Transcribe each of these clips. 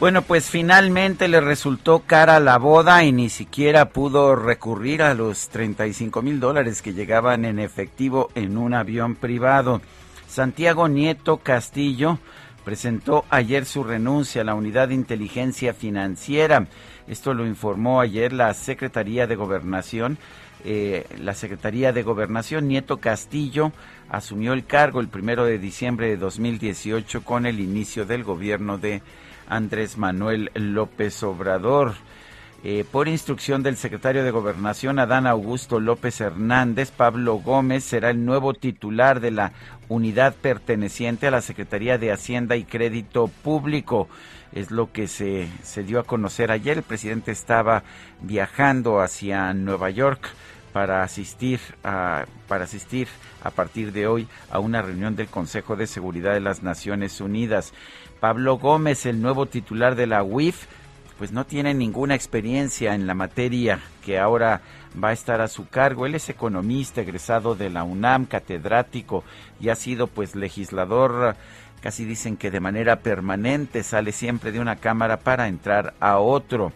Bueno, pues finalmente le resultó cara la boda y ni siquiera pudo recurrir a los 35 mil dólares que llegaban en efectivo en un avión privado. Santiago Nieto Castillo presentó ayer su renuncia a la Unidad de Inteligencia Financiera. Esto lo informó ayer la Secretaría de Gobernación. Eh, la Secretaría de Gobernación, Nieto Castillo, asumió el cargo el primero de diciembre de 2018 con el inicio del gobierno de Andrés Manuel López Obrador. Eh, por instrucción del secretario de Gobernación, Adán Augusto López Hernández, Pablo Gómez será el nuevo titular de la unidad perteneciente a la Secretaría de Hacienda y Crédito Público. Es lo que se, se dio a conocer ayer. El presidente estaba viajando hacia Nueva York para asistir a, para asistir a partir de hoy a una reunión del Consejo de Seguridad de las Naciones Unidas. Pablo Gómez, el nuevo titular de la UIF, pues no tiene ninguna experiencia en la materia que ahora va a estar a su cargo. Él es economista, egresado de la UNAM, catedrático y ha sido pues legislador, casi dicen que de manera permanente, sale siempre de una cámara para entrar a otro.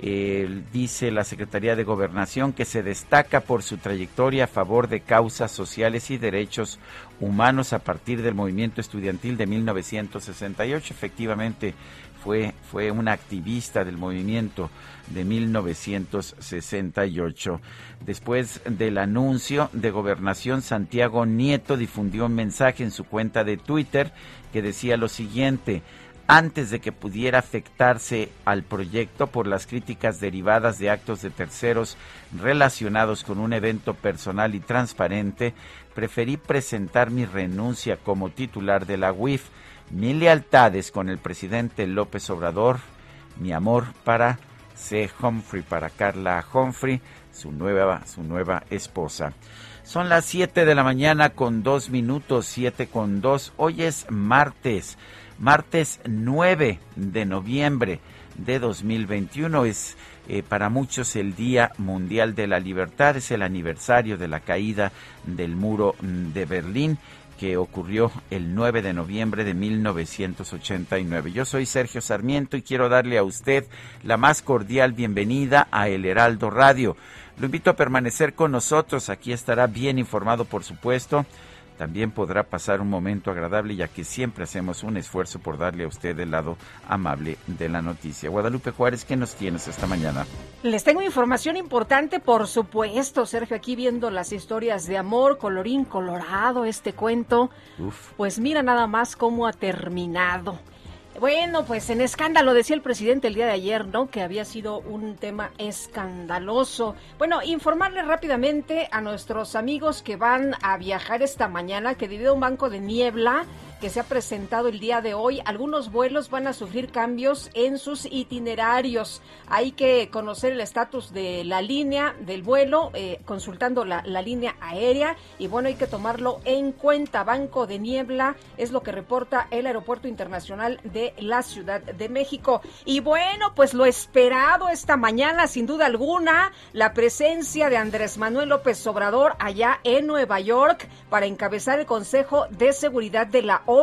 dice la Secretaría de Gobernación que se destaca por su trayectoria a favor de causas sociales y derechos humanos a partir del movimiento estudiantil de 1968. Efectivamente, fue, fue una activista del movimiento de 1968. Después del anuncio de gobernación, Santiago Nieto difundió un mensaje en su cuenta de Twitter que decía lo siguiente, antes de que pudiera afectarse al proyecto por las críticas derivadas de actos de terceros relacionados con un evento personal y transparente, preferí presentar mi renuncia como titular de la UIF, mi lealtades con el presidente López Obrador, mi amor para C. Humphrey, para Carla Humphrey, su nueva, su nueva esposa. Son las 7 de la mañana con dos minutos, 7 con dos. Hoy es martes martes 9 de noviembre de 2021. Es eh, para muchos el Día Mundial de la Libertad, es el aniversario de la caída del muro de Berlín que ocurrió el 9 de noviembre de 1989. Yo soy Sergio Sarmiento y quiero darle a usted la más cordial bienvenida a El Heraldo Radio. Lo invito a permanecer con nosotros, aquí estará bien informado por supuesto también podrá pasar un momento agradable ya que siempre hacemos un esfuerzo por darle a usted el lado amable de la noticia. Guadalupe Juárez, ¿qué nos tienes esta mañana? Les tengo información importante, por supuesto, Sergio, aquí viendo las historias de amor, colorín colorado, este cuento. Pues mira nada más cómo ha terminado. Bueno, pues en escándalo, decía el presidente el día de ayer, ¿no? Que había sido un tema escandaloso. Bueno, informarle rápidamente a nuestros amigos que van a viajar esta mañana que debido a un banco de niebla se ha presentado el día de hoy, algunos vuelos van a sufrir cambios en sus itinerarios. Hay que conocer el estatus de la línea del vuelo, eh, consultando la, la, línea aérea y bueno, hay que tomarlo en cuenta. Banco de Niebla es lo que reporta el Aeropuerto Internacional de la Ciudad de México. Y bueno, pues lo esperado esta mañana, sin duda alguna, la presencia de Andrés Manuel López Obrador allá en Nueva York para encabezar el Consejo de Seguridad de la ONU.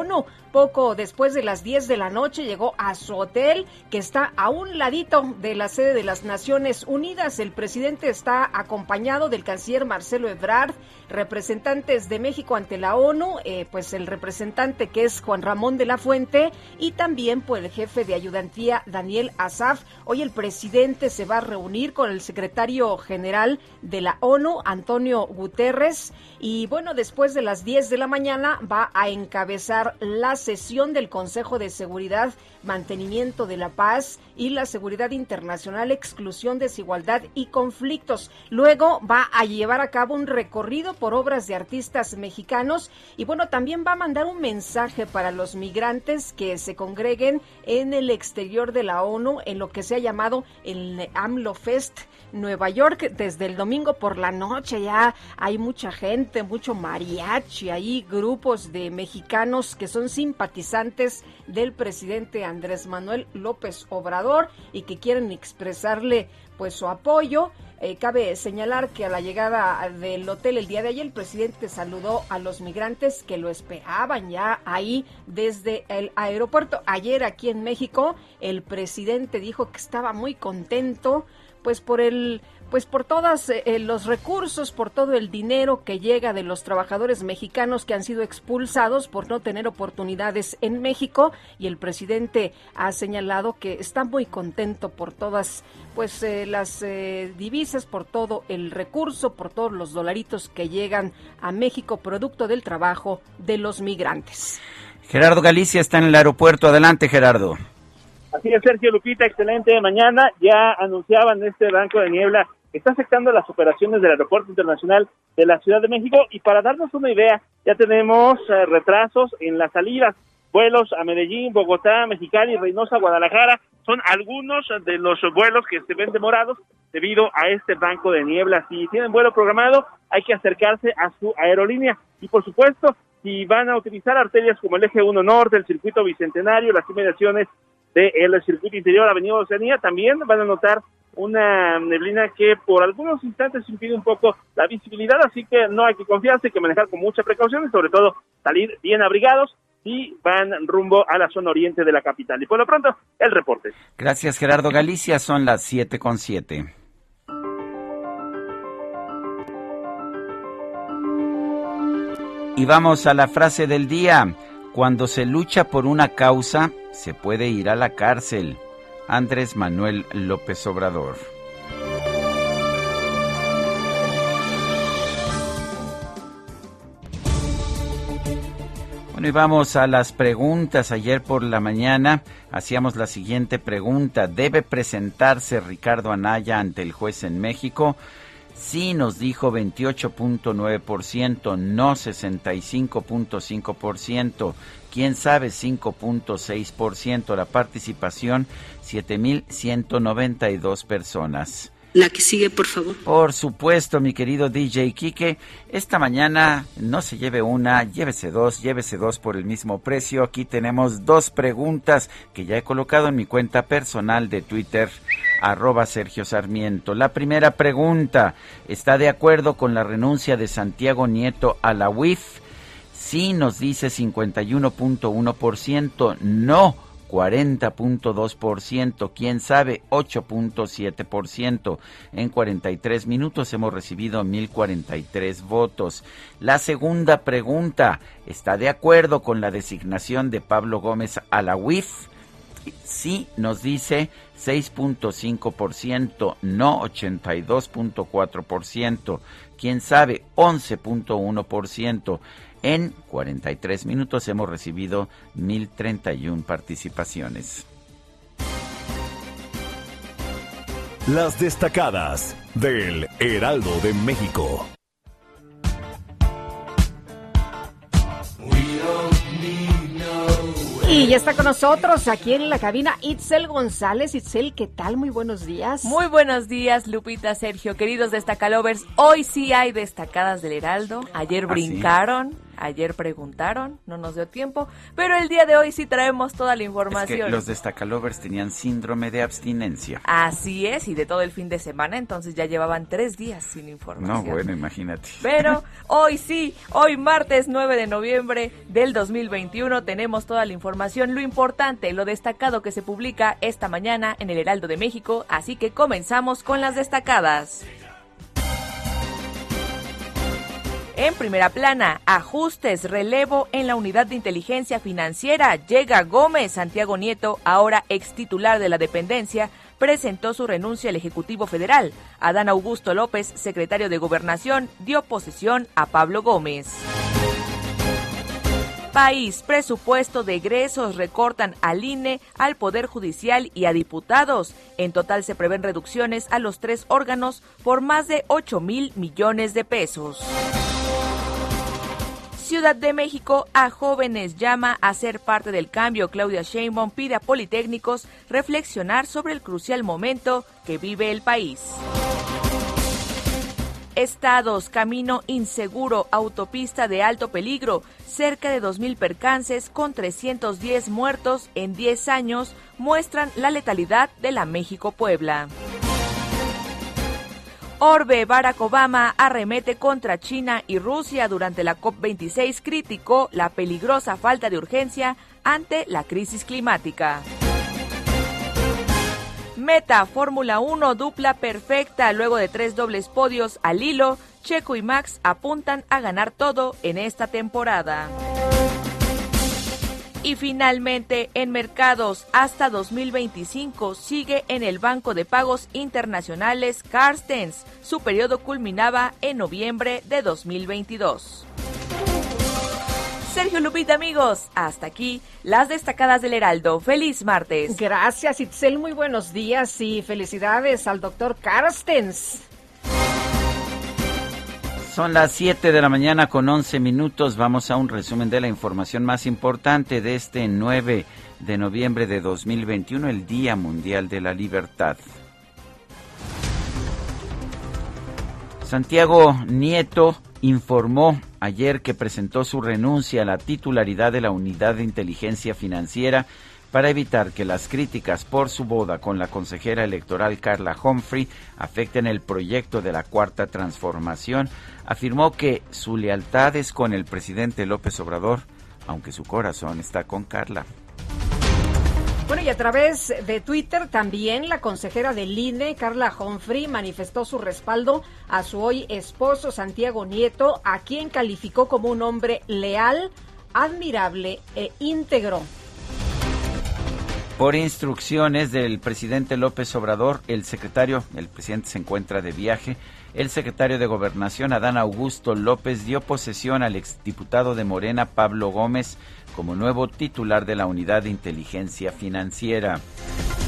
Poco después de las 10 de la noche llegó a su hotel, que está a un ladito de la sede de las Naciones Unidas. El presidente está acompañado del canciller Marcelo Ebrard, representantes de México ante la ONU, eh, pues el representante que es Juan Ramón de la Fuente y también pues el jefe de ayudantía Daniel Azaf. Hoy el presidente se va a reunir con el secretario general de la ONU, Antonio Guterres, y bueno, después de las 10 de la mañana va a encabezar la sesión del Consejo de Seguridad, Mantenimiento de la Paz y la Seguridad Internacional, Exclusión, Desigualdad y Conflictos. Luego va a llevar a cabo un recorrido por obras de artistas mexicanos y bueno, también va a mandar un mensaje para los migrantes que se congreguen en el exterior de la ONU en lo que se ha llamado el AMLO Fest Nueva York desde el domingo por la noche ya hay mucha gente, mucho mariachi, hay grupos de mexicanos que son simpatizantes del presidente Andrés Manuel López Obrador y que quieren expresarle pues su apoyo. Eh, cabe señalar que a la llegada del hotel el día de ayer el presidente saludó a los migrantes que lo esperaban ya ahí desde el aeropuerto. Ayer aquí en México el presidente dijo que estaba muy contento pues por el pues por todos eh, eh, los recursos, por todo el dinero que llega de los trabajadores mexicanos que han sido expulsados por no tener oportunidades en México y el presidente ha señalado que está muy contento por todas pues eh, las divisas, por todo el recurso, por todos los dolaritos que llegan a México producto del trabajo de los migrantes. Gerardo Galicia está en el aeropuerto. Adelante, Gerardo. Así es, Sergio Lupita, excelente. Mañana ya anunciaban este banco de niebla está afectando las operaciones del Aeropuerto Internacional de la Ciudad de México. Y para darnos una idea, ya tenemos eh, retrasos en las salidas. Vuelos a Medellín, Bogotá, Mexicali, Reynosa, Guadalajara. Son algunos de los vuelos que se ven demorados debido a este banco de niebla. Si tienen vuelo programado, hay que acercarse a su aerolínea. Y por supuesto, si van a utilizar arterias como el eje 1 norte, el circuito bicentenario, las inmediaciones del circuito interior Avenida Oceanía, también van a notar una neblina que por algunos instantes impide un poco la visibilidad, así que no hay que confiarse, hay que manejar con mucha precaución y sobre todo salir bien abrigados y van rumbo a la zona oriente de la capital. Y por lo pronto, el reporte. Gracias Gerardo Galicia, son las siete con siete. Y vamos a la frase del día. Cuando se lucha por una causa, se puede ir a la cárcel. Andrés Manuel López Obrador. Bueno, y vamos a las preguntas. Ayer por la mañana hacíamos la siguiente pregunta. ¿Debe presentarse Ricardo Anaya ante el juez en México? Sí nos dijo 28.9%, no 65.5%, quién sabe 5.6%, la participación 7.192 personas. La que sigue, por favor. Por supuesto, mi querido DJ Kike. Esta mañana no se lleve una, llévese dos, llévese dos por el mismo precio. Aquí tenemos dos preguntas que ya he colocado en mi cuenta personal de Twitter arroba Sergio Sarmiento. La primera pregunta, ¿está de acuerdo con la renuncia de Santiago Nieto a la UIF? Sí, nos dice 51.1%, no 40.2%, quién sabe 8.7%. En 43 minutos hemos recibido 1043 votos. La segunda pregunta, ¿está de acuerdo con la designación de Pablo Gómez a la UIF? Sí, nos dice 6.5%, no 82.4%, quién sabe 11.1%. En 43 minutos hemos recibido 1.031 participaciones. Las destacadas del Heraldo de México. Y ya está con nosotros aquí en la cabina Itzel González. Itzel, ¿qué tal? Muy buenos días. Muy buenos días, Lupita, Sergio, queridos destacalovers. Hoy sí hay destacadas del Heraldo. Ayer ¿Ah, brincaron. Ayer preguntaron, no nos dio tiempo, pero el día de hoy sí traemos toda la información. Es que los destacalovers tenían síndrome de abstinencia. Así es, y de todo el fin de semana, entonces ya llevaban tres días sin información. No, bueno, imagínate. Pero hoy sí, hoy martes 9 de noviembre del 2021 tenemos toda la información, lo importante, lo destacado que se publica esta mañana en el Heraldo de México, así que comenzamos con las destacadas. En primera plana, ajustes, relevo en la unidad de inteligencia financiera. Llega Gómez, Santiago Nieto, ahora ex titular de la dependencia, presentó su renuncia al Ejecutivo Federal. Adán Augusto López, secretario de Gobernación, dio posesión a Pablo Gómez. País, presupuesto de egresos recortan al INE, al Poder Judicial y a diputados. En total se prevén reducciones a los tres órganos por más de 8 mil millones de pesos. Ciudad de México a jóvenes llama a ser parte del cambio. Claudia Sheinbaum pide a politécnicos reflexionar sobre el crucial momento que vive el país. Estados, camino inseguro, autopista de alto peligro, cerca de 2.000 percances con 310 muertos en 10 años muestran la letalidad de la México-Puebla. Orbe, Barack Obama arremete contra China y Rusia durante la COP26, criticó la peligrosa falta de urgencia ante la crisis climática. Meta Fórmula 1 dupla perfecta luego de tres dobles podios al hilo, Checo y Max apuntan a ganar todo en esta temporada. Y finalmente, en mercados hasta 2025 sigue en el Banco de Pagos Internacionales Carstens. Su periodo culminaba en noviembre de 2022. Sergio Lupita, amigos, hasta aquí las destacadas del Heraldo. Feliz martes. Gracias, Itzel. Muy buenos días y felicidades al doctor Carstens. Son las 7 de la mañana con 11 minutos. Vamos a un resumen de la información más importante de este 9 de noviembre de 2021, el Día Mundial de la Libertad. Santiago Nieto informó ayer que presentó su renuncia a la titularidad de la Unidad de Inteligencia Financiera para evitar que las críticas por su boda con la consejera electoral Carla Humphrey afecten el proyecto de la Cuarta Transformación, afirmó que su lealtad es con el presidente López Obrador, aunque su corazón está con Carla. Bueno, y a través de Twitter también la consejera del INE, Carla Humphrey, manifestó su respaldo a su hoy esposo Santiago Nieto, a quien calificó como un hombre leal, admirable e íntegro. Por instrucciones del presidente López Obrador, el secretario, el presidente se encuentra de viaje, el secretario de Gobernación, Adán Augusto López, dio posesión al exdiputado de Morena, Pablo Gómez, como nuevo titular de la Unidad de Inteligencia Financiera.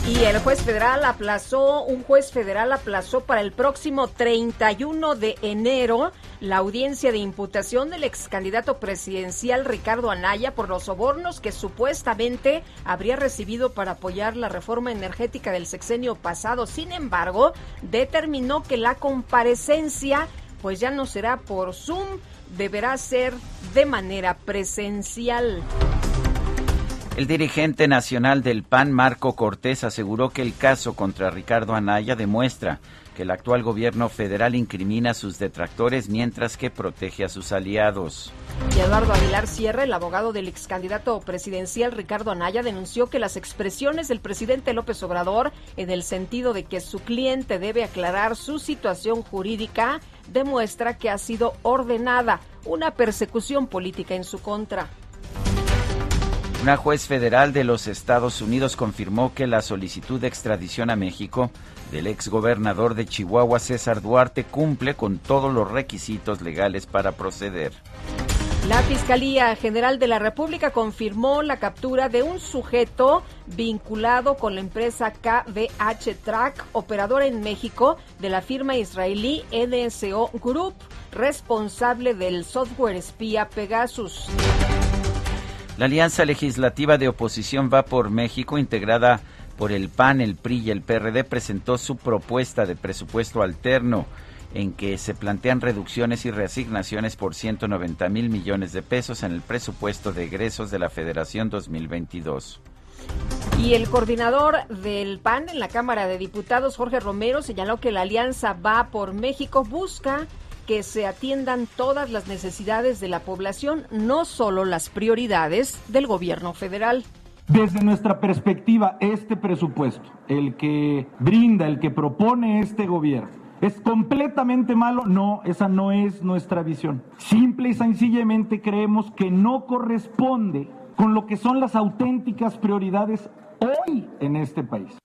Y el juez federal aplazó, un juez federal aplazó para el próximo 31 de enero la audiencia de imputación del ex candidato presidencial Ricardo Anaya por los sobornos que supuestamente habría recibido para apoyar la reforma energética del sexenio pasado. Sin embargo, determinó que la comparecencia pues ya no será por Zoom, deberá ser de manera presencial. El dirigente nacional del PAN, Marco Cortés, aseguró que el caso contra Ricardo Anaya demuestra que el actual gobierno federal incrimina a sus detractores mientras que protege a sus aliados. Y Eduardo Aguilar Sierra, el abogado del ex candidato presidencial Ricardo Anaya, denunció que las expresiones del presidente López Obrador en el sentido de que su cliente debe aclarar su situación jurídica demuestra que ha sido ordenada una persecución política en su contra. Una juez federal de los Estados Unidos confirmó que la solicitud de extradición a México del exgobernador de Chihuahua, César Duarte, cumple con todos los requisitos legales para proceder. La Fiscalía General de la República confirmó la captura de un sujeto vinculado con la empresa KBH Track, operadora en México de la firma israelí NSO Group, responsable del software espía Pegasus. La Alianza Legislativa de Oposición Va por México, integrada por el PAN, el PRI y el PRD, presentó su propuesta de presupuesto alterno. En que se plantean reducciones y reasignaciones por 190 mil millones de pesos en el presupuesto de egresos de la Federación 2022. Y el coordinador del PAN en la Cámara de Diputados, Jorge Romero, señaló que la alianza Va por México busca que se atiendan todas las necesidades de la población, no solo las prioridades del gobierno federal. Desde nuestra perspectiva, este presupuesto, el que brinda, el que propone este gobierno, ¿es completamente malo? No, esa no es nuestra visión. Simple y sencillamente creemos que no corresponde con lo que son las auténticas prioridades hoy en este país.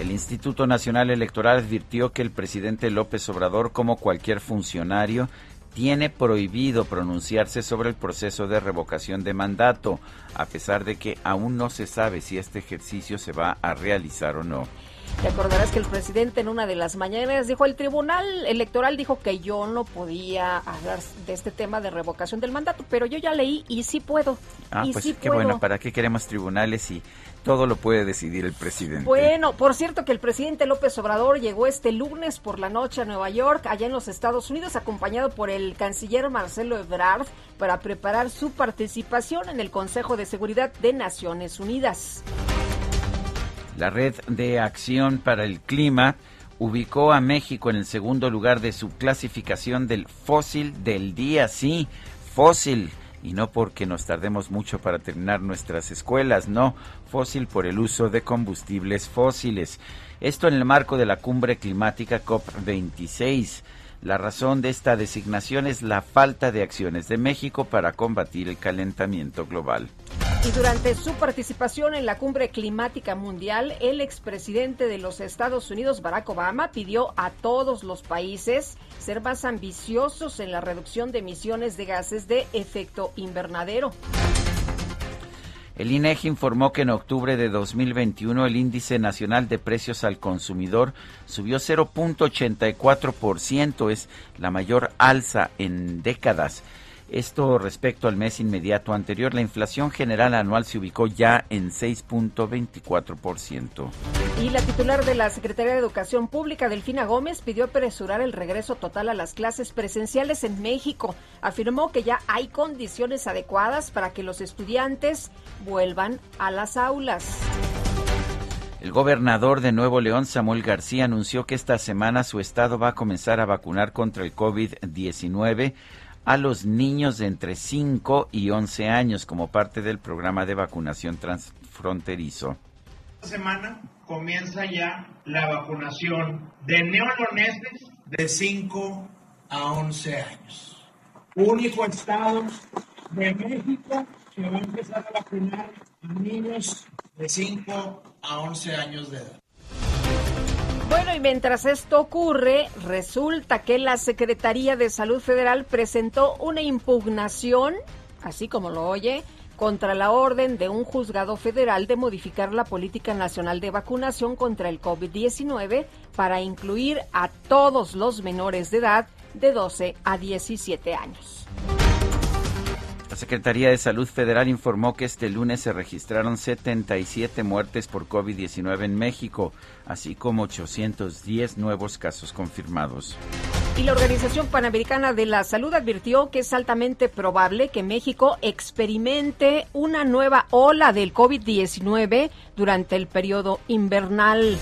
El Instituto Nacional Electoral advirtió que el presidente López Obrador, como cualquier funcionario, tiene prohibido pronunciarse sobre el proceso de revocación de mandato, a pesar de que aún no se sabe si este ejercicio se va a realizar o no. Te acordarás que el presidente en una de las mañanas dijo, el tribunal electoral dijo que yo no podía hablar de este tema de revocación del mandato, pero yo ya leí y sí puedo. Ah, y pues sí qué puedo. bueno, ¿para qué queremos tribunales si todo lo puede decidir el presidente? Bueno, por cierto que el presidente López Obrador llegó este lunes por la noche a Nueva York, allá en los Estados Unidos, acompañado por el canciller Marcelo Ebrard, para preparar su participación en el Consejo de Seguridad de Naciones Unidas. La Red de Acción para el Clima ubicó a México en el segundo lugar de su clasificación del fósil del día. Sí, fósil. Y no porque nos tardemos mucho para terminar nuestras escuelas, no, fósil por el uso de combustibles fósiles. Esto en el marco de la cumbre climática COP26. La razón de esta designación es la falta de acciones de México para combatir el calentamiento global. Y durante su participación en la cumbre climática mundial, el expresidente de los Estados Unidos, Barack Obama, pidió a todos los países ser más ambiciosos en la reducción de emisiones de gases de efecto invernadero. El INEGI informó que en octubre de 2021 el índice nacional de precios al consumidor subió 0.84%, es la mayor alza en décadas. Esto respecto al mes inmediato anterior, la inflación general anual se ubicó ya en 6.24%. Y la titular de la Secretaría de Educación Pública, Delfina Gómez, pidió apresurar el regreso total a las clases presenciales en México. Afirmó que ya hay condiciones adecuadas para que los estudiantes vuelvan a las aulas. El gobernador de Nuevo León, Samuel García, anunció que esta semana su estado va a comenzar a vacunar contra el COVID-19 a los niños de entre 5 y 11 años como parte del programa de vacunación transfronterizo. Esta semana comienza ya la vacunación de neoleoneses de 5 a 11 años. Único estado de México que va a empezar a vacunar a niños de 5 a 11 años de edad. Bueno, y mientras esto ocurre, resulta que la Secretaría de Salud Federal presentó una impugnación, así como lo oye, contra la orden de un juzgado federal de modificar la política nacional de vacunación contra el COVID-19 para incluir a todos los menores de edad de 12 a 17 años. La Secretaría de Salud Federal informó que este lunes se registraron 77 muertes por COVID-19 en México, así como 810 nuevos casos confirmados. Y la Organización Panamericana de la Salud advirtió que es altamente probable que México experimente una nueva ola del COVID-19 durante el periodo invernal.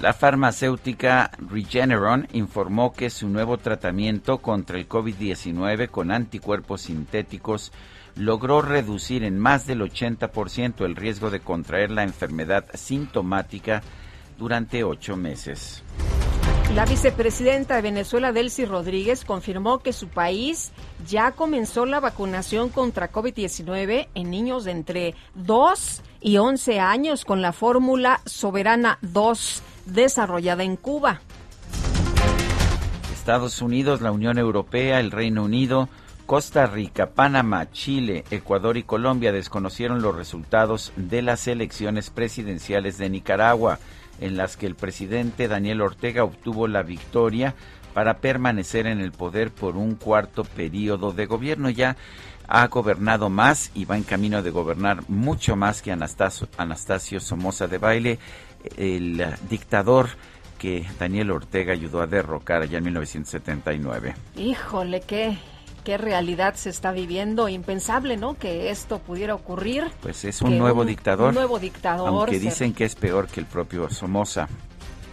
La farmacéutica Regeneron informó que su nuevo tratamiento contra el COVID-19 con anticuerpos sintéticos logró reducir en más del 80% el riesgo de contraer la enfermedad sintomática durante ocho meses. La vicepresidenta de Venezuela, Delcy Rodríguez, confirmó que su país ya comenzó la vacunación contra COVID-19 en niños de entre 2 y 11 años con la fórmula Soberana 2 desarrollada en Cuba. Estados Unidos, la Unión Europea, el Reino Unido, Costa Rica, Panamá, Chile, Ecuador y Colombia desconocieron los resultados de las elecciones presidenciales de Nicaragua, en las que el presidente Daniel Ortega obtuvo la victoria para permanecer en el poder por un cuarto periodo de gobierno. Ya ha gobernado más y va en camino de gobernar mucho más que Anastasio, Somoza de Baile, el dictador que Daniel Ortega ayudó a derrocar allá en 1979. Híjole, qué, qué realidad se está viviendo. Impensable, ¿no? Que esto pudiera ocurrir. Pues es un nuevo dictador. Un nuevo dictador. Aunque dicen que es peor que el propio Somoza.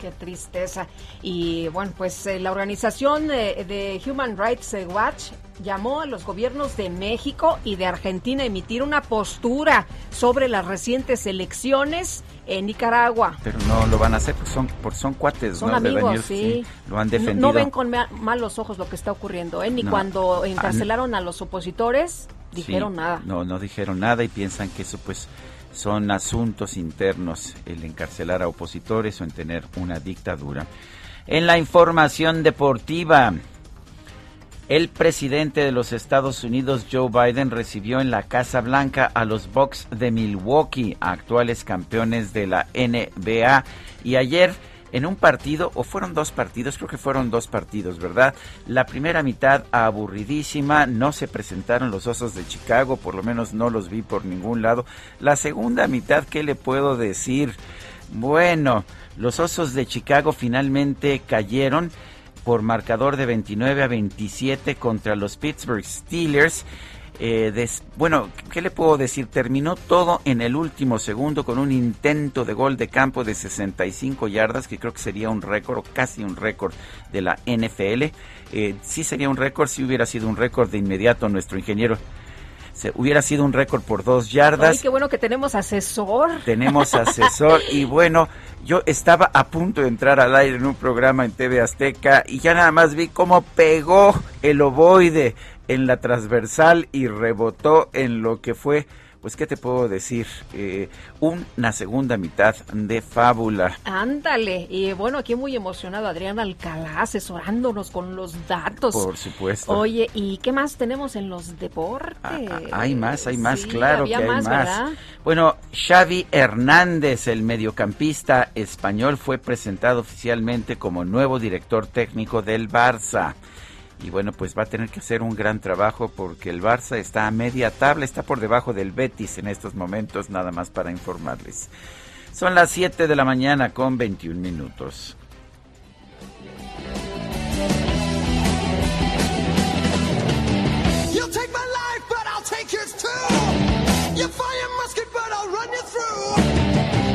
Qué tristeza. Y bueno, pues eh, la organización de, de Human Rights Watch llamó a los gobiernos de México y de Argentina a emitir una postura sobre las recientes elecciones en Nicaragua. Pero no lo van a hacer, son, por, son cuates, son ¿no? amigos, sí. Lo han defendido. No, ven con malos ojos lo que está ocurriendo, ¿eh? Ni cuando encarcelaron a los opositores dijeron nada. No, no dijeron nada y piensan que eso pues son asuntos internos el encarcelar a opositores o en tener una dictadura. En la información deportiva, el presidente de los Estados Unidos, Joe Biden, recibió en la Casa Blanca a los Bucks de Milwaukee, actuales campeones de la NBA. Y ayer, en un partido, o fueron dos partidos, creo que fueron dos partidos, ¿verdad? La primera mitad aburridísima, no se presentaron los Osos de Chicago, por lo menos no los vi por ningún lado. La segunda mitad, ¿qué le puedo decir? Bueno, los Osos de Chicago finalmente cayeron por marcador de 29 a 27 contra los Pittsburgh Steelers. Eh, bueno, ¿qué le puedo decir? Terminó todo en el último segundo con un intento de gol de campo de 65 yardas, que creo que sería un récord o casi un récord de la NFL. Eh, sí sería un récord, si hubiera sido un récord de inmediato nuestro ingeniero se, hubiera sido un récord por dos yardas. Ay, qué bueno que tenemos asesor. Tenemos asesor y bueno, yo estaba a punto de entrar al aire en un programa en TV Azteca y ya nada más vi cómo pegó el ovoide en la transversal y rebotó en lo que fue pues, ¿qué te puedo decir? Eh, una segunda mitad de fábula. Ándale. Y bueno, aquí muy emocionado Adrián Alcalá asesorándonos con los datos. Por supuesto. Oye, ¿y qué más tenemos en los deportes? Ah, ah, hay más, hay más, claro que hay más. Bueno, Xavi Hernández, el mediocampista español, fue presentado oficialmente como nuevo director técnico del Barça y bueno, pues va a tener que hacer un gran trabajo porque el Barça está a media tabla, está por debajo del Betis en estos momentos, nada más para informarles. Son las 7 de la mañana con 21 minutos.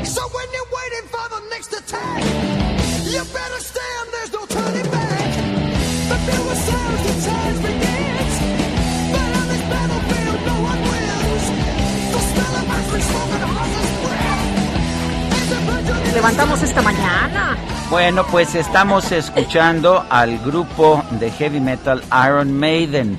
So when you're waiting for the next attack, you better stand, there's levantamos esta mañana. Bueno, pues estamos escuchando al grupo de heavy metal Iron Maiden.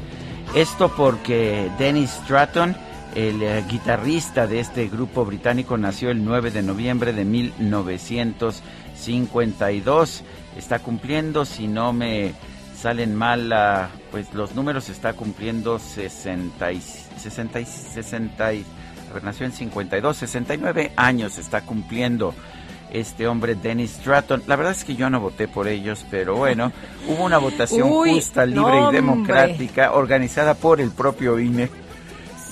Esto porque Dennis Stratton, el eh, guitarrista de este grupo británico, nació el 9 de noviembre de 1952. Está cumpliendo, si no me salen mal pues los números, está cumpliendo 60 y, 60 y 60 a ver, nació en 52, 69 años está cumpliendo este hombre Dennis Stratton. La verdad es que yo no voté por ellos, pero bueno, hubo una votación justa, libre y democrática organizada por el propio INE.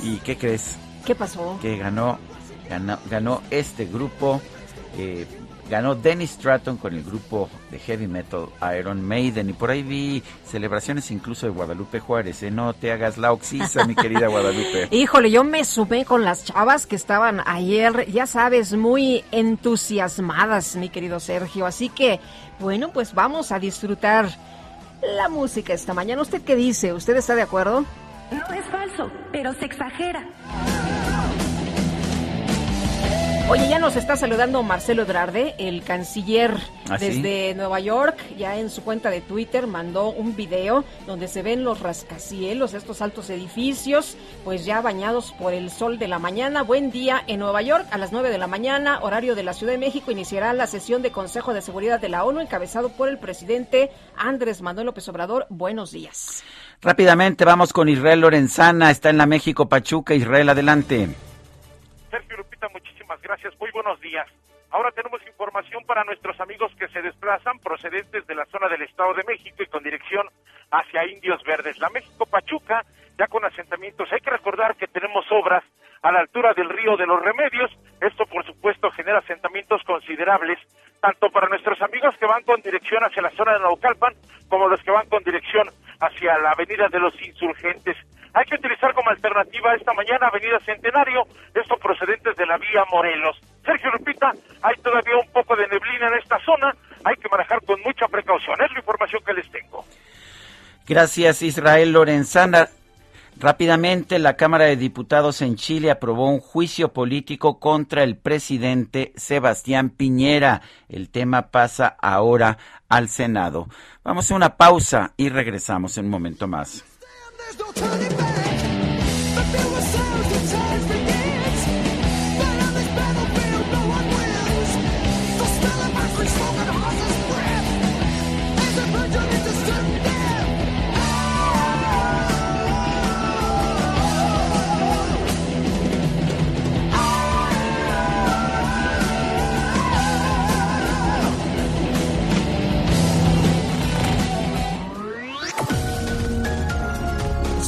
¿Y qué crees? ¿Qué pasó? Que ganó, ganó, ganó este grupo. Eh, ganó Dennis Stratton con el grupo de heavy metal Iron Maiden y por ahí vi celebraciones incluso de Guadalupe Juárez. ¿eh? No te hagas la oxisa, mi querida Guadalupe. Híjole, yo me sumé con las chavas que estaban ayer, ya sabes, muy entusiasmadas, mi querido Sergio. Así que, bueno, pues vamos a disfrutar la música esta mañana. ¿Usted qué dice? ¿Usted está de acuerdo? No es falso, pero se exagera. Oye, ya nos está saludando Marcelo Ebrarde, el canciller ¿Ah, desde Nueva York. Ya en su cuenta de Twitter mandó un video donde se ven los rascacielos, estos altos edificios, pues ya bañados por el sol de la mañana. Buen día en Nueva York, a las 9 de la mañana, horario de la Ciudad de México, iniciará la sesión de Consejo de Seguridad de la ONU, encabezado por el presidente Andrés Manuel López Obrador. Buenos días. Rápidamente vamos con Israel Lorenzana, está en la México Pachuca. Israel, adelante. Gracias. Muy buenos días. Ahora tenemos información para nuestros amigos que se desplazan procedentes de la zona del Estado de México y con dirección hacia Indios Verdes. La México Pachuca, ya con asentamientos. Hay que recordar que tenemos obras a la altura del río de los Remedios. Esto, por supuesto, genera asentamientos considerables tanto para nuestros amigos que van con dirección hacia la zona de Naucalpan, como los que van con dirección hacia la avenida de los insurgentes. Hay que utilizar como alternativa esta mañana Avenida Centenario, esto procedentes de la vía Morelos. Sergio Lupita, hay todavía un poco de neblina en esta zona, hay que manejar con mucha precaución, es la información que les tengo. Gracias Israel Lorenzana. Rápidamente, la Cámara de Diputados en Chile aprobó un juicio político contra el presidente Sebastián Piñera. El tema pasa ahora al Senado. Vamos a una pausa y regresamos en un momento más. there's no turning back.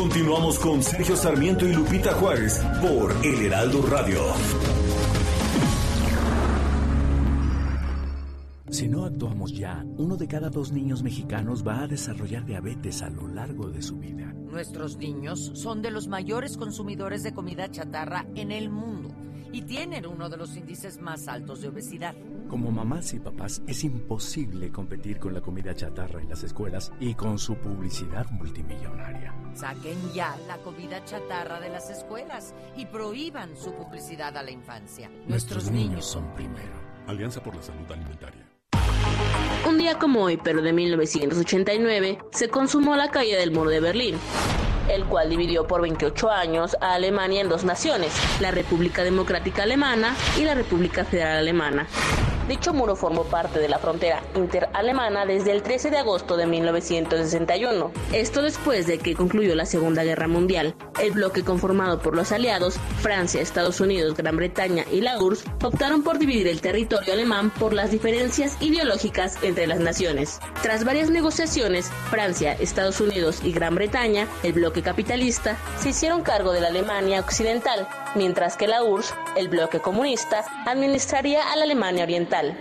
Continuamos con Sergio Sarmiento y Lupita Juárez por El Heraldo Radio. Si no actuamos ya, uno de cada dos niños mexicanos va a desarrollar diabetes a lo largo de su vida. Nuestros niños son de los mayores consumidores de comida chatarra en el mundo y tienen uno de los índices más altos de obesidad. Como mamás y papás es imposible competir con la comida chatarra en las escuelas y con su publicidad multimillonaria. Saquen ya la comida chatarra de las escuelas y prohíban su publicidad a la infancia. Nuestros, niños son primero. Alianza por la Salud Alimentaria. Un día como hoy, pero de 1989, se consumó la caída del muro de Berlín el cual dividió por 28 años a Alemania en dos naciones, la República Democrática Alemana y la República Federal Alemana. Dicho muro formó parte de la frontera interalemana desde el 13 de agosto de 1961. Esto después de que concluyó la Segunda Guerra Mundial. El bloque conformado por los aliados, Francia, Estados Unidos, Gran Bretaña y la URSS, optaron por dividir el territorio alemán por las diferencias ideológicas entre las naciones. Tras varias negociaciones, Francia, Estados Unidos y Gran Bretaña, el bloque capitalista, se hicieron cargo de la Alemania occidental, mientras que la URSS, el bloque comunista, administraría a la Alemania oriental.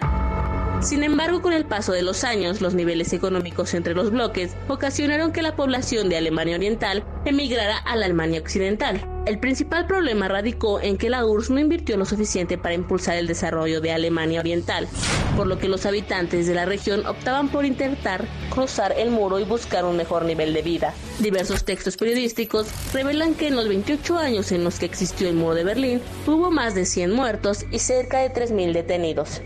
Sin embargo, con el paso de los años, los niveles económicos entre los bloques ocasionaron que la población de Alemania Oriental emigrara a la Alemania Occidental. El principal problema radicó en que la URSS no invirtió lo suficiente para impulsar el desarrollo de Alemania Oriental, por lo que los habitantes de la región optaban por intentar cruzar el muro y buscar un mejor nivel de vida. Diversos textos periodísticos revelan que en los 28 años en los que existió el muro de Berlín hubo más de 100 muertos y cerca de 3.000 detenidos.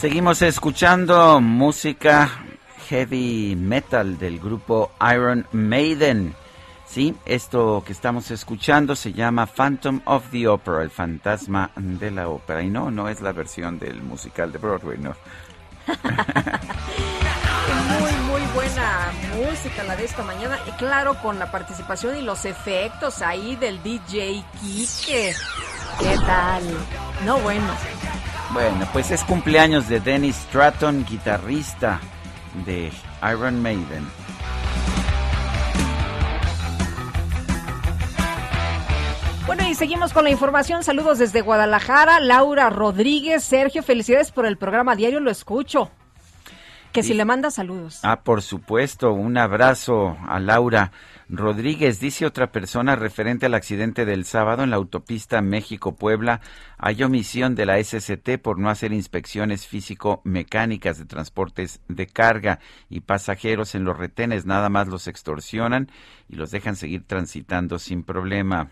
Seguimos escuchando música heavy metal del grupo Iron Maiden. Sí, esto que estamos escuchando se llama Phantom of the Opera, el fantasma de la ópera. Y no, no es la versión del musical de Broadway, no. muy, muy buena música la de esta mañana. Y claro, con la participación y los efectos ahí del DJ Kike. ¿Qué tal? No, bueno. Bueno, pues es cumpleaños de Dennis Stratton, guitarrista de Iron Maiden. Bueno, y seguimos con la información. Saludos desde Guadalajara. Laura Rodríguez, Sergio, felicidades por el programa diario, lo escucho. Que si le manda saludos. Ah, por supuesto, un abrazo a Laura Rodríguez. Dice otra persona referente al accidente del sábado en la autopista México-Puebla. Hay omisión de la SCT por no hacer inspecciones físico-mecánicas de transportes de carga y pasajeros en los retenes. Nada más los extorsionan y los dejan seguir transitando sin problema.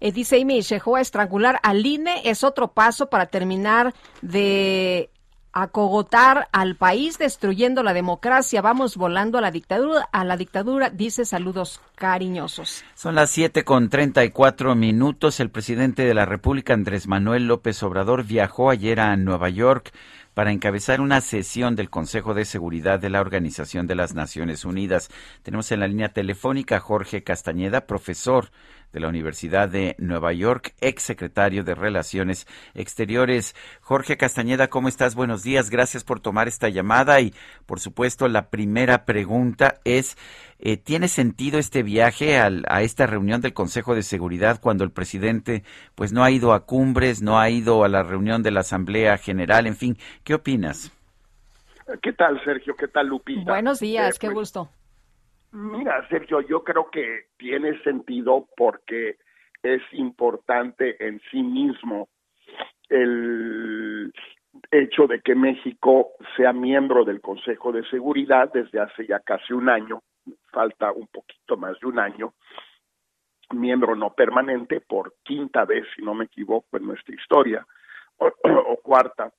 Eh, dice Amy a estrangular al INE es otro paso para terminar de acogotar al país destruyendo la democracia. Vamos volando a la dictadura, a la dictadura, dice saludos cariñosos. Son las siete con treinta y cuatro minutos. El presidente de la República, Andrés Manuel López Obrador, viajó ayer a Nueva York para encabezar una sesión del Consejo de Seguridad de la Organización de las Naciones Unidas. Tenemos en la línea telefónica Jorge Castañeda, profesor de la Universidad de Nueva York, ex secretario de Relaciones Exteriores. Jorge Castañeda, ¿cómo estás? Buenos días, gracias por tomar esta llamada y, por supuesto, la primera pregunta es, eh, ¿tiene sentido este viaje a esta reunión del Consejo de Seguridad cuando el presidente pues no ha ido a cumbres, no ha ido a la reunión de la Asamblea General? En fin, ¿qué opinas? ¿Qué tal, Sergio? ¿Qué tal, Lupita? Buenos días, eh, qué pues, gusto. Mira, Sergio, yo creo que tiene sentido porque es importante en sí mismo el hecho de que México sea miembro del Consejo de Seguridad desde hace ya casi un año, falta un poquito más de un año, miembro no permanente por quinta vez, si no me equivoco, en nuestra historia, o, cuarta,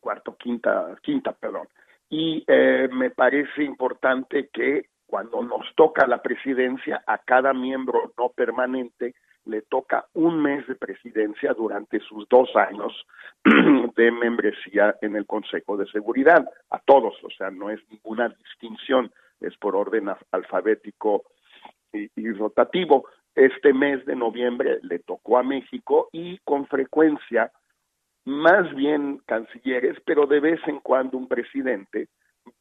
cuarto, quinta, quinta, perdón y eh, me parece importante que cuando nos toca la presidencia, a cada miembro no permanente le toca un mes de presidencia durante sus dos años de membresía en el Consejo de Seguridad, a todos, o sea, no es ninguna distinción, es por orden alfabético y, y rotativo. Este mes de noviembre le tocó a México y con frecuencia más bien cancilleres, pero de vez en cuando un presidente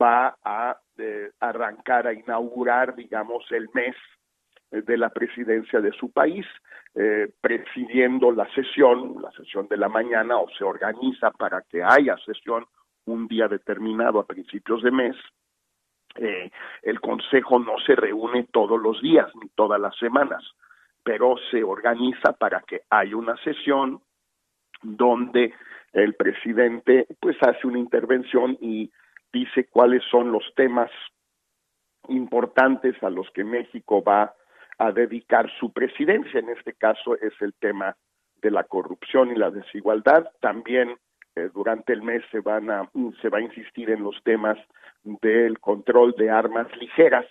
va a eh, arrancar, a inaugurar, digamos, el mes de la presidencia de su país, eh, presidiendo la sesión, la sesión de la mañana, o se organiza para que haya sesión un día determinado a principios de mes. Eh, el Consejo no se reúne todos los días ni todas las semanas, pero se organiza para que haya una sesión donde el presidente pues hace una intervención y dice cuáles son los temas importantes a los que México va a dedicar su presidencia. En este caso es el tema de la corrupción y la desigualdad. También eh, durante el mes se van a se va a insistir en los temas del control de armas ligeras,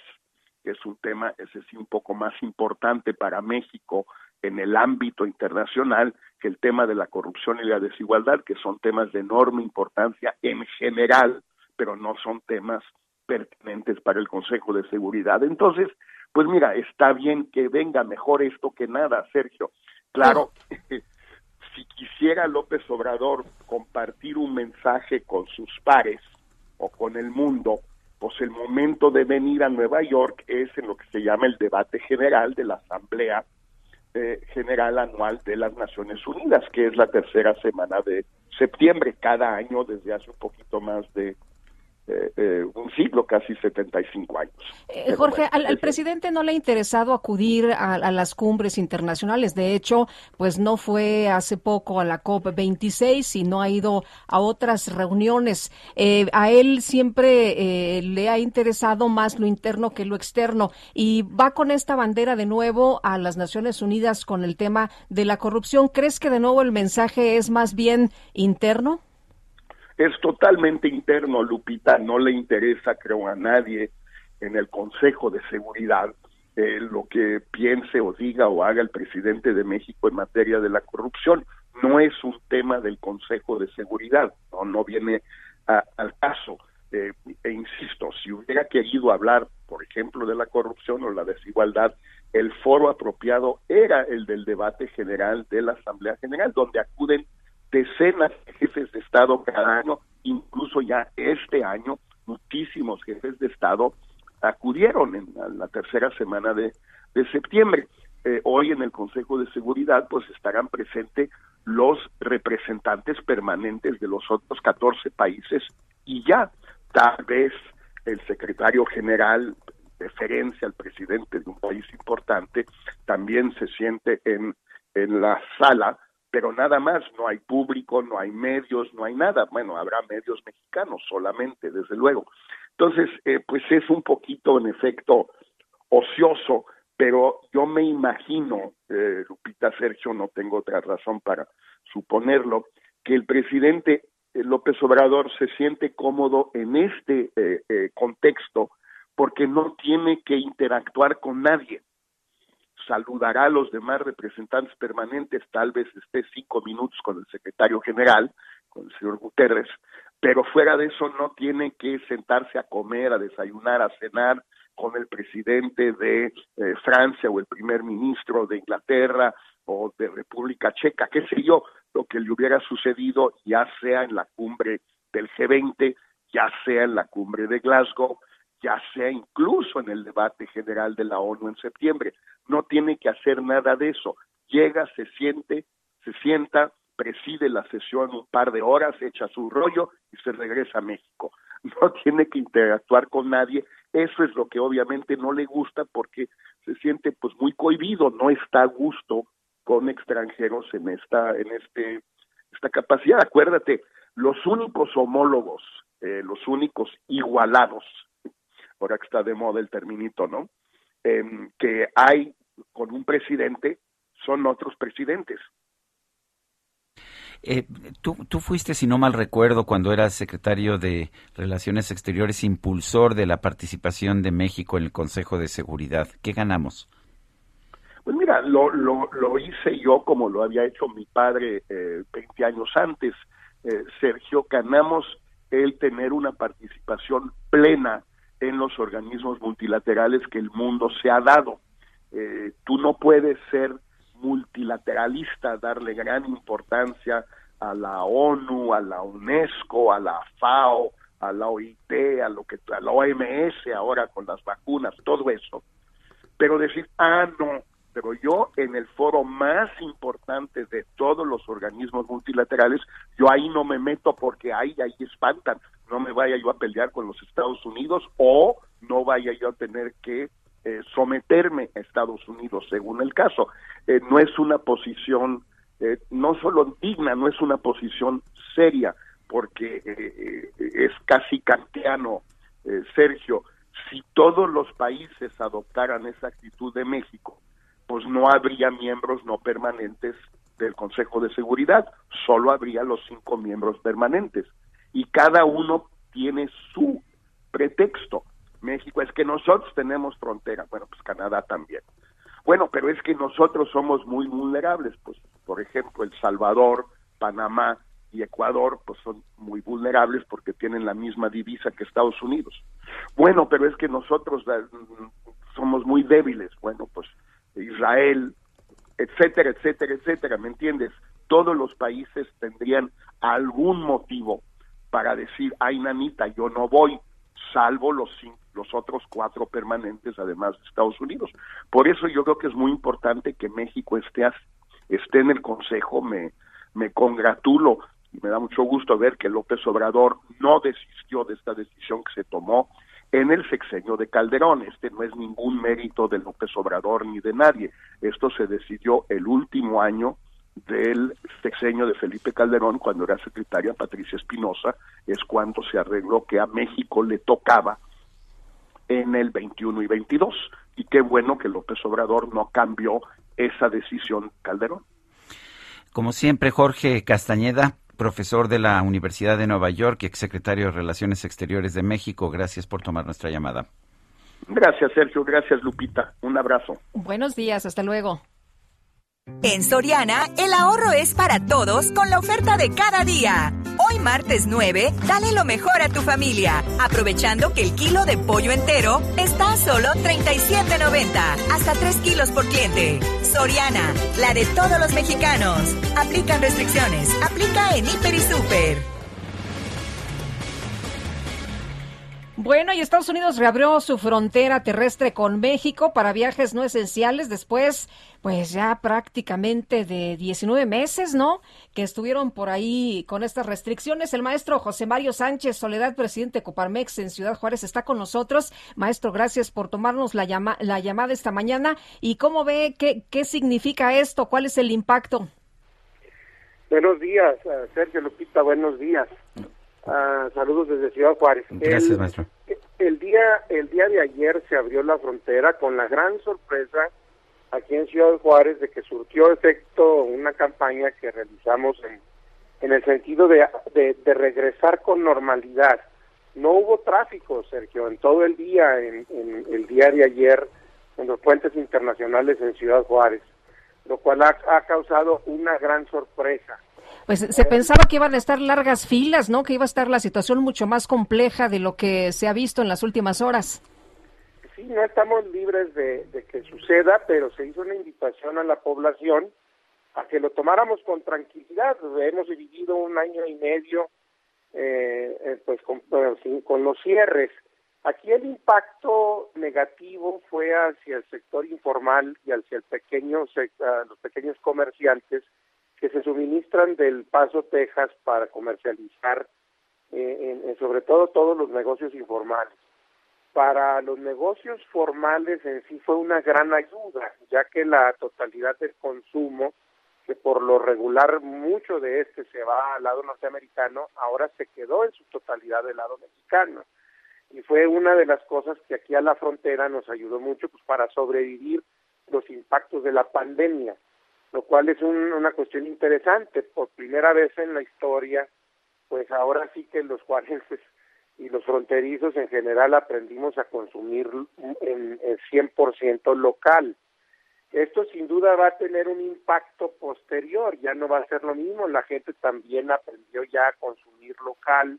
que es un tema ese sí un poco más importante para México en el ámbito internacional que el tema de la corrupción y la desigualdad, que son temas de enorme importancia en general, pero no son temas pertinentes para el Consejo de Seguridad. Entonces, pues mira, está bien que venga mejor esto que nada, Sergio. Claro, si quisiera López Obrador compartir un mensaje con sus pares o con el mundo, pues el momento de venir a Nueva York es en lo que se llama el debate general de la Asamblea General Anual de las Naciones Unidas, que es la tercera semana de septiembre, cada año desde hace un poquito más de eh, eh, un siglo, casi 75 años. Eh, Jorge, al, presidente no le ha interesado acudir a, las cumbres internacionales. De hecho, pues no fue hace poco a la COP26 y no ha ido a otras reuniones. a él siempre le ha interesado más lo interno que lo externo y va con esta bandera de nuevo a las Naciones Unidas con el tema de la corrupción. ¿Crees que de nuevo el mensaje es más bien interno? Es totalmente interno, Lupita, no le interesa, creo, a nadie en el Consejo de Seguridad eh, lo que piense o diga o haga el presidente de México en materia de la corrupción. No es un tema del Consejo de Seguridad, no, viene al caso. Eh, e insisto, si hubiera querido hablar, por ejemplo, de la corrupción o la desigualdad, el foro apropiado era el del debate general de la Asamblea General, donde acuden decenas de jefes de Estado cada año, incluso ya este año, muchísimos jefes de Estado acudieron en la, tercera semana de, septiembre. Eh, hoy en el Consejo de Seguridad pues estarán presentes los representantes permanentes de los otros 14 países y ya, tal vez el secretario general deferencia al presidente de un país importante, también se siente en, en la sala, pero nada más, no hay público, no hay medios, no hay nada. Bueno, habrá medios mexicanos solamente, desde luego. Entonces, eh, pues es un poquito, en efecto, ocioso, pero yo me imagino, eh, Lupita Sergio, no tengo otra razón para suponerlo, que el presidente eh, López Obrador se siente cómodo en este contexto porque no tiene que interactuar con nadie. Saludará a los demás representantes permanentes, tal vez esté cinco minutos con el secretario general, con el señor Guterres, pero fuera de eso no tiene que sentarse a comer, a desayunar, a cenar con el presidente de eh, Francia o el primer ministro de Inglaterra o de República Checa, qué sé yo, lo que le hubiera sucedido ya sea en la cumbre del G20, ya sea en la cumbre de Glasgow, ya sea incluso en el debate general de la ONU en septiembre. No tiene que hacer nada de eso. Llega, se siente, se sienta, preside la sesión un par de horas, echa su rollo y se regresa a México. No tiene que interactuar con nadie. Eso es lo que obviamente no le gusta porque se siente pues muy cohibido, no está a gusto con extranjeros en esta en este esta capacidad. Acuérdate, los únicos homólogos, eh, los únicos igualados ahora que está de moda el terminito, ¿no? Em, que hay con un presidente son otros presidentes. Eh, tú, tú fuiste, si no mal recuerdo, cuando eras secretario de Relaciones Exteriores, impulsor de la participación de México en el Consejo de Seguridad. ¿Qué ganamos? Pues mira, lo, lo, lo hice yo como lo había hecho mi padre eh, 20 años antes. Eh, Sergio, ganamos el tener una participación plena en los organismos multilaterales que el mundo se ha dado. Eh, tú no puedes ser multilateralista, darle gran importancia a la ONU, a la UNESCO, a la FAO, a la OIT, a lo que a la OMS ahora con las vacunas, todo eso. Pero decir, ah, no, pero yo en el foro más importante de todos los organismos multilaterales, yo ahí no me meto porque ahí, ahí espantan, no me vaya yo a pelear con los Estados Unidos o no vaya yo a tener que eh, someterme a Estados Unidos, según el caso. Eh, no es una posición, eh, no solo digna, no es una posición seria, porque es casi kantiano, Sergio. Si todos los países adoptaran esa actitud de México, pues no habría miembros no permanentes del Consejo de Seguridad, solo habría los cinco miembros permanentes. Y cada uno tiene su pretexto. México es que nosotros tenemos frontera, bueno, pues Canadá también. Bueno, pero es que nosotros somos muy vulnerables, pues por ejemplo El Salvador, Panamá y Ecuador, pues son muy vulnerables porque tienen la misma divisa que Estados Unidos. Bueno, pero es que nosotros eh, somos muy débiles, bueno, pues Israel, etcétera, etcétera, etcétera, ¿me entiendes? Todos los países tendrían algún motivo para decir, ay, nanita, yo no voy, salvo los, los otros cuatro permanentes, además de Estados Unidos. Por eso yo creo que es muy importante que México esté, esté en el Consejo, me, me congratulo y me da mucho gusto ver que López Obrador no desistió de esta decisión que se tomó en el sexenio de Calderón. Este no es ningún mérito de López Obrador ni de nadie. Esto se decidió el último año del sexenio de Felipe Calderón, cuando era secretaria Patricia Espinosa, es cuando se arregló que a México le tocaba en el 21 y 22. Y qué bueno que López Obrador no cambió esa decisión Calderón. Como siempre, Jorge Castañeda, profesor de la Universidad de Nueva York y exsecretario de Relaciones Exteriores de México, gracias por tomar nuestra llamada. Gracias, Sergio. Gracias, Lupita. Un abrazo. Buenos días. Hasta luego. En Soriana, el ahorro es para todos con la oferta de cada día. Hoy martes 9, dale lo mejor a tu familia, aprovechando que el kilo de pollo entero está a solo 37.90, hasta 3 kilos por cliente. Soriana, la de todos los mexicanos. Aplican restricciones, aplica en Hiper y Super. Bueno, y Estados Unidos reabrió su frontera terrestre con México para viajes no esenciales después, pues ya prácticamente de 19 meses, ¿no? Que estuvieron por ahí con estas restricciones. El maestro José Mario Sánchez Soledad, presidente de Coparmex en Ciudad Juárez, está con nosotros. Maestro, gracias por tomarnos la, llama la llamada esta mañana. ¿Y cómo ve qué, qué significa esto? ¿Cuál es el impacto? Buenos días, eh, Sergio Lupita, buenos días. Ah, saludos desde Ciudad Juárez. Gracias, el, maestro. El día, el día de ayer se abrió la frontera con la gran sorpresa aquí en Ciudad Juárez de que surtió efecto una campaña que realizamos en, en el sentido de, de, regresar con normalidad. No hubo tráfico, Sergio, en todo el día, en, el día de ayer, en los puentes internacionales en Ciudad Juárez, lo cual ha causado una gran sorpresa. Pues se pensaba que iban a estar largas filas, ¿no? Que iba a estar la situación mucho más compleja de lo que se ha visto en las últimas horas. Sí, no estamos libres de, que suceda, pero se hizo una invitación a la población a que lo tomáramos con tranquilidad. Hemos vivido un año y medio eh, eh, pues con, los cierres. Aquí el impacto negativo fue hacia el sector informal y hacia el pequeño, los pequeños comerciantes que se suministran del Paso, Texas, para comercializar, eh, en, sobre todo todos los negocios informales. Para los negocios formales en sí fue una gran ayuda, ya que la totalidad del consumo, que por lo regular mucho de este se va al lado norteamericano, ahora se quedó en su totalidad del lado mexicano. Y fue una de las cosas que aquí a la frontera nos ayudó mucho pues, para sobrevivir los impactos de la pandemia lo cual es una cuestión interesante. Por primera vez en la historia, pues ahora sí que los juarenses y los fronterizos en general aprendimos a consumir en, en 100% local. Esto sin duda va a tener un impacto posterior, ya no va a ser lo mismo, la gente también aprendió ya a consumir local,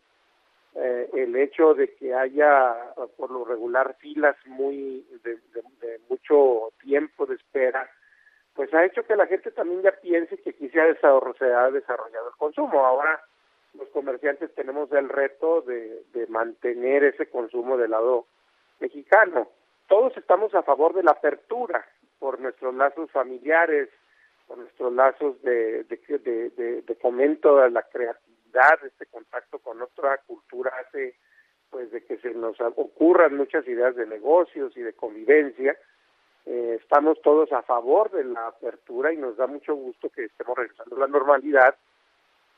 eh, el hecho de que haya por lo regular filas muy de mucho tiempo de espera, pues ha hecho que la gente también ya piense que aquí se ha, desarrollado, el consumo. Ahora los comerciantes tenemos el reto de, mantener ese consumo del lado mexicano. Todos estamos a favor de la apertura por nuestros lazos familiares, por nuestros lazos de, de, de, fomento de la creatividad, este contacto con otra cultura hace pues de que se nos ocurran muchas ideas de negocios y de convivencia eh, estamos todos a favor de la apertura y nos da mucho gusto que estemos regresando a la normalidad,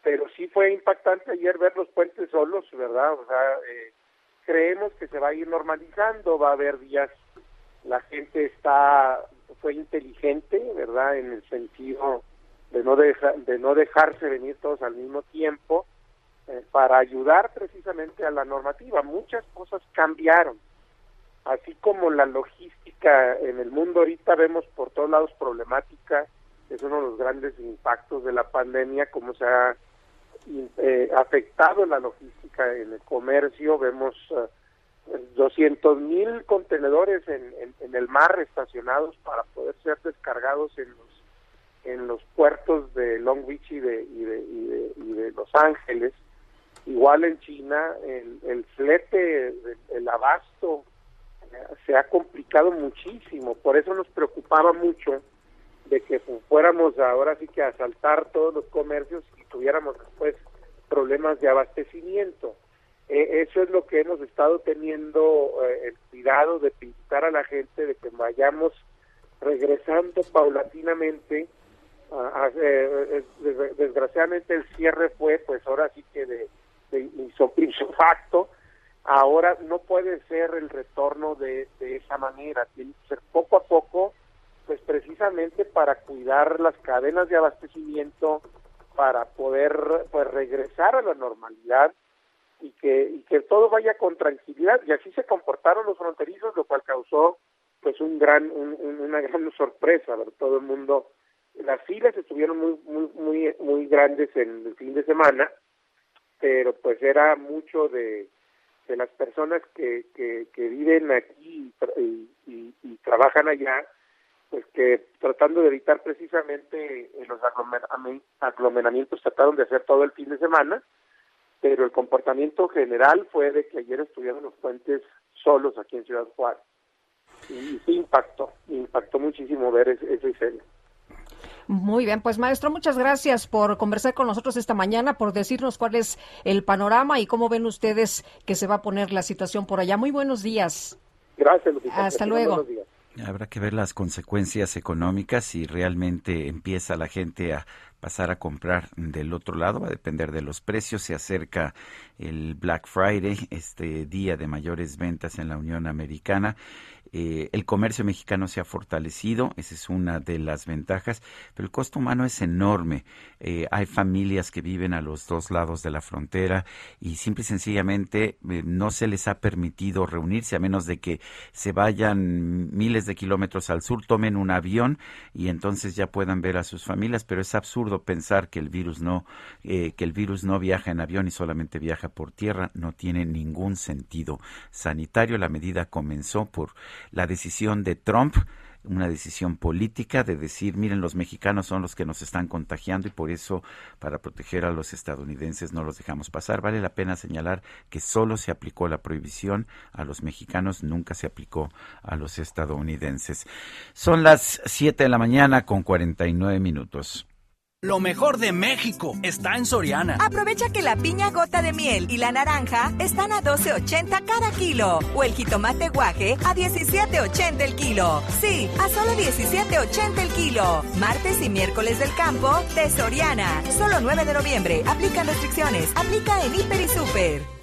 pero sí fue impactante ayer ver los puentes solos, ¿verdad? O sea, eh, creemos que se va a ir normalizando, va a haber días, la gente está, fue inteligente, ¿verdad? En el sentido de no, de no dejarse venir todos al mismo tiempo, eh, para ayudar precisamente a la normativa. Muchas cosas cambiaron así como la logística en el mundo ahorita vemos por todos lados problemática, es uno de los grandes impactos de la pandemia, cómo se ha eh, afectado la logística en el comercio, vemos uh, eh, 200 mil contenedores en, en, el mar estacionados para poder ser descargados en los en los puertos de Long Beach y de, y de, y de, Los Ángeles. Igual en China, el, el flete, el abasto se ha complicado muchísimo, por eso nos preocupaba mucho de que fuéramos ahora sí que a asaltar todos los comercios y tuviéramos después problemas de abastecimiento. Eh, eso es lo que hemos estado teniendo eh, el cuidado de pintar a la gente, de que vayamos regresando paulatinamente. Eh, desgraciadamente el cierre fue, pues ahora sí que de, de facto, Ahora no puede ser el retorno de, de esa manera, tiene que ser poco a poco, pues precisamente para cuidar las cadenas de abastecimiento, para poder pues regresar a la normalidad y que, y que todo vaya con tranquilidad. Y así se comportaron los fronterizos, lo cual causó pues un gran, una gran sorpresa, ¿verdad? todo el mundo, las filas estuvieron muy, muy, muy, muy grandes en el fin de semana, pero pues era mucho de, de las personas que, que, viven aquí y, trabajan allá, pues que tratando de evitar precisamente los aglomeramientos trataron de hacer todo el fin de semana pero el comportamiento general fue de que ayer estuvieron los puentes solos aquí en Ciudad Juárez. Y sí impactó, impactó muchísimo ver ese, esa escena. Muy bien, pues maestro, muchas gracias por conversar con nosotros esta mañana, por decirnos cuál es el panorama y cómo ven ustedes que se va a poner la situación por allá. Muy buenos días. Gracias, Lupita. Hasta luego. Habrá que ver las consecuencias económicas si realmente empieza la gente a pasar a comprar del otro lado, va a depender de los precios. Se acerca el Black Friday, este día de mayores ventas en la Unión Americana. Eh, el comercio mexicano se ha fortalecido, esa es una de las ventajas, pero el costo humano es enorme. Eh, hay familias que viven a los dos lados de la frontera y simple y sencillamente eh, no se les ha permitido reunirse a menos de que se vayan miles de kilómetros al sur, tomen un avión y entonces ya puedan ver a sus familias, pero es absurdo pensar que el virus no, que el virus no viaja en avión y solamente viaja por tierra, no tiene ningún sentido sanitario. La medida comenzó por la decisión de Trump una decisión política de decir, miren, los mexicanos son los que nos están contagiando y por eso, para proteger a los estadounidenses, no los dejamos pasar. Vale la pena señalar que solo se aplicó la prohibición a los mexicanos, nunca se aplicó a los estadounidenses. Son las 7 de la mañana con 49 minutos. Lo mejor de México está en Soriana. Aprovecha que la piña gota de miel y la naranja están a 12.80 cada kilo. O el jitomate guaje a 17.80 el kilo. Sí, a solo 17.80 el kilo. Martes y miércoles del campo de Soriana. Solo 9 de noviembre. Aplican restricciones. Aplica en Hiper y Super.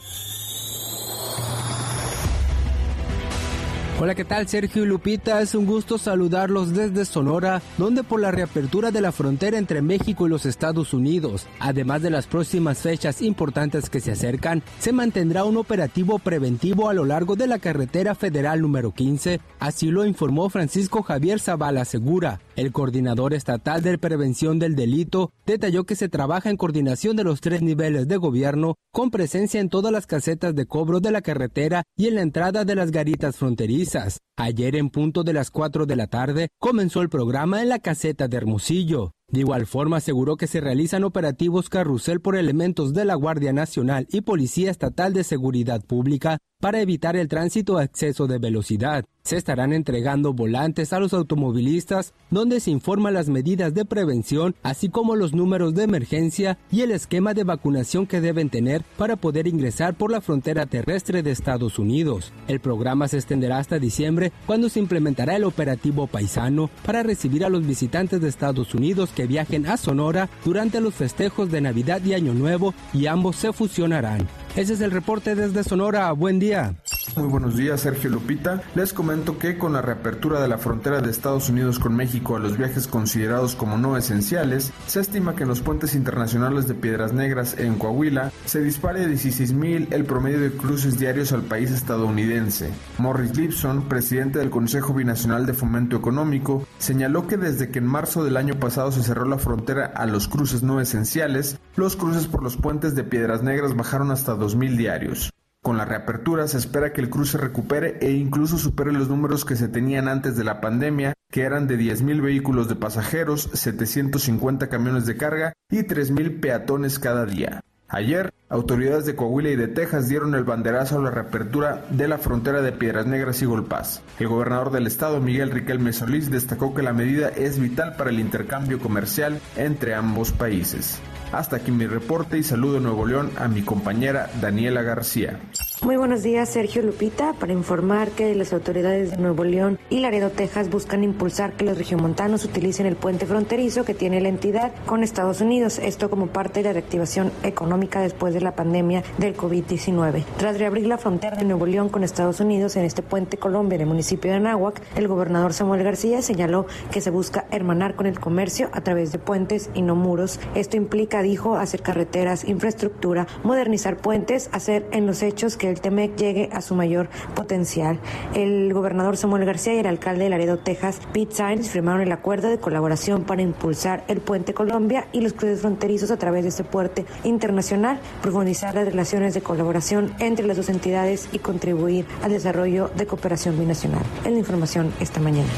Hola, ¿qué tal? Sergio y Lupita, es un gusto saludarlos desde Sonora, donde por la reapertura de la frontera entre México y los Estados Unidos, además de las próximas fechas importantes que se acercan, se mantendrá un operativo preventivo a lo largo de la carretera federal número 15, así lo informó Francisco Javier Zavala Segura. El coordinador estatal de prevención del delito detalló que se trabaja en coordinación de los tres niveles de gobierno, con presencia en todas las casetas de cobro de la carretera y en la entrada de las garitas fronterizas Ayer en punto de las 4 de la tarde comenzó el programa en la caseta de Hermosillo. De igual forma aseguró que se realizan operativos carrusel por elementos de la Guardia Nacional y Policía Estatal de Seguridad Pública para evitar el tránsito a exceso de velocidad. Se estarán entregando volantes a los automovilistas donde se informan las medidas de prevención, así como los números de emergencia y el esquema de vacunación que deben tener para poder ingresar por la frontera terrestre de Estados Unidos. El programa se extenderá hasta diciembre, cuando se implementará el operativo paisano para recibir a los visitantes de Estados Unidos que viajen a Sonora durante los festejos de Navidad y Año Nuevo y ambos se fusionarán. Ese es el reporte desde Sonora. Buen día. Muy buenos días, Sergio Lupita. Les comento que con la reapertura de la frontera de Estados Unidos con México a los viajes considerados como no esenciales, se estima que en los puentes internacionales de Piedras Negras en Coahuila se dispare a 16.000 el promedio de cruces diarios al país estadounidense. Morris Gibson, presidente del Consejo Binacional de Fomento Económico, señaló que desde que en marzo del año pasado se cerró la frontera a los cruces no esenciales, los cruces por los puentes de Piedras Negras bajaron hasta 2.000 diarios. Con la reapertura se espera que el cruce recupere e incluso supere los números que se tenían antes de la pandemia, que eran de 10.000 vehículos de pasajeros, 750 camiones de carga y 3.000 peatones cada día. Ayer, autoridades de Coahuila y de Texas dieron el banderazo a la reapertura de la frontera de Piedras Negras y Golpaz. El gobernador del estado, Miguel Riquelme Solís, destacó que la medida es vital para el intercambio comercial entre ambos países. Hasta aquí mi reporte y saludo Nuevo León a mi compañera Daniela García. Muy buenos días, Sergio Lupita, para informar que las autoridades de Nuevo León y Laredo, Texas buscan impulsar que los regiomontanos utilicen el puente fronterizo que tiene la entidad con Estados Unidos, esto como parte de la reactivación económica después de la pandemia del COVID-19. Tras reabrir la frontera de Nuevo León con Estados Unidos en este puente Colombia en el municipio de Anáhuac, el gobernador Samuel García señaló que se busca hermanar con el comercio a través de puentes y no muros. Esto implica, dijo, hacer carreteras, infraestructura, modernizar puentes, hacer en los hechos que el TEMEC llegue a su mayor potencial. El gobernador Samuel García y el alcalde de Laredo, Texas, Pete Sainz, firmaron el acuerdo de colaboración para impulsar el puente Colombia y los cruces fronterizos a través de este puente internacional, profundizar las relaciones de colaboración entre las dos entidades y contribuir al desarrollo de cooperación binacional. Es la información esta mañana.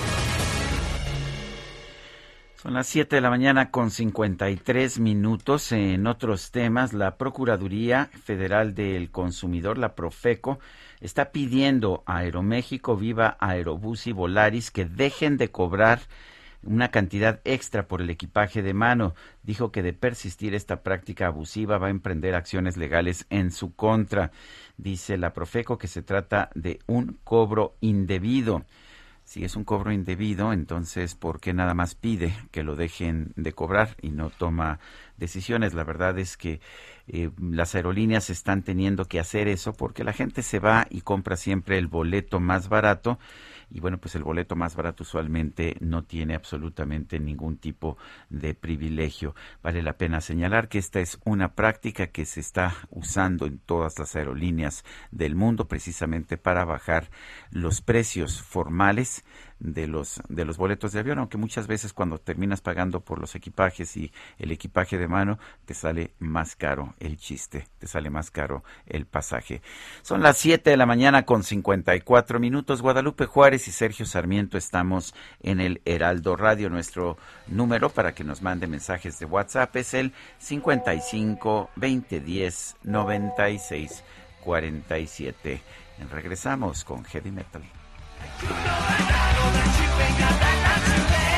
Son las 7 de la mañana con 53 minutos. En otros temas, la Procuraduría Federal del Consumidor, la Profeco, está pidiendo a Aeroméxico, Viva Aerobús y Volaris que dejen de cobrar una cantidad extra por el equipaje de mano. Dijo que de persistir esta práctica abusiva va a emprender acciones legales en su contra. Dice la Profeco que se trata de un cobro indebido si es un cobro indebido, entonces, ¿por qué nada más pide que lo dejen de cobrar y no toma decisiones? La verdad es que eh, las aerolíneas están teniendo que hacer eso porque la gente se va y compra siempre el boleto más barato y bueno, pues el boleto más barato usualmente no tiene absolutamente ningún tipo de privilegio. Vale la pena señalar que esta es una práctica que se está usando en todas las aerolíneas del mundo precisamente para bajar los precios formales de los de los boletos de avión, aunque muchas veces cuando terminas pagando por los equipajes y el equipaje de mano te sale más caro el chiste, te sale más caro el pasaje. Son las 7 de la mañana con 54 minutos. Guadalupe Juárez y Sergio Sarmiento estamos en el Heraldo Radio. Nuestro número para que nos mande mensajes de WhatsApp es el 55 20 10 96 47. Regresamos con Heavy Metal. You know that I don't let you ain't got that not today.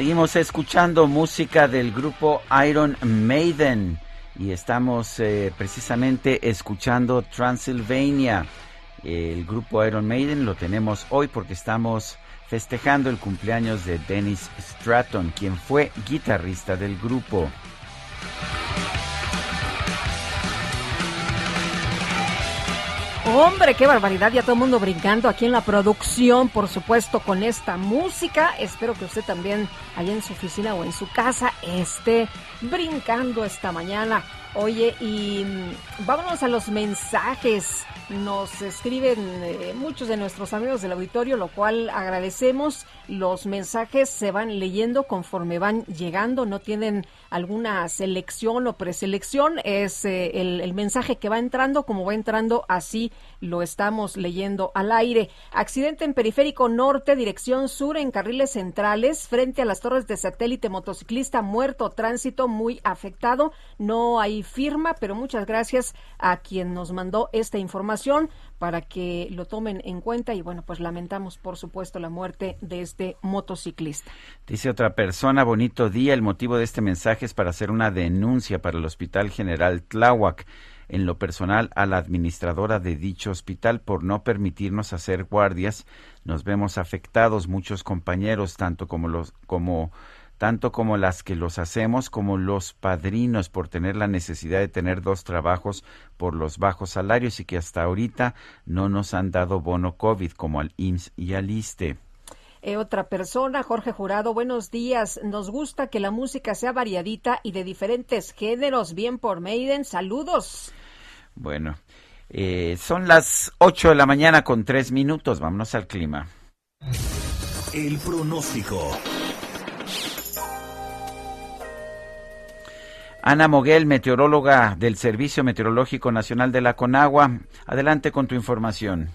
Seguimos escuchando música del grupo Iron Maiden y estamos eh, precisamente escuchando Transylvania. El grupo Iron Maiden lo tenemos hoy porque estamos festejando el cumpleaños de Dennis Stratton, quien fue guitarrista del grupo. Hombre, qué barbaridad, ya todo el mundo brincando aquí en la producción, por supuesto, con esta música. Espero que usted también allá en su oficina o en su casa esté brincando esta mañana. Oye, y mm, vámonos a los mensajes. Nos escriben eh, muchos de nuestros amigos del auditorio, lo cual agradecemos. Los mensajes se van leyendo conforme van llegando, no tienen alguna selección o preselección. Es eh, el, el mensaje que va entrando, como va entrando, así lo estamos leyendo al aire. Accidente en periférico norte, dirección sur, en carriles centrales, frente a las torres de satélite, motociclista muerto, tránsito muy afectado. No hay firma, pero muchas gracias a quien nos mandó esta información para que lo tomen en cuenta y bueno, pues lamentamos por supuesto la muerte de este motociclista. Dice otra persona, bonito día, el motivo de este mensaje es para hacer una denuncia para el Hospital General Tláhuac en lo personal a la administradora de dicho hospital por no permitirnos hacer guardias. Nos vemos afectados muchos compañeros, tanto como los como tanto como las que los hacemos como los padrinos por tener la necesidad de tener dos trabajos por los bajos salarios y que hasta ahorita no nos han dado bono COVID como al IMSS y al ISTE. Eh, otra persona, Jorge Jurado, buenos días. Nos gusta que la música sea variadita y de diferentes géneros. Bien por Maiden, saludos. Bueno, eh, son las 8 de la mañana con tres minutos. Vámonos al clima. El pronóstico. Ana Moguel, meteoróloga del Servicio Meteorológico Nacional de la Conagua. Adelante con tu información.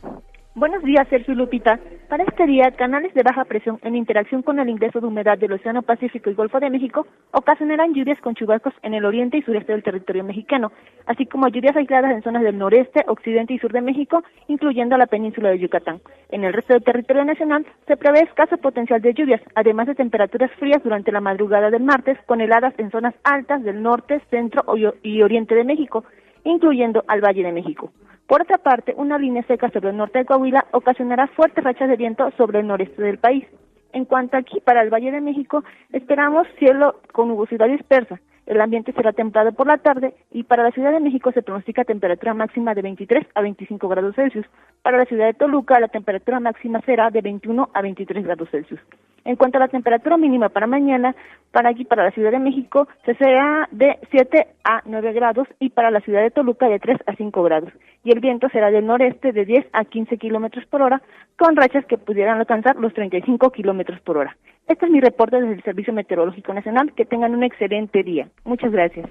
Buenos días, Sergio Lupita. Para este día, canales de baja presión en interacción con el ingreso de humedad del Océano Pacífico y Golfo de México ocasionarán lluvias con chubascos en el oriente y sureste del territorio mexicano, así como lluvias aisladas en zonas del noreste, occidente y sur de México, incluyendo la península de Yucatán. En el resto del territorio nacional se prevé escaso potencial de lluvias, además de temperaturas frías durante la madrugada del martes, con heladas en zonas altas del norte, centro y oriente de México, incluyendo al Valle de México. Por otra parte, una línea seca sobre el norte de Coahuila ocasionará fuertes rachas de viento sobre el noreste del país. En cuanto aquí para el Valle de México, esperamos cielo con nubosidad dispersa. El ambiente será templado por la tarde y para la Ciudad de México se pronostica temperatura máxima de 23 a 25 grados Celsius. Para la ciudad de Toluca la temperatura máxima será de 21 a 23 grados Celsius. En cuanto a la temperatura mínima para mañana, para aquí, para la Ciudad de México, se será de 7 a 9 grados y para la ciudad de Toluca de 3 a 5 grados. Y el viento será del noreste de 10 a 15 kilómetros por hora, con rachas que pudieran alcanzar los 35 kilómetros por hora. Este es mi reporte desde el Servicio Meteorológico Nacional. Que tengan un excelente día. Muchas gracias.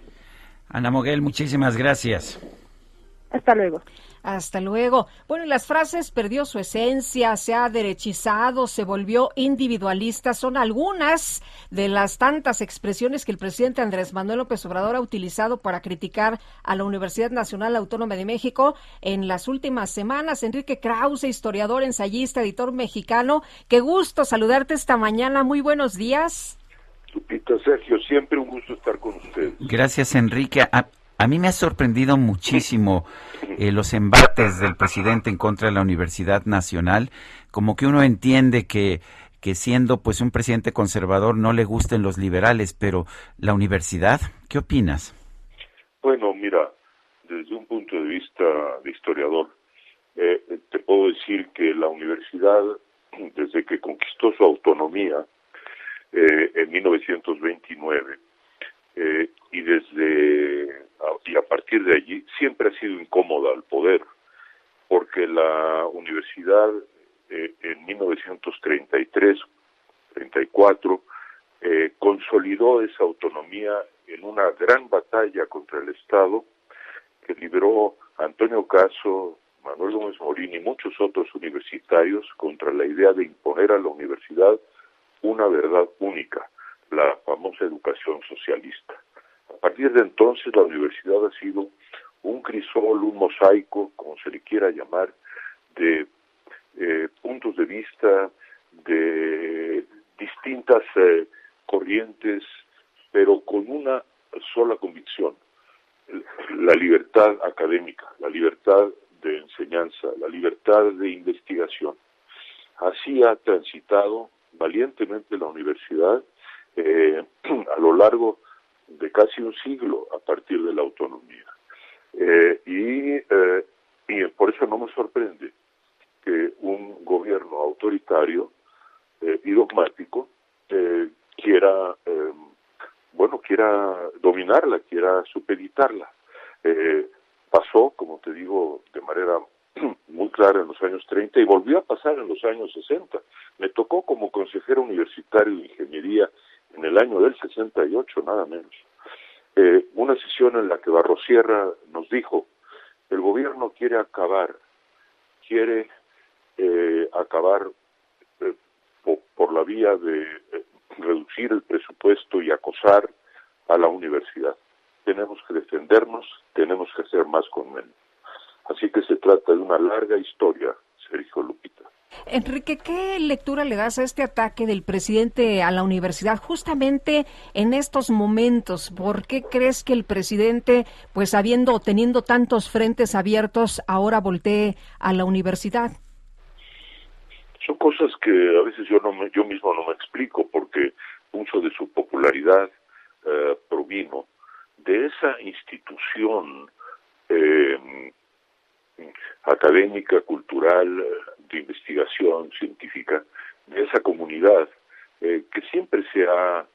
Ana Moguel, muchísimas gracias. Hasta luego. Hasta luego. Bueno, y las frases perdió su esencia, se ha derechizado, se volvió individualista. Son algunas de las tantas expresiones que el presidente Andrés Manuel López Obrador ha utilizado para criticar a la Universidad Nacional Autónoma de México en las últimas semanas. Enrique Krause, historiador, ensayista, editor mexicano. Qué gusto saludarte esta mañana. Muy buenos días. Lupita, Sergio, siempre un gusto estar con usted. Gracias, Enrique. A mí me ha sorprendido muchísimo eh, los embates del presidente en contra de la Universidad Nacional, como que uno entiende que que siendo pues un presidente conservador no le gusten los liberales, pero la universidad, ¿qué opinas? Bueno, mira, desde un punto de vista de historiador, eh, te puedo decir que la universidad, desde que conquistó su autonomía eh, en 1929, y desde y a partir de allí siempre ha sido incómoda al poder, porque la universidad eh, en 1933, 34, eh, consolidó esa autonomía en una gran batalla contra el Estado que libró Antonio Caso, Manuel Gómez Morín y muchos otros universitarios contra la idea de imponer a la universidad una verdad única, la famosa educación socialista. A partir de entonces la universidad ha sido un crisol, un mosaico, como se le quiera llamar, de eh, puntos de vista, de distintas eh, corrientes, pero con una sola convicción, la libertad académica, la libertad de enseñanza, la libertad de investigación. Así ha transitado valientemente la universidad eh, a lo largo de casi un siglo a partir de la autonomía. Eh, y, eh, y por eso no me sorprende que un gobierno autoritario eh, y dogmático quiera, bueno, quiera dominarla, quiera supeditarla. pasó, como te digo, de manera muy clara en los años 30 y volvió a pasar en los años 60. Me tocó como consejero universitario de ingeniería en el año del 68, nada menos. Eh, una sesión en la que Barrosierra nos dijo, el gobierno quiere acabar, quiere eh, acabar eh, por, la vía de reducir el presupuesto y acosar a la universidad. tenemos que defendernos, tenemos que hacer más con menos. Así que se trata de una larga historia, Sergio Lupita. Enrique, ¿qué lectura le das a este ataque del presidente a la universidad justamente en estos momentos? ¿Por qué crees que el presidente, pues habiendo teniendo tantos frentes abiertos, ahora voltee a la universidad? Son cosas que a veces yo no yo mismo no me explico porque mucho de su popularidad eh, provino de esa institución eh, académica, cultural, de investigación científica, de esa comunidad eh, que siempre se ha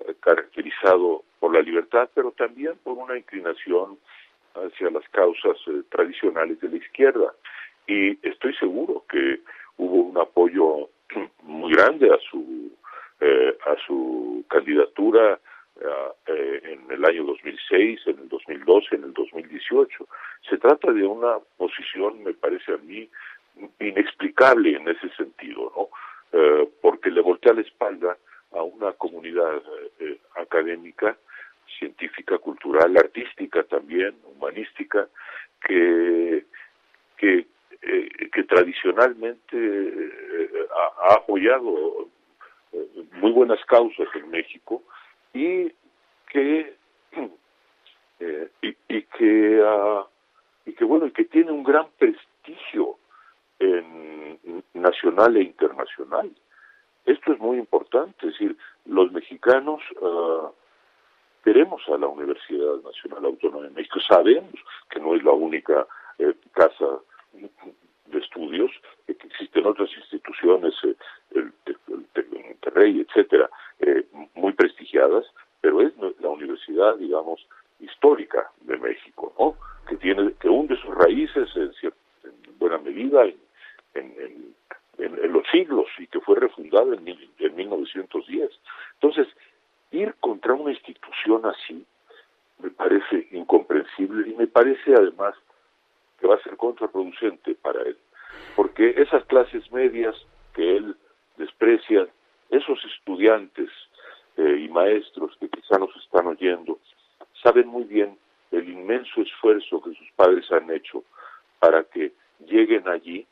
eh, caracterizado por la libertad, pero también por una inclinación hacia las causas eh, tradicionales de la izquierda. Y estoy seguro que hubo un apoyo muy grande a su a su candidatura eh, en el año 2006, en el 2012, en el 2018. Se trata de una posición, me parece a mí, inexplicable en ese sentido, ¿no? Eh, porque le voltea la espalda a una comunidad eh, académica, científica, cultural, artística también, humanística, que, que tradicionalmente ha apoyado muy buenas causas en México y que eh, y, que uh, y que bueno y que tiene un gran prestigio en, nacional e internacional. Esto es muy importante es decir los mexicanos uh, queremos a la Universidad Nacional Autónoma de México sabemos que no es la única eh, casa de estudios que existen otras instituciones eh, el, el, el, Monterrey etcétera eh, muy prestigiadas, pero es la universidad, digamos, histórica de México, ¿no? Que tiene, que hunde sus raíces en, buena medida en, en, en, los siglos y que fue refundada en, en 1910. Entonces, ir contra una institución así me parece incomprensible y me parece además que va a ser contraproducente para él, porque esas clases medias que él desprecia esos estudiantes eh, y maestros que quizá nos están oyendo saben muy bien el inmenso esfuerzo que sus padres han hecho para que lleguen allí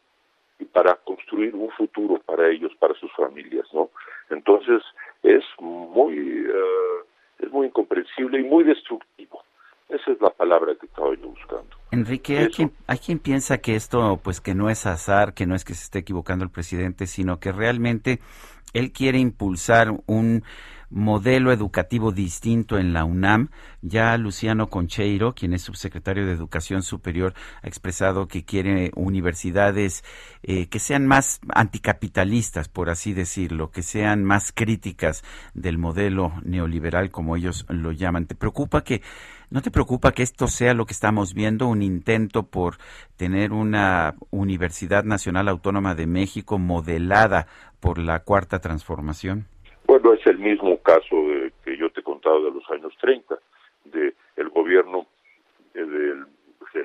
y para construir un futuro para ellos, para sus familias, ¿no? Entonces es muy uh, es muy incomprensible y muy destructivo. Esa es la palabra que estaba yo buscando. Enrique, hay quien, hay quien piensa que esto, pues que no es azar, que no es que se esté equivocando el presidente, sino que realmente él quiere impulsar un modelo educativo distinto en la UNAM. Ya Luciano Concheiro, quien es subsecretario de Educación Superior, ha expresado que quiere universidades eh, que sean más anticapitalistas, por así decirlo, que sean más críticas del modelo neoliberal, como ellos lo llaman. ¿Te preocupa que ¿No te preocupa que esto sea lo que estamos viendo, un intento por tener una Universidad Nacional Autónoma de México modelada por la Cuarta Transformación? El mismo caso de, que yo te he contado de los años 30, de el gobierno eh, del,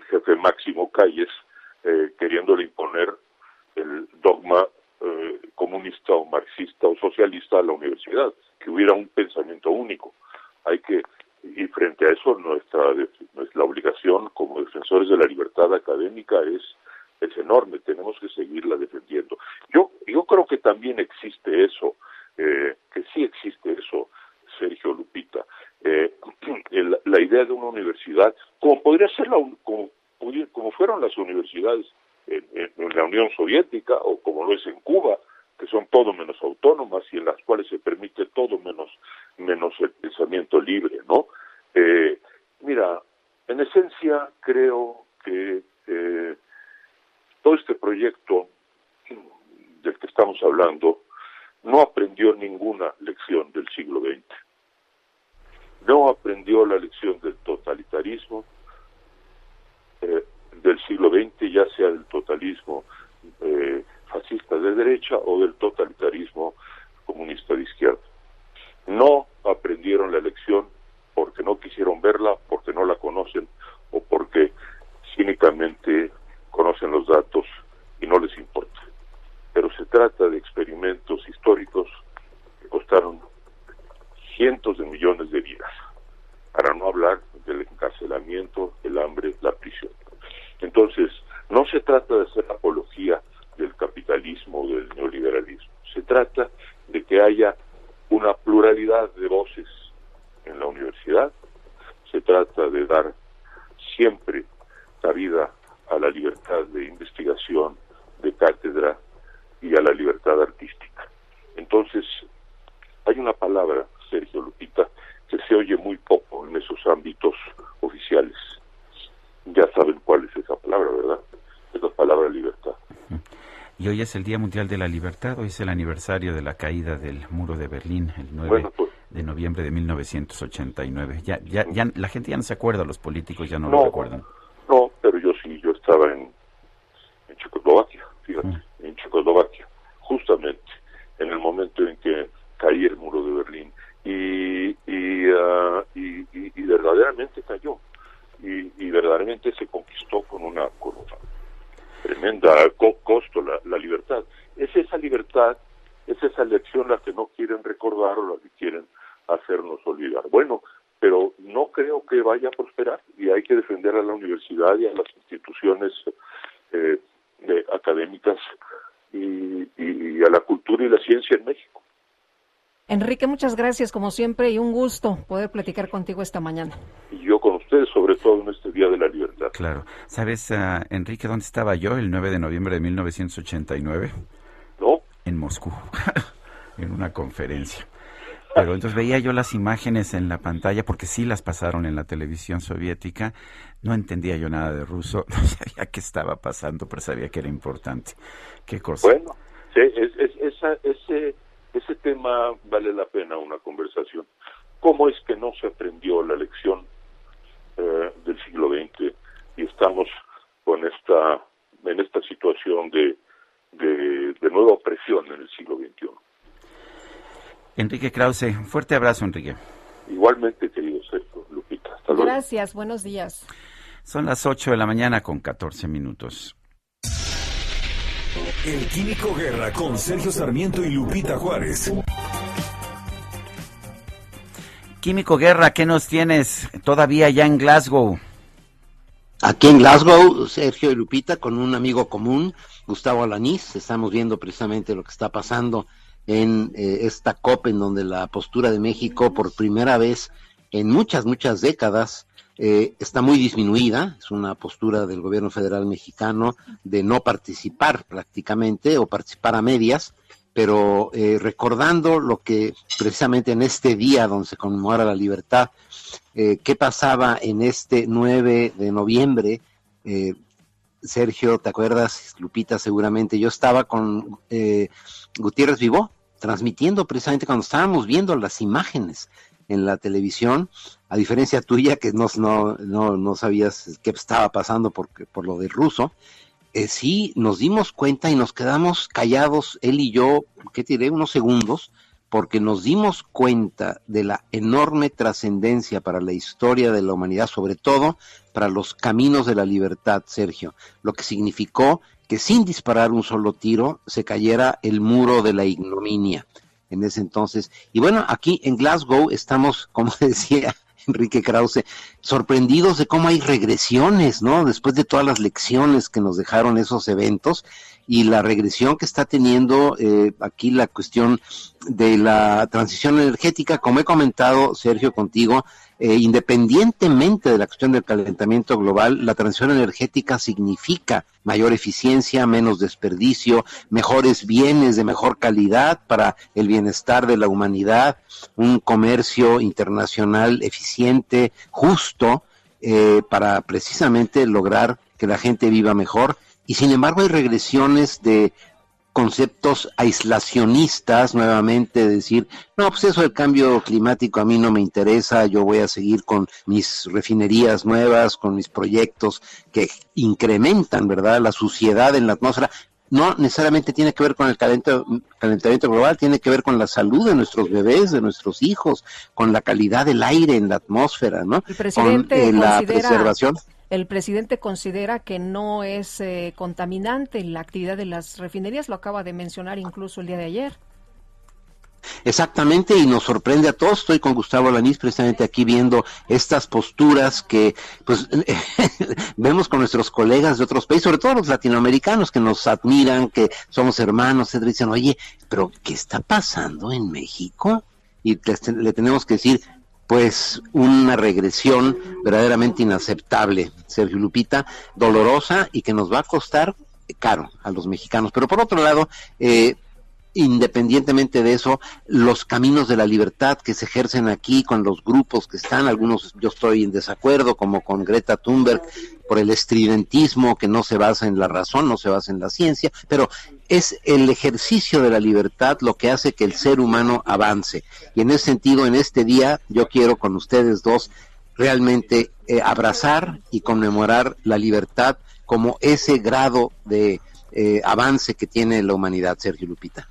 jefe Máximo Calles eh, queriéndole imponer el dogma eh, comunista o marxista o socialista a la universidad, que hubiera un pensamiento único. Hay que y frente a eso nuestra la obligación como defensores de la libertad académica es es enorme tenemos que seguirla defendiendo yo yo creo que también existe eso eh, que sí existe eso Sergio Lupita eh, la idea de una universidad como podría ser la como, como fueron las universidades en, en la Unión Soviética o como lo es en Cuba que son todo menos autónomas y en las cuales se permite todo menos menos el pensamiento libre, ¿no? Eh, mira, en esencia creo que eh, todo este proyecto del que estamos hablando no aprendió ninguna lección del siglo XX. No aprendió la lección del totalitarismo eh, del siglo XX, ya sea el totalismo eh, fascista de derecha o del totalitarismo comunista de izquierda. No aprendieron la lección porque no quisieron verla, porque no la conocen o porque cínicamente conocen los datos y no les importa pero se trata de experimentos históricos que costaron cientos de millones de vidas, para no hablar del encarcelamiento, el hambre, la prisión. Entonces, no se trata de hacer apología del capitalismo o del neoliberalismo, se trata de que haya una pluralidad de voces en la universidad, se trata de dar siempre cabida a la libertad de investigación, de cátedra, y a la libertad artística. Entonces, hay una palabra, Sergio Lupita, que se oye muy poco en esos ámbitos oficiales. Ya saben cuál es esa palabra, ¿verdad? Es la palabra libertad. Y hoy es el Día Mundial de la Libertad, hoy es el aniversario de la caída del muro de Berlín, el 9 pues, de noviembre de 1989. Ya, ya, ya, la gente ya no se acuerda, los políticos ya no, lo recuerdan. No, pero yo sí, yo estaba en, en Checoslovaquia, fíjate, mm. en Checoslovaquia, justamente en el momento en que caía el muro de Berlín y, y, uh, y, verdaderamente cayó y, y, verdaderamente se conquistó con una, con una tremenda costo la, la libertad. Es esa libertad, es esa lección la que no quieren recordar o la que quieren hacernos olvidar. Bueno, pero no creo que vaya a prosperar y hay que defender a la universidad y a las instituciones eh, de, académicas y, y, a la cultura y la ciencia en México. Enrique, muchas gracias como siempre y un gusto poder platicar contigo esta mañana. Y yo con ustedes, sobre todo en este Día de la Libertad. Claro. ¿Sabes, uh, Enrique, dónde estaba yo el 9 de noviembre de 1989? No. En Moscú, en una conferencia. Pero entonces veía yo las imágenes en la pantalla, porque sí las pasaron en la televisión soviética. No entendía yo nada de ruso, no sabía qué estaba pasando, pero sabía que era importante. ¿Qué cosa? Bueno, sí, es, ese, tema vale la pena una conversación. ¿Cómo es que no se aprendió la lección eh, del siglo XX y estamos con esta, en esta situación de, de, de nueva opresión en el siglo XXI? Enrique Krause, un fuerte abrazo, Enrique. Igualmente, querido Sergio, Lupita. Hasta luego. Gracias, buenos días. Son las 8 de la mañana con 14 minutos. El Químico Guerra con Sergio Sarmiento y Lupita Juárez. Químico Guerra, ¿qué nos tienes todavía ya en Glasgow? Aquí en Glasgow, Sergio y Lupita, con un amigo común, Gustavo Alanís, estamos viendo precisamente lo que está pasando en eh, esta COP, en donde la postura de México por primera vez en muchas, muchas décadas eh, está muy disminuida. Es una postura del gobierno federal mexicano de no participar prácticamente o participar a medias, pero eh, recordando lo que precisamente en este día donde se conmemora la libertad, qué pasaba en este 9 de noviembre. Sergio, ¿te acuerdas? Lupita, seguramente. Yo estaba con Gutiérrez Vivó, transmitiendo precisamente cuando estábamos viendo las imágenes en la televisión, a diferencia tuya que no, no, no, sabías qué estaba pasando por, por lo de ruso, eh, sí nos dimos cuenta y nos quedamos callados, él y yo, ¿qué diré? Unos segundos, porque nos dimos cuenta de la enorme trascendencia para la historia de la humanidad, sobre todo para los caminos de la libertad, Sergio, lo que significó que sin disparar un solo tiro se cayera el muro de la ignominia en ese entonces. Y bueno, aquí en Glasgow estamos, como decía Enrique Krause, sorprendidos de cómo hay regresiones, ¿no? Después de todas las lecciones que nos dejaron esos eventos y la regresión que está teniendo eh, aquí la cuestión de la transición energética, como he comentado, Sergio, contigo, eh, independientemente de la cuestión del calentamiento global, la transición energética significa mayor eficiencia, menos desperdicio, mejores bienes de mejor calidad para el bienestar de la humanidad, un comercio internacional eficiente, justo, eh, para precisamente lograr que la gente viva mejor. Y sin embargo hay regresiones de conceptos aislacionistas nuevamente, decir, no, pues eso del cambio climático a mí no me interesa, yo voy a seguir con mis refinerías nuevas, con mis proyectos que incrementan, ¿verdad?, la suciedad en la atmósfera. No necesariamente tiene que ver con el calentamiento global, tiene que ver con la salud de nuestros bebés, de nuestros hijos, con la calidad del aire en la atmósfera, ¿no? con eh, la preservación el presidente considera que no es eh, contaminante la actividad de las refinerías, lo acaba de mencionar incluso el día de ayer. Exactamente, y nos sorprende a todos. Estoy con Gustavo Lanís precisamente aquí viendo estas posturas que pues vemos con nuestros colegas de otros países, sobre todo los latinoamericanos que nos admiran, que somos hermanos, etc. Dicen, oye, pero ¿qué está pasando en México? Y le tenemos que decir, pues una regresión verdaderamente inaceptable, Sergio Lupita, dolorosa y que nos va a costar caro a los mexicanos. Pero por otro lado, eh, independientemente de eso, los caminos de la libertad que se ejercen aquí con los grupos que están, algunos yo estoy en desacuerdo, como con Greta Thunberg, por el estridentismo que no se basa en la razón, no se basa en la ciencia, pero es el ejercicio de la libertad lo que hace que el ser humano avance. Y en ese sentido, en este día, yo quiero con ustedes dos realmente eh, abrazar y conmemorar la libertad como ese grado de eh, avance que tiene la humanidad, Sergio Lupita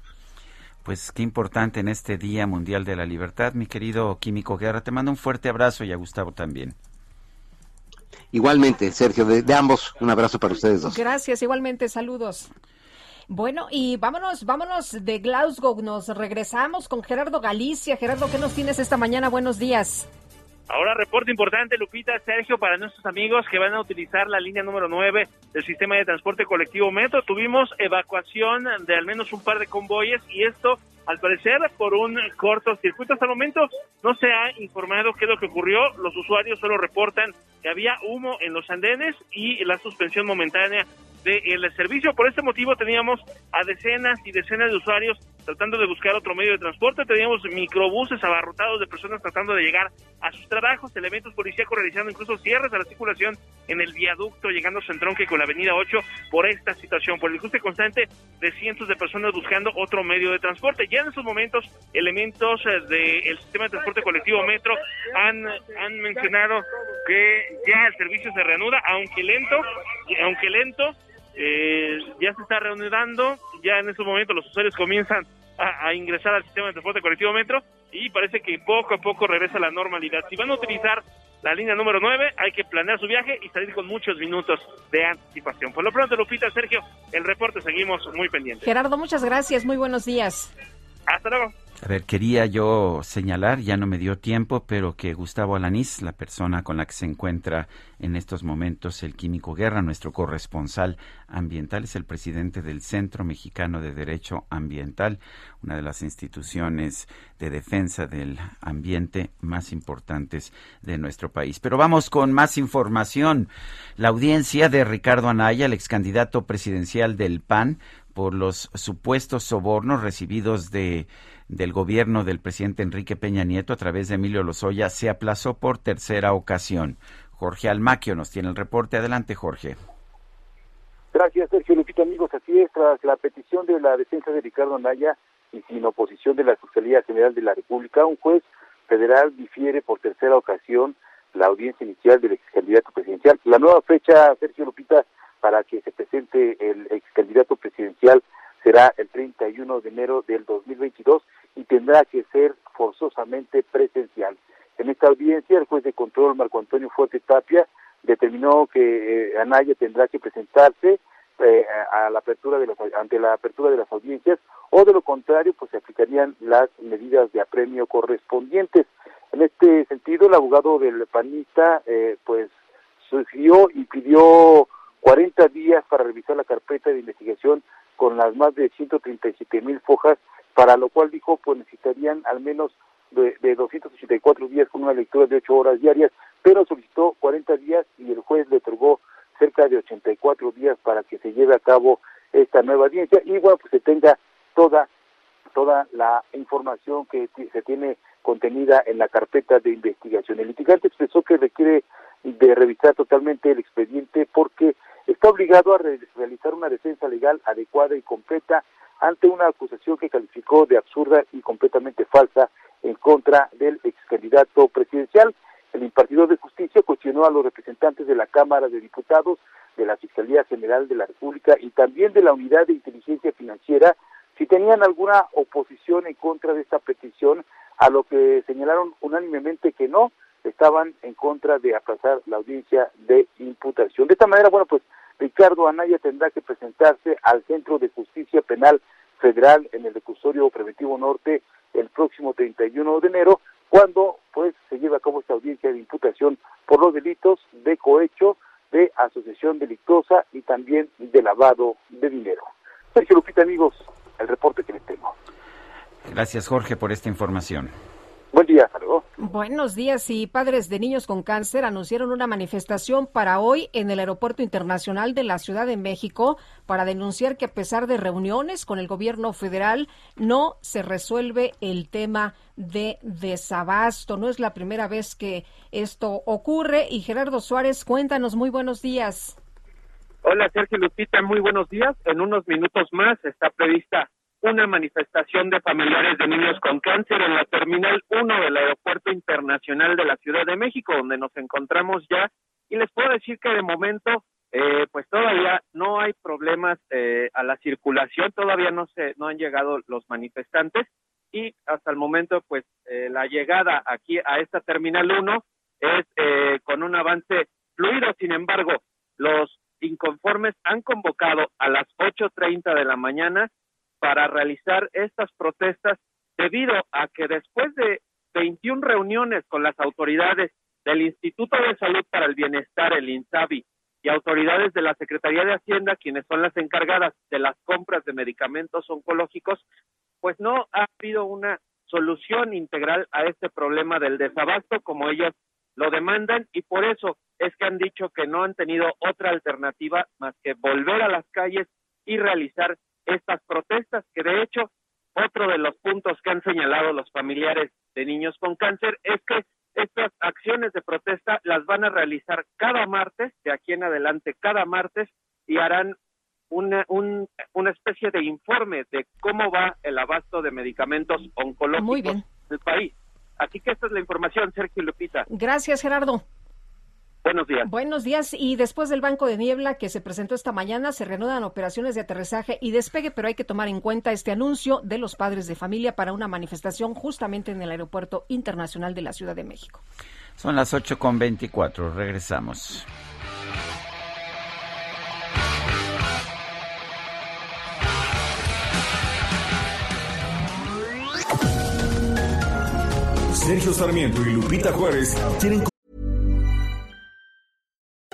pues qué importante en este Día Mundial de la Libertad, mi querido Químico Guerra. Te mando un fuerte abrazo y a Gustavo también. Igualmente, Sergio, de, ambos, un abrazo para ustedes dos. Gracias, igualmente, saludos. Bueno, y vámonos, vámonos de Glasgow, nos regresamos con Gerardo Galicia. Gerardo, ¿qué nos tienes esta mañana? Buenos días. Ahora reporte importante, Lupita, Sergio, para nuestros amigos que van a utilizar la línea número 9 del sistema de transporte colectivo Metro. Tuvimos evacuación de al menos un par de convoyes y esto, al parecer, por un corto circuito. Hasta el momento no se ha informado qué es lo que ocurrió. Los usuarios solo reportan que había humo en los andenes y la suspensión momentánea del servicio. Por este motivo teníamos a decenas y decenas de usuarios tratando de buscar otro medio de transporte. Teníamos microbuses abarrotados de personas tratando de llegar a sus trabajos, elementos policíacos realizando incluso cierres a la circulación en el viaducto, llegando a entronque con la avenida 8 por esta situación, por el ajuste constante de cientos de personas buscando otro medio de transporte. Ya en estos momentos, elementos eh, del sistema de transporte colectivo Metro han, han mencionado que ya el servicio se reanuda, aunque lento, aunque lento, eh, ya se está reanudando, ya en estos momentos los usuarios comienzan a, ingresar al sistema de transporte colectivo Metro y parece que poco a poco regresa la normalidad. Si van a utilizar la línea número 9, hay que planear su viaje y salir con muchos minutos de anticipación. Por lo pronto, Lupita, Sergio, el reporte seguimos muy pendientes. Gerardo, muchas gracias, muy buenos días. Hasta luego. A ver, quería yo señalar, ya no me dio tiempo, pero que Gustavo Alanís, la persona con la que se encuentra en estos momentos el Químico Guerra, nuestro corresponsal ambiental, es el presidente del Centro Mexicano de Derecho Ambiental, una de las instituciones de defensa del ambiente más importantes de nuestro país. Pero vamos con más información. La audiencia de Ricardo Anaya, el ex candidato presidencial del PAN, por los supuestos sobornos recibidos de del gobierno del presidente Enrique Peña Nieto a través de Emilio Lozoya se aplazó por tercera ocasión. Jorge Almaquio nos tiene el reporte. Adelante, Jorge. Gracias, Sergio Lupita. Amigos, así es, tras la petición de la defensa de Ricardo Anaya y sin oposición de la Fiscalía General de la República, un juez federal difiere por tercera ocasión la audiencia inicial del ex candidato presidencial. La nueva fecha, Sergio Lupita, para que se presente el ex candidato presidencial será el 31 de enero del 2022 y tendrá que ser forzosamente presencial. En esta audiencia, el juez de control Marco Antonio Fuerte Tapia determinó que eh, Anaya tendrá que presentarse eh, a la apertura de las, ante la apertura de las audiencias o de lo contrario pues se aplicarían las medidas de apremio correspondientes. En este sentido el abogado del panista eh, pues sugirió y pidió 40 días para revisar la carpeta de investigación con las más de 137 mil fojas, para lo cual dijo pues necesitarían al menos de, de 284 días con una lectura de 8 horas diarias, pero solicitó 40 días y el juez le otorgó cerca de 84 días para que se lleve a cabo esta nueva audiencia y bueno, pues se tenga toda toda la información que se tiene contenida en la carpeta de investigación. El litigante expresó que requiere de revisar totalmente el expediente porque está obligado a realizar una defensa legal adecuada y completa ante una acusación que calificó de absurda y completamente falsa en contra del ex candidato presidencial. El impartidor de justicia cuestionó a los representantes de la Cámara de Diputados, de la Fiscalía General de la República y también de la Unidad de Inteligencia Financiera si tenían alguna oposición en contra de esta petición, a lo que señalaron unánimemente que no, estaban en contra de aplazar la audiencia de imputación. De esta manera, bueno, pues Ricardo Anaya tendrá que presentarse al Centro de Justicia Penal Federal en el recursorio preventivo norte el próximo 31 de enero, cuando pues se lleva a cabo esta audiencia de imputación por los delitos de cohecho, de asociación delictuosa y también de lavado de dinero. Sergio Lupita, amigos, el reporte que les tengo. Gracias, Jorge, por esta información. Buen día, Buenos días y padres de niños con cáncer anunciaron una manifestación para hoy en el Aeropuerto Internacional de la Ciudad de México para denunciar que a pesar de reuniones con el gobierno federal no se resuelve el tema de desabasto. No es la primera vez que esto ocurre y Gerardo Suárez, cuéntanos, muy buenos días. Hola Sergio Lupita, muy buenos días. En unos minutos más está prevista una manifestación de familiares de niños con cáncer en la Terminal 1 del Aeropuerto Internacional de la Ciudad de México, donde nos encontramos ya. Y les puedo decir que de momento, eh, pues todavía no hay problemas eh, a la circulación, todavía no se no han llegado los manifestantes y hasta el momento, pues eh, la llegada aquí a esta Terminal 1 es con un avance fluido. Sin embargo, los inconformes han convocado a las 8.30 de la mañana para realizar estas protestas debido a que después de 21 reuniones con las autoridades del Instituto de Salud para el Bienestar, el INSABI, y autoridades de la Secretaría de Hacienda, quienes son las encargadas de las compras de medicamentos oncológicos, pues no ha habido una solución integral a este problema del desabasto como ellos lo demandan y por eso es que han dicho que no han tenido otra alternativa más que volver a las calles y realizar estas protestas, que de hecho otro de los puntos que han señalado los familiares de niños con cáncer es que estas acciones de protesta las van a realizar cada martes, de aquí en adelante cada martes, y harán una, una especie de informe de cómo va el abasto de medicamentos oncológicos del país. Así que esta es la información, Sergio Lupita. Gracias, Gerardo. Buenos días. Buenos días. Y después del Banco de Niebla que se presentó esta mañana, se reanudan operaciones de aterrizaje y despegue, pero hay que tomar en cuenta este anuncio de los padres de familia para una manifestación justamente en el Aeropuerto Internacional de la Ciudad de México. Son las 8.24. Regresamos. Sergio Sarmiento y Lupita Juárez tienen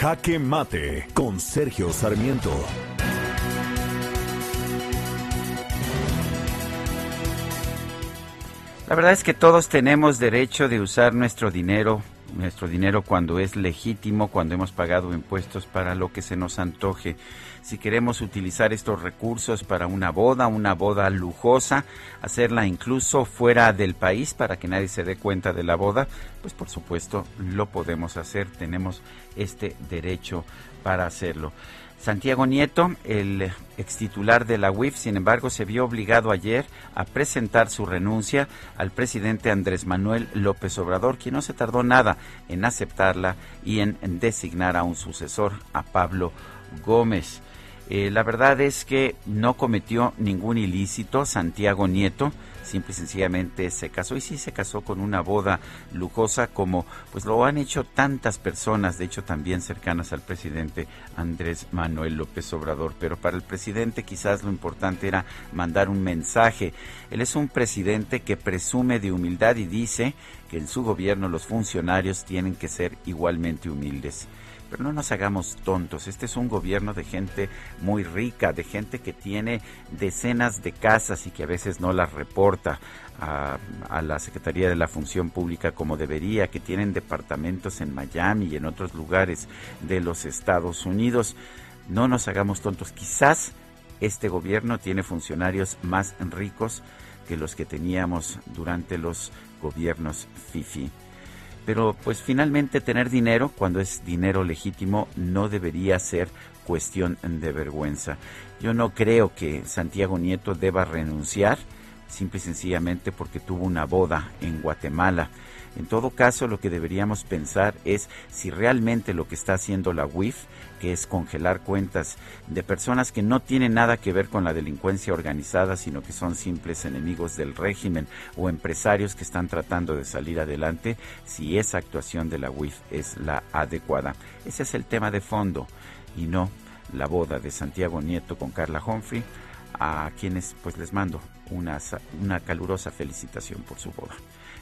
Jaque Mate con Sergio Sarmiento. La verdad es que todos tenemos derecho de usar nuestro dinero, nuestro dinero cuando es legítimo, cuando hemos pagado impuestos para lo que se nos antoje si queremos utilizar estos recursos para una boda, una boda lujosa, hacerla incluso fuera del país para que nadie se dé cuenta de la boda, pues por supuesto lo podemos hacer, tenemos este derecho para hacerlo. Santiago Nieto, el ex titular de la UIF, sin embargo, se vio obligado ayer a presentar su renuncia al presidente Andrés Manuel López Obrador, quien no se tardó nada en aceptarla y en designar a un sucesor, a Pablo Gómez. Eh, la verdad es que no cometió ningún ilícito Santiago Nieto, simple y sencillamente se casó y sí se casó con una boda lujosa como pues lo han hecho tantas personas, de hecho también cercanas al presidente Andrés Manuel López Obrador, pero para el presidente quizás lo importante era mandar un mensaje. Él es un presidente que presume de humildad y dice que en su gobierno los funcionarios tienen que ser igualmente humildes. Pero no nos hagamos tontos, este es un gobierno de gente muy rica, de gente que tiene decenas de casas y que a veces no las reporta a, la Secretaría de la Función Pública como debería, que tienen departamentos en Miami y en otros lugares de los Estados Unidos. No nos hagamos tontos, quizás este gobierno tiene funcionarios más ricos que los que teníamos durante los gobiernos FIFI. Pero pues finalmente tener dinero, cuando es dinero legítimo, no debería ser cuestión de vergüenza. Yo no creo que Santiago Nieto deba renunciar simple y sencillamente porque tuvo una boda en Guatemala. En todo caso, lo que deberíamos pensar es si realmente lo que está haciendo la UIF que es congelar cuentas de personas que no tienen nada que ver con la delincuencia organizada, sino que son simples enemigos del régimen o empresarios que están tratando de salir adelante, si esa actuación de la UIF es la adecuada. Ese es el tema de fondo y no la boda de Santiago Nieto con Carla Humphrey, a quienes pues les mando una, una calurosa felicitación por su boda.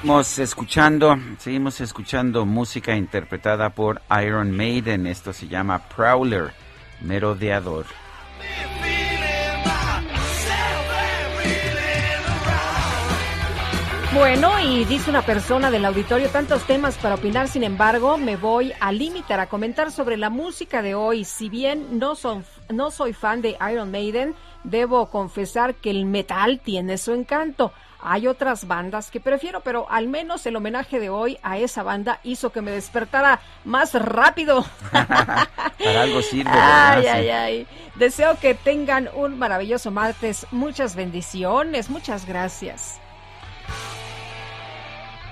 Seguimos escuchando, seguimos escuchando música interpretada por Iron Maiden. Esto se llama Prowler, merodeador. Bueno, y dice una persona del auditorio tantos temas para opinar, sin embargo, me voy a limitar a comentar sobre la música de hoy. Si bien no, son, no soy fan de Iron Maiden, debo confesar que el metal tiene su encanto. Hay otras bandas que prefiero, pero al menos el homenaje de hoy a esa banda hizo que me despertara más rápido. Para algo sirve. Ay, ay, ay. Deseo que tengan un maravilloso martes. Muchas bendiciones. Muchas gracias.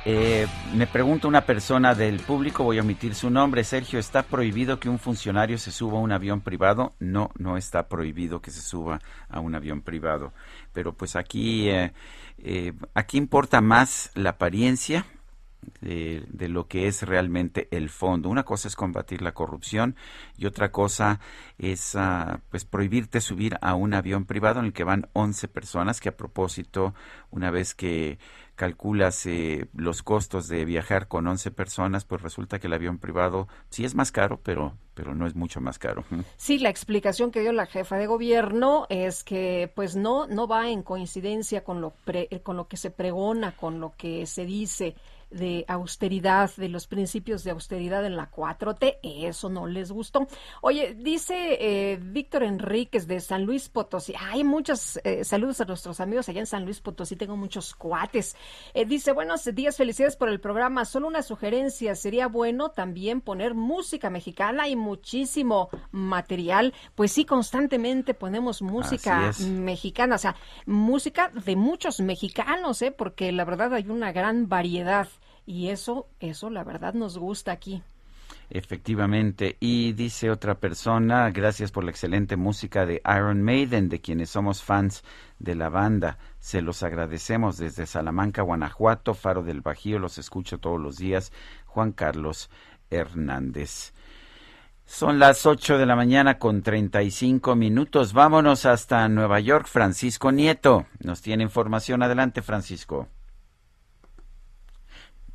Eh, me pregunta una persona del público, voy a omitir su nombre. Sergio, ¿está prohibido que un funcionario se suba a un avión privado? No, no está prohibido que se suba a un avión privado. Pero pues aquí... Eh, eh, aquí importa más la apariencia de, lo que es realmente el fondo. Una cosa es combatir la corrupción y otra cosa es ah, pues prohibirte subir a un avión privado en el que van 11 personas que a propósito una vez que calculas eh, los costos de viajar con 11 personas, pues resulta que el avión privado sí es más caro, pero, pero no es mucho más caro. Sí, la explicación que dio la jefa de gobierno es que pues no, no va en coincidencia con lo, con lo que se pregona, con lo que se dice de austeridad, de los principios de austeridad en la 4T, eso no les gustó. Oye, dice eh, Víctor Enríquez de San Luis Potosí, hay muchos eh, saludos a nuestros amigos allá en San Luis Potosí, tengo muchos cuates. Eh, dice, buenos días, felicidades por el programa, solo una sugerencia, sería bueno también poner música mexicana y muchísimo material, pues sí, constantemente ponemos música mexicana, o sea, música de muchos mexicanos, ¿eh? porque la verdad hay una gran variedad. Y eso, eso la verdad nos gusta aquí. Efectivamente. Y dice otra persona, gracias por la excelente música de Iron Maiden, de quienes somos fans de la banda. Se los agradecemos desde Salamanca, Guanajuato, Faro del Bajío, los escucho todos los días. Juan Carlos Hernández. Son las ocho de la mañana con treinta y cinco minutos. Vámonos hasta Nueva York. Francisco Nieto nos tiene información. Adelante, Francisco.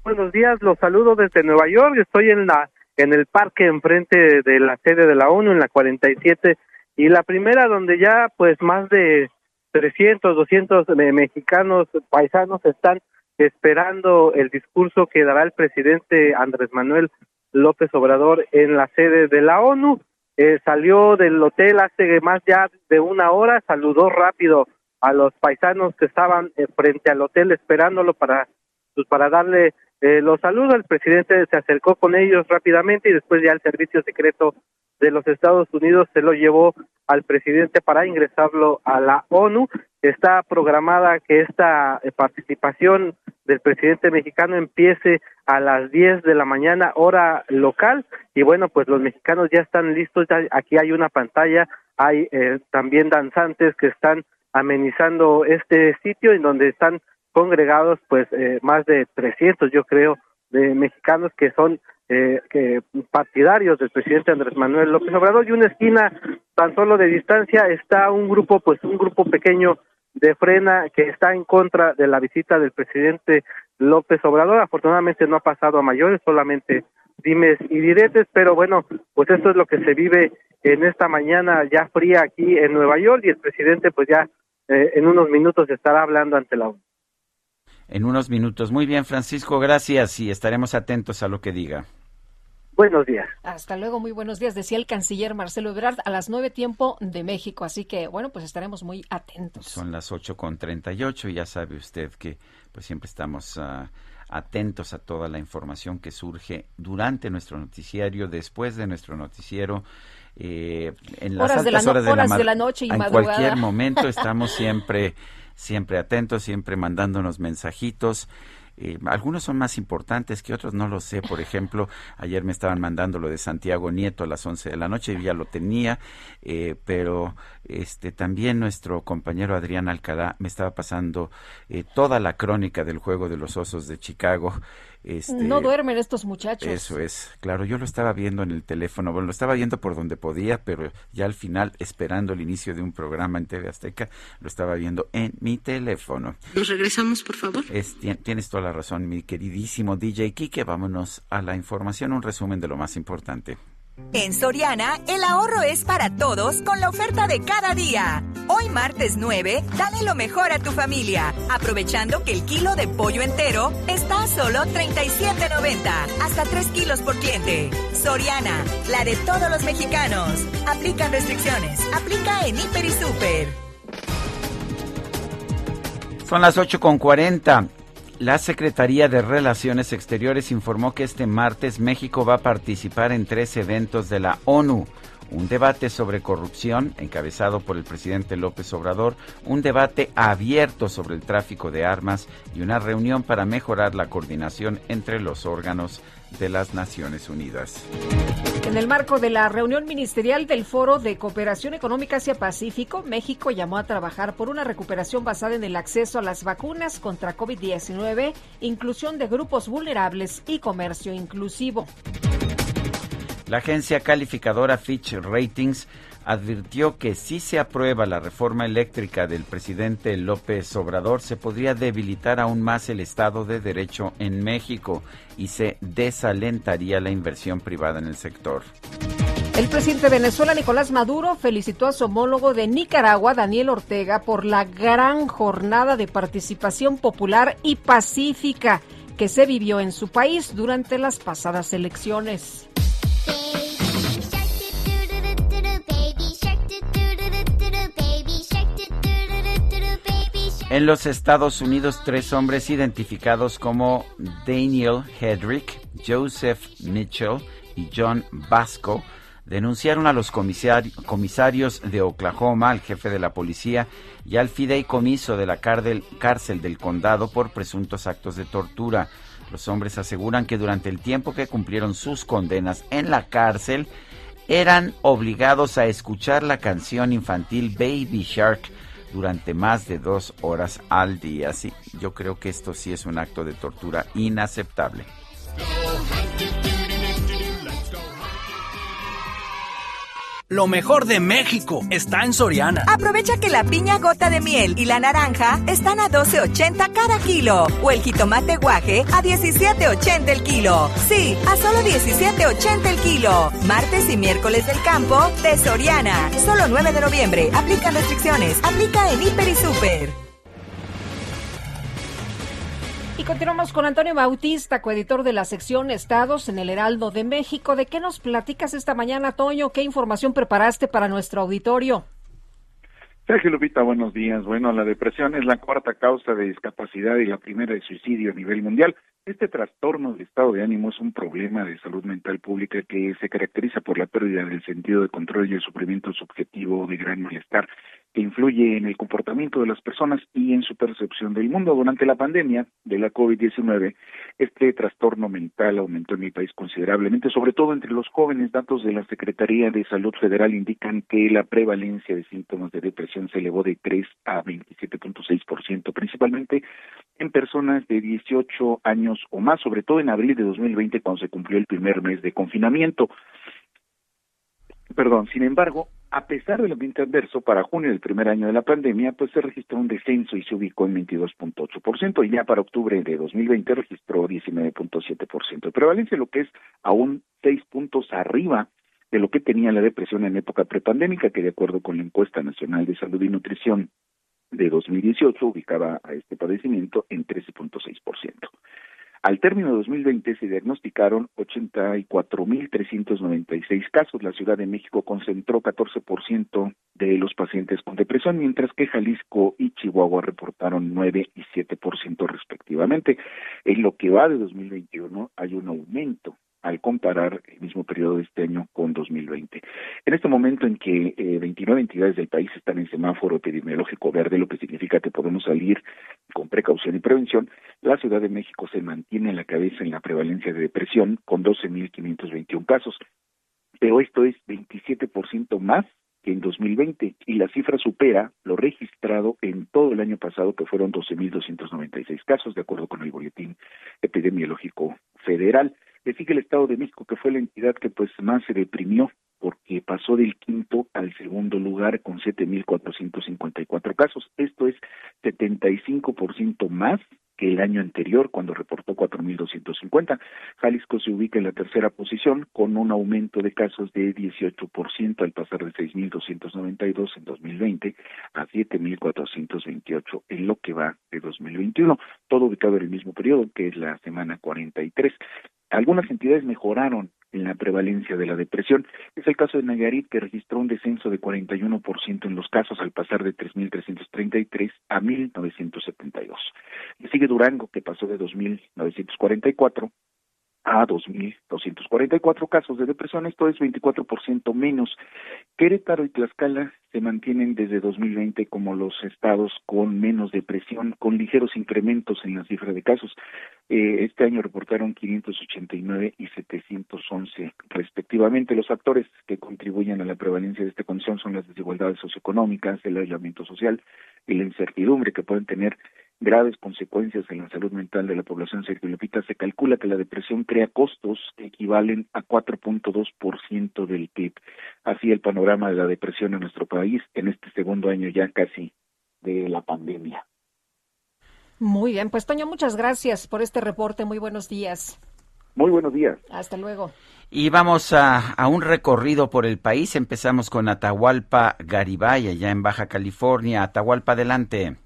Buenos días, los saludo desde Nueva York. Estoy en la en el parque enfrente de la sede de la ONU en la 47 y la primera donde ya pues más de 300, 200 mexicanos paisanos están esperando el discurso que dará el presidente Andrés Manuel López Obrador en la sede de la ONU. Eh, salió del hotel hace más ya de una hora, saludó rápido a los paisanos que estaban eh, frente al hotel esperándolo para pues para darle eh, los saludos. El presidente se acercó con ellos rápidamente y después ya el servicio secreto de los Estados Unidos se lo llevó al presidente para ingresarlo a la ONU. Está programada que esta participación del presidente mexicano empiece a las 10 de la mañana hora local y bueno pues los mexicanos ya están listos aquí hay una pantalla hay eh, también danzantes que están amenizando este sitio en donde están congregados pues eh, más de 300 yo creo de mexicanos que son eh, que partidarios del presidente Andrés Manuel López Obrador y una esquina tan solo de distancia está un grupo pues un grupo pequeño de Frena que está en contra de la visita del presidente López Obrador. Afortunadamente no ha pasado a mayores, solamente dimes y diretes, pero bueno, pues esto es lo que se vive en esta mañana ya fría aquí en Nueva York y el presidente pues ya eh, en unos minutos estará hablando ante la ONU. En unos minutos. Muy bien, Francisco, gracias y estaremos atentos a lo que diga. Buenos días. Hasta luego, muy buenos días, decía el canciller Marcelo Ebrard a las nueve tiempo de México, así que bueno, pues estaremos muy atentos. Son las ocho con treinta y ocho, ya sabe usted que pues siempre estamos uh, atentos a toda la información que surge durante nuestro noticiario, después de nuestro noticiero. Eh, en las horas, de la, horas, de, la, de la noche y en madrugada. cualquier momento estamos siempre siempre atentos, siempre mandándonos mensajitos. Eh, algunos son más importantes que otros, no lo sé. Por ejemplo, ayer me estaban mandando lo de Santiago Nieto a las 11 de la noche, ya lo tenía, eh, pero este también nuestro compañero Adrián Alcalá me estaba pasando eh, toda la crónica del juego de los Osos de Chicago. Este, no duermen estos muchachos. Eso es, claro, yo lo estaba viendo en el teléfono, bueno, lo estaba viendo por donde podía, pero ya al final, esperando el inicio de un programa en TV Azteca, lo estaba viendo en mi teléfono. Nos regresamos, por favor. tienes toda la razón, mi queridísimo DJ Kike, vámonos a la información, un resumen de lo más importante. En Soriana, el ahorro es para todos con la oferta de cada día. Hoy martes 9, dale lo mejor a tu familia, aprovechando que el kilo de pollo entero está a solo 37.90, hasta 3 kilos por cliente. Soriana, la de todos los mexicanos. Aplican restricciones, aplica en Hiper y Super. Son las 8 con 40. La Secretaría de Relaciones Exteriores informó que este martes México va a participar en tres eventos de la ONU. Un debate sobre corrupción, encabezado por el presidente López Obrador, un debate abierto sobre el tráfico de armas y una reunión para mejorar la coordinación entre los órganos de las Naciones Unidas. En el marco de la reunión ministerial del Foro de Cooperación Económica Asia-Pacífico, México llamó a trabajar por una recuperación basada en el acceso a las vacunas contra COVID-19, inclusión de grupos vulnerables y comercio inclusivo. La agencia calificadora Fitch Ratings advirtió que si se aprueba la reforma eléctrica del presidente López Obrador, se podría debilitar aún más el Estado de Derecho en México y se desalentaría la inversión privada en el sector. El presidente de Venezuela, Nicolás Maduro, felicitó a su homólogo de Nicaragua, Daniel Ortega, por la gran jornada de participación popular y pacífica que se vivió en su país durante las pasadas elecciones. En los Estados Unidos, tres hombres identificados como Daniel Hedrick, Joseph Mitchell y John Vasco denunciaron a los comisarios de Oklahoma, al jefe de la policía y al fideicomiso de la cárcel del condado por presuntos actos de tortura. Los hombres aseguran que durante el tiempo que cumplieron sus condenas en la cárcel, eran obligados a escuchar la canción infantil Baby Shark durante más de dos horas al día. Sí, yo creo que esto sí es un acto de tortura inaceptable. Lo mejor de México está en Soriana. Aprovecha que la piña gota de miel y la naranja están a 12.80 cada kilo. O el jitomate guaje a 17.80 el kilo. Sí, a solo 17.80 el kilo. Martes y miércoles del campo de Soriana. Solo 9 de noviembre. Aplica restricciones. Aplica en Hiper y Super. Continuamos con Antonio Bautista, coeditor de la sección Estados en el Heraldo de México. ¿De qué nos platicas esta mañana, Toño? ¿Qué información preparaste para nuestro auditorio? Sergio Lupita, buenos días. Bueno, la depresión es la cuarta causa de discapacidad y la primera de suicidio a nivel mundial. Este trastorno del estado de ánimo es un problema de salud mental pública que se caracteriza por la pérdida del sentido de control y el sufrimiento subjetivo de gran malestar que influye en el comportamiento de las personas y en su percepción del mundo. Durante la pandemia de la COVID-19, este trastorno mental aumentó en mi país considerablemente, sobre todo entre los jóvenes. Datos de la Secretaría de Salud Federal indican que la prevalencia de síntomas de depresión se elevó de 3 a 27.6%, principalmente en personas de 18 años o más, sobre todo en abril de 2020, cuando se cumplió el primer mes de confinamiento. Perdón, sin embargo, a pesar del ambiente adverso, para junio del primer año de la pandemia, pues se registró un descenso y se ubicó en 22.8%, y ya para octubre de 2020 registró 19.7% de prevalencia, lo que es aún seis puntos arriba de lo que tenía la depresión en época prepandémica, que de acuerdo con la encuesta nacional de salud y nutrición de 2018 ubicaba a este padecimiento en 13.6%. Al término de 2020 se diagnosticaron 84.396 casos. La Ciudad de México concentró 14% de los pacientes con depresión, mientras que Jalisco y Chihuahua reportaron 9 y 7% respectivamente. En lo que va de 2021 hay un aumento al comparar el mismo periodo de este año con 2020. En este momento en que eh, 29 entidades del país están en semáforo epidemiológico verde, lo que significa que podemos salir con precaución y prevención, la Ciudad de México se mantiene en la cabeza en la prevalencia de depresión con 12.521 casos, pero esto es 27% más que en 2020 y la cifra supera lo registrado en todo el año pasado que fueron 12.296 casos de acuerdo con el boletín epidemiológico federal. Le sigue el Estado de México, que fue la entidad que pues más se deprimió porque pasó del quinto al segundo lugar con 7.454 casos. Esto es 75% más que el año anterior, cuando reportó 4.250. Jalisco se ubica en la tercera posición, con un aumento de casos de 18% al pasar de 6.292 en 2020 a 7.428 en lo que va de 2021, todo ubicado en el mismo periodo, que es la semana 43. Algunas entidades mejoraron en la prevalencia de la depresión. Es el caso de Nayarit, que registró un descenso de 41% en los casos al pasar de 3.333 a 1.972. Y sigue Durango, que pasó de 2.944 a 2.244 casos de depresión, esto es 24% menos. Querétaro y Tlaxcala se mantienen desde 2020 como los estados con menos depresión, con ligeros incrementos en la cifra de casos. Eh, este año reportaron 589 y 711 respectivamente. Los actores que contribuyen a la prevalencia de esta condición son las desigualdades socioeconómicas, el aislamiento social y la incertidumbre que pueden tener graves consecuencias en la salud mental de la población Sergio Se calcula que la depresión crea costos que equivalen a 4.2% del PIB. Así el panorama de la depresión en nuestro país en este segundo año ya casi de la pandemia. Muy bien, pues Toño, muchas gracias por este reporte. Muy buenos días. Muy buenos días. Hasta luego. Y vamos a, a, un recorrido por el país. Empezamos con Atahualpa Garibay, allá en Baja California. Atahualpa, adelante.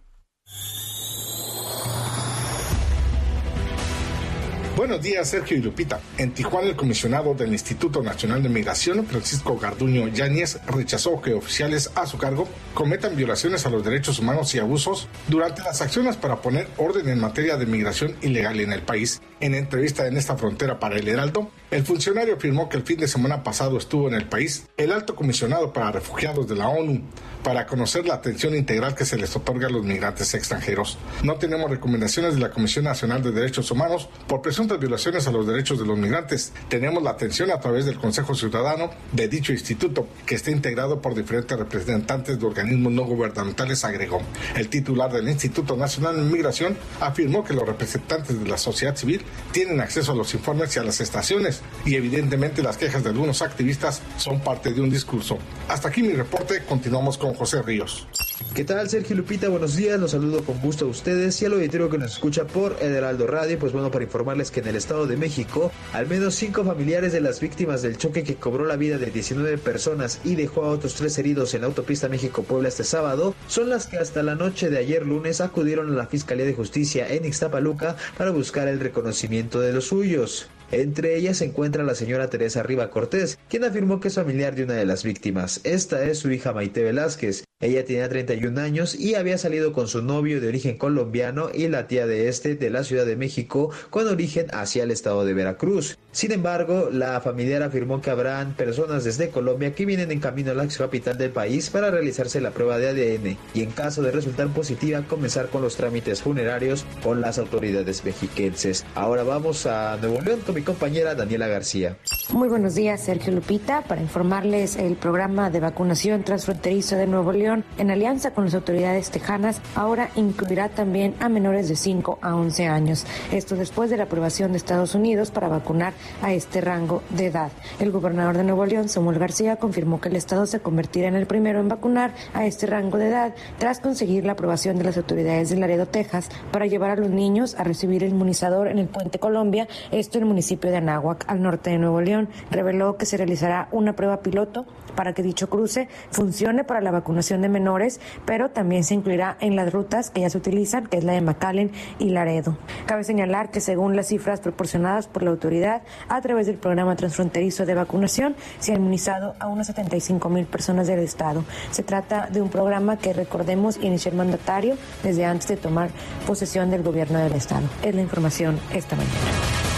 Buenos días, Sergio y Lupita. En Tijuana, el comisionado del Instituto Nacional de Migración, Francisco Garduño Yáñez, rechazó que oficiales a su cargo cometan violaciones a los derechos humanos y abusos durante las acciones para poner orden en materia de migración ilegal en el país. En entrevista en esta frontera para el Heraldo, el funcionario afirmó que el fin de semana pasado estuvo en el país el alto comisionado para refugiados de la ONU para conocer la atención integral que se les otorga a los migrantes extranjeros. No tenemos recomendaciones de la Comisión Nacional de Derechos Humanos por presuntas violaciones a los derechos de los migrantes. Tenemos la atención a través del Consejo Ciudadano de dicho instituto, que está integrado por diferentes representantes de organismos no gubernamentales, agregó. El titular del Instituto Nacional de Migración afirmó que los representantes de la sociedad civil tienen acceso a los informes y a las estaciones, y evidentemente las quejas de algunos activistas son parte de un discurso. Hasta aquí mi reporte, continuamos con José Ríos. ¿Qué tal, Sergio Lupita? Buenos días, los saludo con gusto a ustedes y al auditorio que nos escucha por El Radio. Pues bueno, para informarles que en el Estado de México, al menos cinco familiares de las víctimas del choque que cobró la vida de 19 personas y dejó a otros tres heridos en la autopista México-Puebla este sábado, son las que hasta la noche de ayer lunes acudieron a la Fiscalía de Justicia en Ixtapaluca para buscar el reconocimiento de los suyos. Entre ellas se encuentra la señora Teresa Riva Cortés, quien afirmó que es familiar de una de las víctimas. Esta es su hija Maite Velázquez. Ella tenía 31 años y había salido con su novio de origen colombiano y la tía de este de la Ciudad de México con origen hacia el estado de Veracruz. Sin embargo, la familiar afirmó que habrán personas desde Colombia que vienen en camino a la capital del país para realizarse la prueba de ADN y en caso de resultar positiva comenzar con los trámites funerarios con las autoridades mexiquenses. Ahora vamos a Nuevo León mi compañera Daniela García. Muy buenos días, Sergio Lupita, para informarles el programa de vacunación transfronterizo de Nuevo León en alianza con las autoridades tejanas, ahora incluirá también a menores de 5 a 11 años. Esto después de la aprobación de Estados Unidos para vacunar a este rango de edad. El gobernador de Nuevo León, Samuel García, confirmó que el Estado se convertirá en el primero en vacunar a este rango de edad tras conseguir la aprobación de las autoridades de Laredo, Texas, para llevar a los niños a recibir el inmunizador en el Puente Colombia, esto en el municipio de Anáhuac, al norte de Nuevo León. Reveló que se realizará una prueba piloto para que dicho cruce funcione para la vacunación de menores, pero también se incluirá en las rutas que ya se utilizan, que es la de McAllen y Laredo. Cabe señalar que según las cifras proporcionadas por la autoridad a través del programa transfronterizo de vacunación, se ha inmunizado a unas 75 mil personas del Estado. Se trata de un programa que, recordemos, inició el mandatario desde antes de tomar posesión del gobierno del Estado. Es la información esta mañana.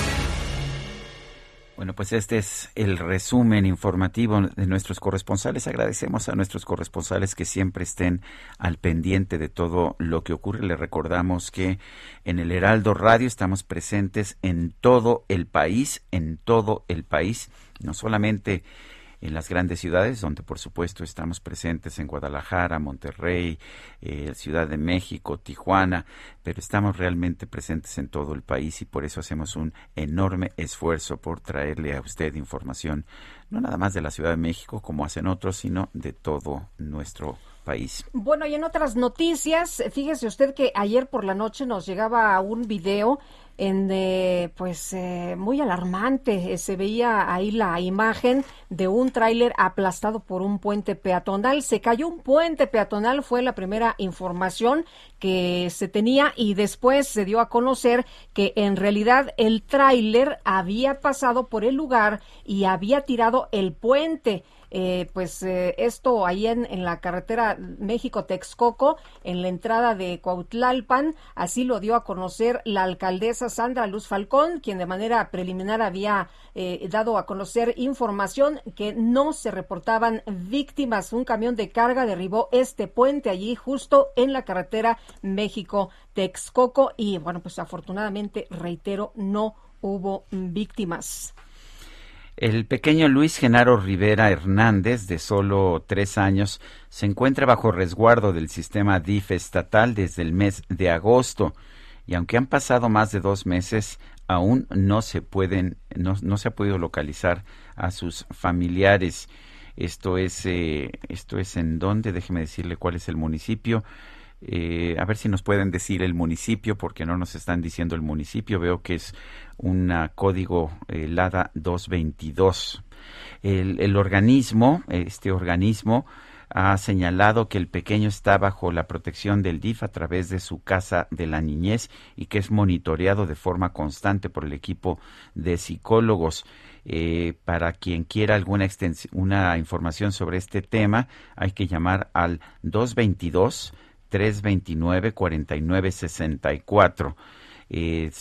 Bueno, pues este es el resumen informativo de nuestros corresponsales. Agradecemos a nuestros corresponsales que siempre estén al pendiente de todo lo que ocurre. Le recordamos que en el Heraldo Radio estamos presentes en todo el país, en todo el país, no solamente en las grandes ciudades, donde por supuesto estamos presentes en Guadalajara, Monterrey, eh, Ciudad de México, Tijuana, pero estamos realmente presentes en todo el país y por eso hacemos un enorme esfuerzo por traerle a usted información, no nada más de la Ciudad de México como hacen otros, sino de todo nuestro país. Bueno, y en otras noticias, fíjese usted que ayer por la noche nos llegaba un video en de, pues eh, muy alarmante. Se veía ahí la imagen de un tráiler aplastado por un puente peatonal. Se cayó un puente peatonal, fue la primera información que se tenía y después se dio a conocer que en realidad el tráiler había pasado por el lugar y había tirado el puente. Eh, pues eh, esto ahí en, en la carretera México-Texcoco, en la entrada de Cuautlalpan, así lo dio a conocer la alcaldesa Sandra Luz Falcón, quien de manera preliminar había eh, dado a conocer información que no se reportaban víctimas. Un camión de carga derribó este puente allí justo en la carretera México-Texcoco y bueno, pues afortunadamente, reitero, no hubo víctimas. El pequeño Luis Genaro Rivera Hernández, de solo tres años, se encuentra bajo resguardo del sistema DIF estatal desde el mes de agosto y aunque han pasado más de dos meses, aún no se pueden, no, se ha podido localizar a sus familiares. Esto es, eh, esto es en dónde, déjeme decirle cuál es el municipio. Eh, a ver si nos pueden decir el municipio, porque no nos están diciendo el municipio. Veo que es un código eh, LADA 222. El, organismo, este organismo, ha señalado que el pequeño está bajo la protección del DIF a través de su casa de la niñez y que es monitoreado de forma constante por el equipo de psicólogos. Eh, para quien quiera alguna una información sobre este tema, hay que llamar al 222 329 4964. Eh,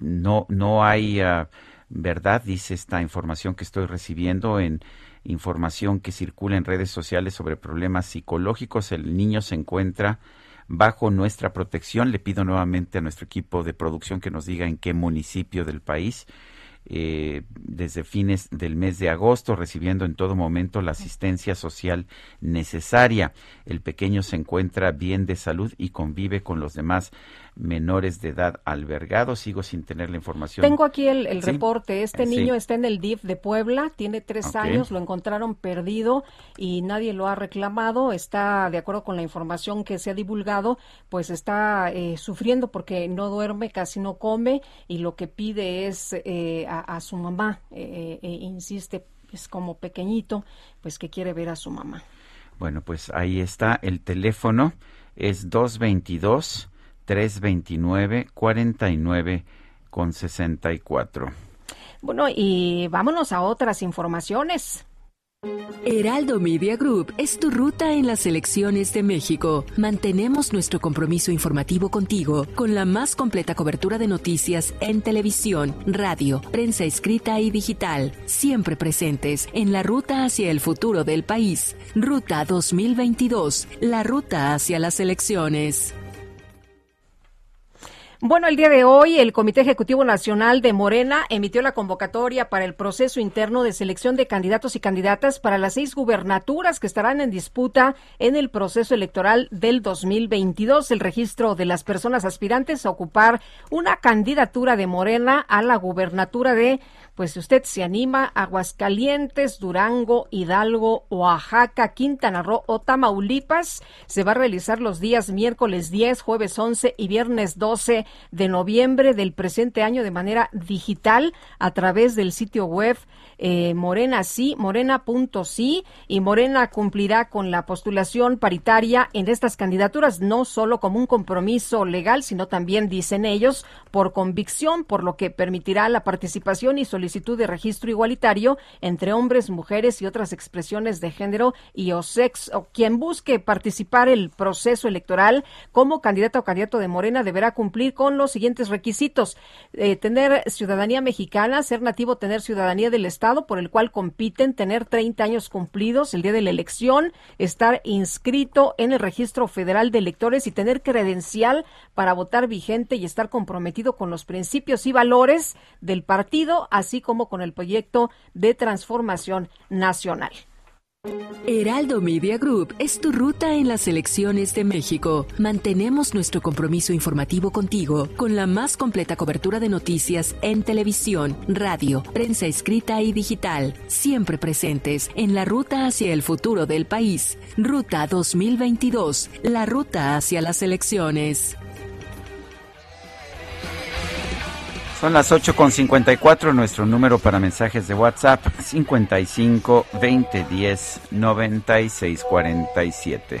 no, no hay ah, verdad, dice esta información que estoy recibiendo en información que circula en redes sociales sobre problemas psicológicos. El niño se encuentra bajo nuestra protección. Le pido nuevamente a nuestro equipo de producción que nos diga en qué municipio del país. Eh, desde fines del mes de agosto, recibiendo en todo momento la asistencia social necesaria. El pequeño se encuentra bien de salud y convive con los demás menores de edad albergados. Sigo sin tener la información. Tengo aquí el, reporte. Este eh, niño está en el DIF de Puebla, tiene tres años, lo encontraron perdido y nadie lo ha reclamado. Está, de acuerdo con la información que se ha divulgado, pues está eh, sufriendo porque no duerme, casi no come y lo que pide es eh, a, su mamá. insiste, es como pequeñito, pues que quiere ver a su mamá. Bueno, pues ahí está el teléfono, es 222 329 49 con 64. Bueno, y vámonos a otras informaciones. Heraldo Media Group es tu ruta en las elecciones de México. Mantenemos nuestro compromiso informativo contigo con la más completa cobertura de noticias en televisión, radio, prensa escrita y digital, siempre presentes en la ruta hacia el futuro del país. Ruta 2022, la ruta hacia las elecciones. Bueno, el día de hoy el Comité Ejecutivo Nacional de Morena emitió la convocatoria para el proceso interno de selección de candidatos y candidatas para las seis gubernaturas que estarán en disputa en el proceso electoral del 2022. El registro de las personas aspirantes a ocupar una candidatura de Morena a la gubernatura de pues si usted se anima, Aguascalientes, Durango, Hidalgo, Oaxaca, Quintana Roo o Tamaulipas, se va a realizar los días miércoles 10, jueves 11 y viernes 12 de noviembre del presente año de manera digital a través del sitio web eh, Morena sí, morena.sí y Morena cumplirá con la postulación paritaria en estas candidaturas, no solo como un compromiso legal, sino también, dicen ellos, por convicción, por lo que permitirá la participación y solicitud de registro igualitario entre hombres, mujeres y otras expresiones de género y o sexo. Quien busque participar el proceso electoral como candidato o candidato de Morena deberá cumplir con los siguientes requisitos. Eh, tener ciudadanía mexicana, ser nativo, tener ciudadanía del Estado, por el cual compiten, tener 30 años cumplidos el día de la elección, estar inscrito en el registro federal de electores y tener credencial para votar vigente y estar comprometido con los principios y valores del partido, así como con el proyecto de transformación nacional. Heraldo Media Group es tu ruta en las elecciones de México. Mantenemos nuestro compromiso informativo contigo con la más completa cobertura de noticias en televisión, radio, prensa escrita y digital, siempre presentes en la ruta hacia el futuro del país. Ruta 2022, la ruta hacia las elecciones. Son las 8.54, nuestro número para mensajes de WhatsApp 55 20 10 96 47.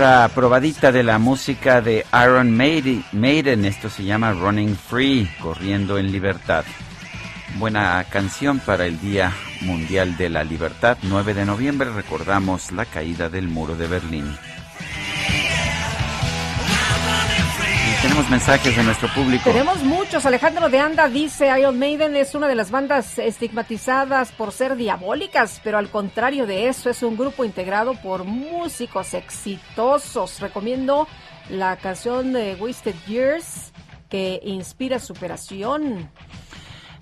Otra probadita de la música de Iron Maiden, esto se llama Running Free, corriendo en libertad. Buena canción para el Día Mundial de la Libertad, 9 de noviembre recordamos la caída del muro de Berlín. Tenemos mensajes de nuestro público. Tenemos muchos. Alejandro de Anda dice, Iron Maiden es una de las bandas estigmatizadas por ser diabólicas, pero al contrario de eso, es un grupo integrado por músicos exitosos. Recomiendo la canción de Wasted Years que inspira superación.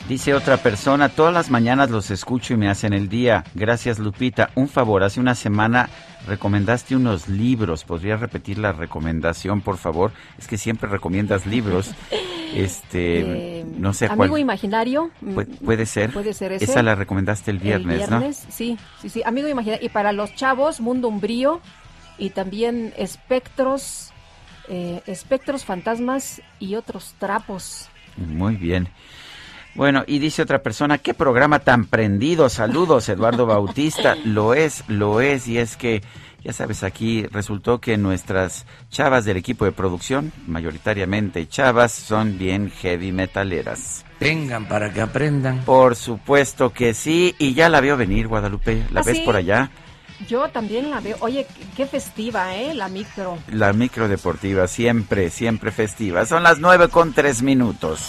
Dice otra persona, todas las mañanas los escucho y me hacen el día. Gracias Lupita. Un favor, hace una semana recomendaste unos libros. ¿Podrías repetir la recomendación, por favor? Es que siempre recomiendas libros. Este, eh, no sé Amigo imaginario. puede ser. Puede ser ese. Esa la recomendaste el viernes, el viernes Sí, sí, sí. Amigo imaginario. Y para los chavos, Mundo Umbrío y también espectros, eh, espectros, fantasmas y otros trapos. Muy bien. Bueno, y dice otra persona, qué programa tan prendido. Saludos, Eduardo Bautista. Lo es, lo es, y es que, ya sabes, aquí resultó que nuestras chavas del equipo de producción, mayoritariamente chavas, son bien heavy metaleras. Vengan para que aprendan. Por supuesto que sí, y ya la veo venir, Guadalupe. ¿La ¿Ah, ves por allá? Yo también la veo. Oye, qué festiva, ¿eh? La micro. La micro deportiva, siempre, siempre festiva. Son las nueve con tres minutos.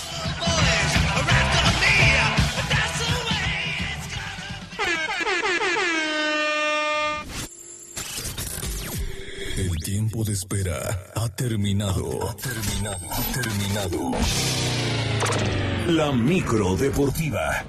De espera ha terminado. Ha terminado. Ha terminado. La micro deportiva.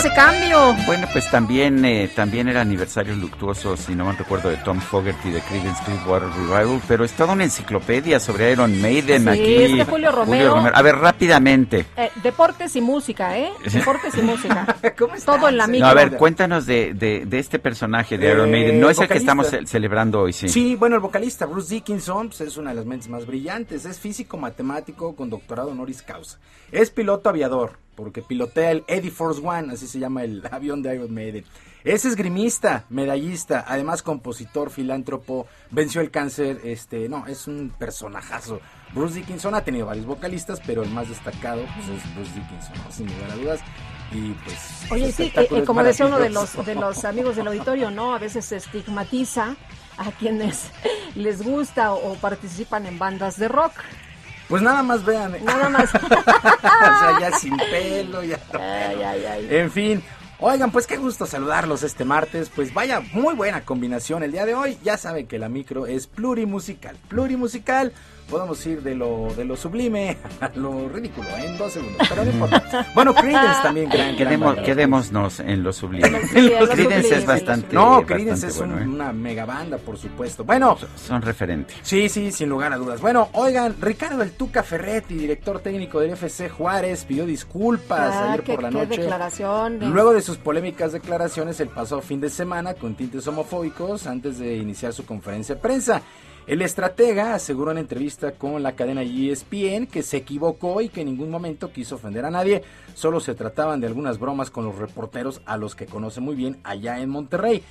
Ese cambio? Bueno, pues también eh, también era aniversario luctuoso, si no me recuerdo, de Tom Fogerty de Creedence Clearwater Revival, pero es toda una enciclopedia sobre Iron Maiden aquí. Julio Romero. A ver, rápidamente. Eh, deportes y música, ¿eh? Deportes y música. ¿Cómo Todo en la misma. a ver, cuéntanos de, de, este personaje de Iron Maiden. No es el que estamos celebrando hoy, sí. Sí, bueno, el vocalista Bruce Dickinson pues, es una de las mentes más brillantes. Es físico matemático con doctorado honoris causa. Es piloto aviador porque pilotea el Eddie Force One, así se llama el avión de Iron Maiden. Es esgrimista, medallista, además compositor, filántropo, venció el cáncer, este, no, es un personajazo. Bruce Dickinson ha tenido varios vocalistas, pero el más destacado pues, es Bruce Dickinson, sin lugar a dudas. Y pues, Oye, sí, eh, eh, como decía uno de los, de los amigos del auditorio, ¿no? A veces se estigmatiza a quienes les gusta o participan en bandas de rock. Pues nada más vean. ¿eh? Nada más. o sea, ya sin pelo, ya. Ay, ay, ay. En fin. Oigan, pues qué gusto saludarlos este martes. Pues vaya, muy buena combinación el día de hoy. Ya saben que la micro es plurimusical. Plurimusical podemos ir de lo, de lo sublime a lo ridículo en dos segundos, pero no importa. Bueno, Creedence también gran, Quedemos, Quedémonos en lo sublime. Creedence es bastante No, Creedence es ¿eh? una mega banda, por supuesto. Bueno. Son referentes. Sí, sí, sin lugar a dudas. Bueno, oigan, Ricardo El Tuca Ferretti, director técnico del FC Juárez, pidió disculpas ah, ayer por la noche. Declaración Luego de sus polémicas declaraciones el pasado fin de semana con tintes homofóbicos antes de iniciar su conferencia de prensa. El estratega aseguró en entrevista con la cadena ESPN que se equivocó y que en ningún momento quiso ofender a nadie, solo se trataban de algunas bromas con los reporteros a los que conoce muy bien allá en Monterrey.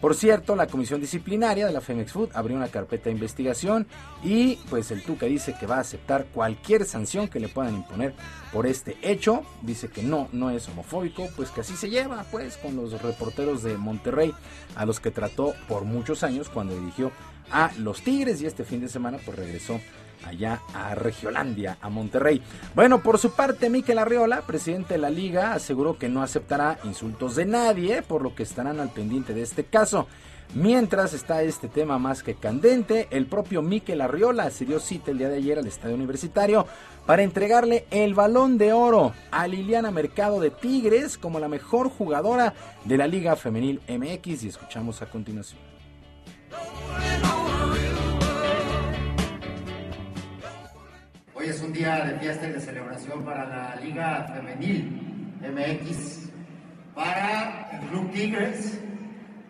Por cierto, la comisión disciplinaria de la Femex Food abrió una carpeta de investigación y pues el Tuca dice que va a aceptar cualquier sanción que le puedan imponer por este hecho. Dice que no, no es homofóbico, pues que así se lleva pues con los reporteros de Monterrey a los que trató por muchos años cuando dirigió a los Tigres y este fin de semana pues regresó allá a Regiolandia, a Monterrey. Bueno, por su parte, Miquel Arriola, presidente de la liga, aseguró que no aceptará insultos de nadie, por lo que estarán al pendiente de este caso. Mientras está este tema más que candente, el propio Miquel Arriola se dio cita el día de ayer al estadio universitario para entregarle el balón de oro a Liliana Mercado de Tigres como la mejor jugadora de la Liga Femenil MX y escuchamos a continuación. Hoy es un día de fiesta y de celebración para la Liga Femenil MX, para el Club Tigres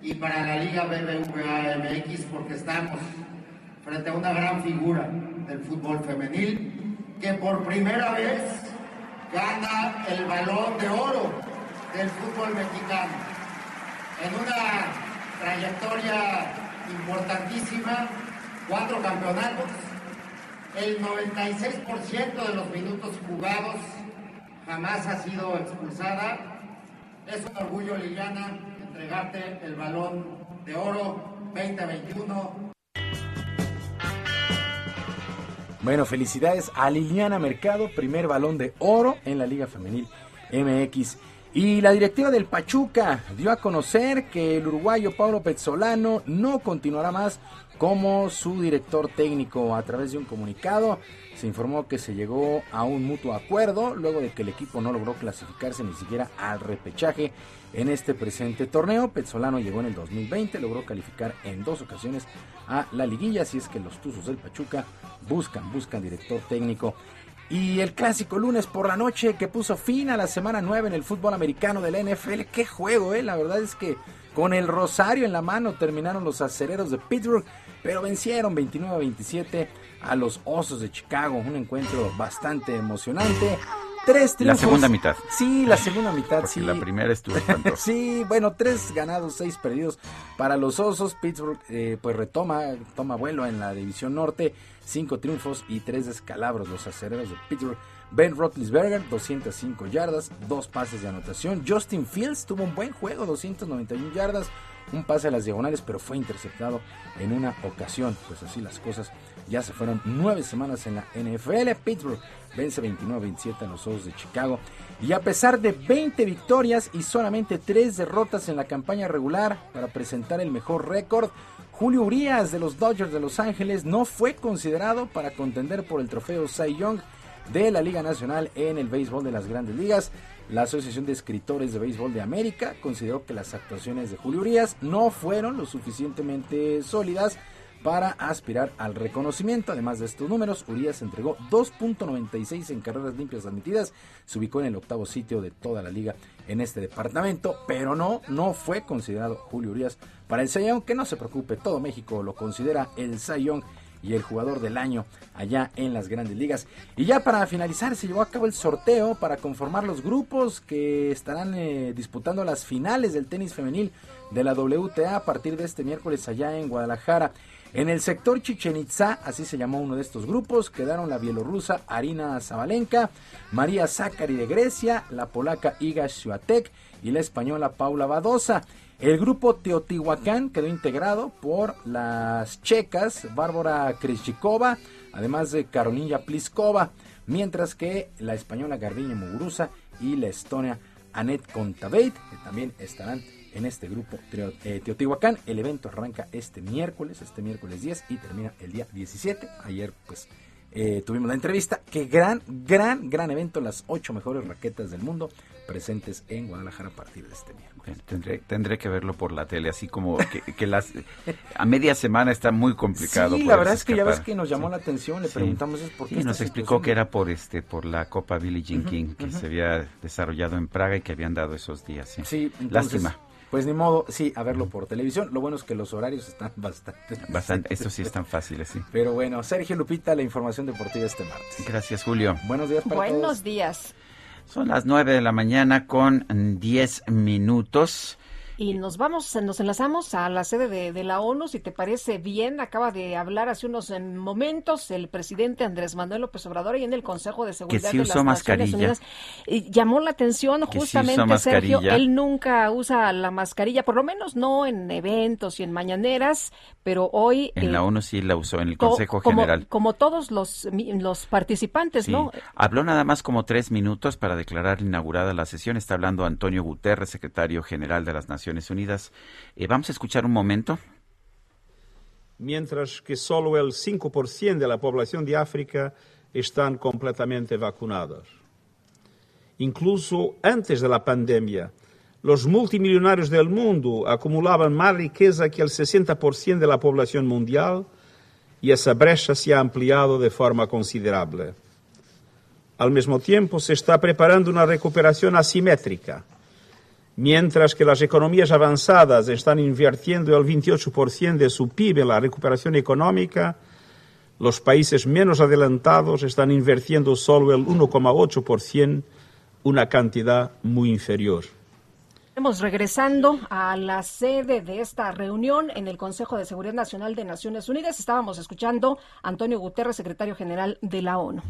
y para la Liga BBVA MX porque estamos frente a una gran figura del fútbol femenil que por primera vez gana el balón de oro del fútbol mexicano. En una trayectoria importantísima, cuatro campeonatos, el 96% de los minutos jugados jamás ha sido expulsada. Es un orgullo, Liliana, entregarte el balón de oro 2021 Bueno, felicidades a Liliana Mercado, primer balón de oro en la Liga Femenil MX. Y la directiva del Pachuca dio a conocer que el uruguayo Pablo Pezzolano no continuará más como su director técnico. A través de un comunicado se informó que se llegó a un mutuo acuerdo luego de que el equipo no logró clasificarse ni siquiera al repechaje en este presente torneo. Pezzolano llegó en el 2020, logró calificar en dos ocasiones a la liguilla, así es que los Tuzos del Pachuca buscan, buscan director técnico. Y el clásico lunes por la noche que puso fin a la semana 9 en el fútbol americano de la NFL. Qué juego, eh. La verdad es que con el rosario en la mano terminaron los acereros de Pittsburgh, pero vencieron 29 a 27 a los Osos de Chicago. Un encuentro bastante emocionante. Tres triunfos. La segunda mitad. Sí, la segunda mitad, Porque sí. la primera estuvo sí, bueno, tres ganados, seis perdidos para los Osos. Pittsburgh eh, pues retoma, toma vuelo en la división norte. Cinco triunfos y tres descalabros. Los acereros de Pittsburgh. Ben Roethlisberger, 205 yardas, dos pases de anotación. Justin Fields tuvo un buen juego, 291 yardas, un pase a las diagonales, pero fue interceptado en una ocasión. Pues así las cosas ya se fueron nueve semanas en la NFL. Pittsburgh vence 29-27 a los Osos de Chicago. Y a pesar de 20 victorias y solamente 3 derrotas en la campaña regular para presentar el mejor récord, Julio Urias de los Dodgers de Los Ángeles no fue considerado para contender por el trofeo Cy Young de la Liga Nacional en el béisbol de las grandes ligas. La Asociación de Escritores de Béisbol de América consideró que las actuaciones de Julio Urias no fueron lo suficientemente sólidas para aspirar al reconocimiento. Además de estos números, Urias entregó 2.96 en carreras limpias admitidas, se ubicó en el octavo sitio de toda la liga en este departamento, pero no, no fue considerado Julio Urias para el Sayón, que no se preocupe, todo México lo considera el Sayón y el jugador del año allá en las grandes ligas. Y ya para finalizar, se llevó a cabo el sorteo para conformar los grupos que estarán eh, disputando las finales del tenis femenil de la WTA a partir de este miércoles allá en Guadalajara. En el sector Chichen Itza, así se llamó uno de estos grupos, quedaron la bielorrusa Arina Zabalenka, María Zakari de Grecia, la polaca Iga Swiatek y la española Paula Badosa. El grupo Teotihuacán quedó integrado por las checas Bárbara Krejcikova, además de Karolina Pliskova, mientras que la española Garbiñe Muguruza y la estonia Anet Kontaveit, que también estarán en este grupo eh, Teotihuacán. El evento arranca este miércoles, este miércoles 10 y termina el día 17. Ayer pues eh, tuvimos la entrevista. Qué gran, gran, gran evento. Las ocho mejores raquetas del mundo presentes en Guadalajara a partir de este miércoles. Tendré, tendré que verlo por la tele, así como que, las a media semana está muy complicado. Sí, la verdad es que ya ves que nos llamó la atención, le preguntamos es por qué. Y nos explicó que era por este por la Copa Billie Jean King que se había desarrollado en Praga y que habían dado esos días. Sí, sí lástima. Pues ni modo, sí, a verlo por televisión. Lo bueno es que los horarios están bastante. Bastante, eso sí están fáciles, sí. Pero bueno, Sergio Lupita, la información deportiva este martes. Gracias, Julio. Buenos días para Buenos días. Son las nueve de la mañana con diez minutos. Y nos vamos, nos enlazamos a la sede de, la ONU, si te parece bien. Acaba de hablar hace unos eh, momentos el presidente Andrés Manuel López Obrador y en el Consejo de Seguridad de las Naciones Unidas. Llamó la atención justamente, Sergio, él nunca usa la mascarilla, por lo menos no en eventos y en mañaneras, pero hoy... En la eh, ONU sí la usó, en el Consejo General. Como todos los, los participantes, ¿no? Habló nada más como tres minutos para declarar inaugurada la sesión. Está hablando Antonio Guterres, secretario general de las Naciones Unidas. Eh, vamos a escuchar un momento. Mientras que solo el 5% de la población de África están completamente vacunados. Incluso antes de la pandemia, los multimillonarios del mundo acumulaban más riqueza que el 60% de la población mundial y esa brecha se ha ampliado de forma considerable. Al mismo tiempo, se está preparando una recuperación asimétrica mientras que las economías avanzadas están invirtiendo el 28% de su PIB en la recuperación económica, Los países menos adelantados están invirtiendo solo el 1,8%, una cantidad muy inferior. Estamos regresando a la sede de esta reunión en el Consejo de Seguridad Nacional de Naciones Unidas. Estábamos escuchando a Antonio Guterres, secretario general de la ONU.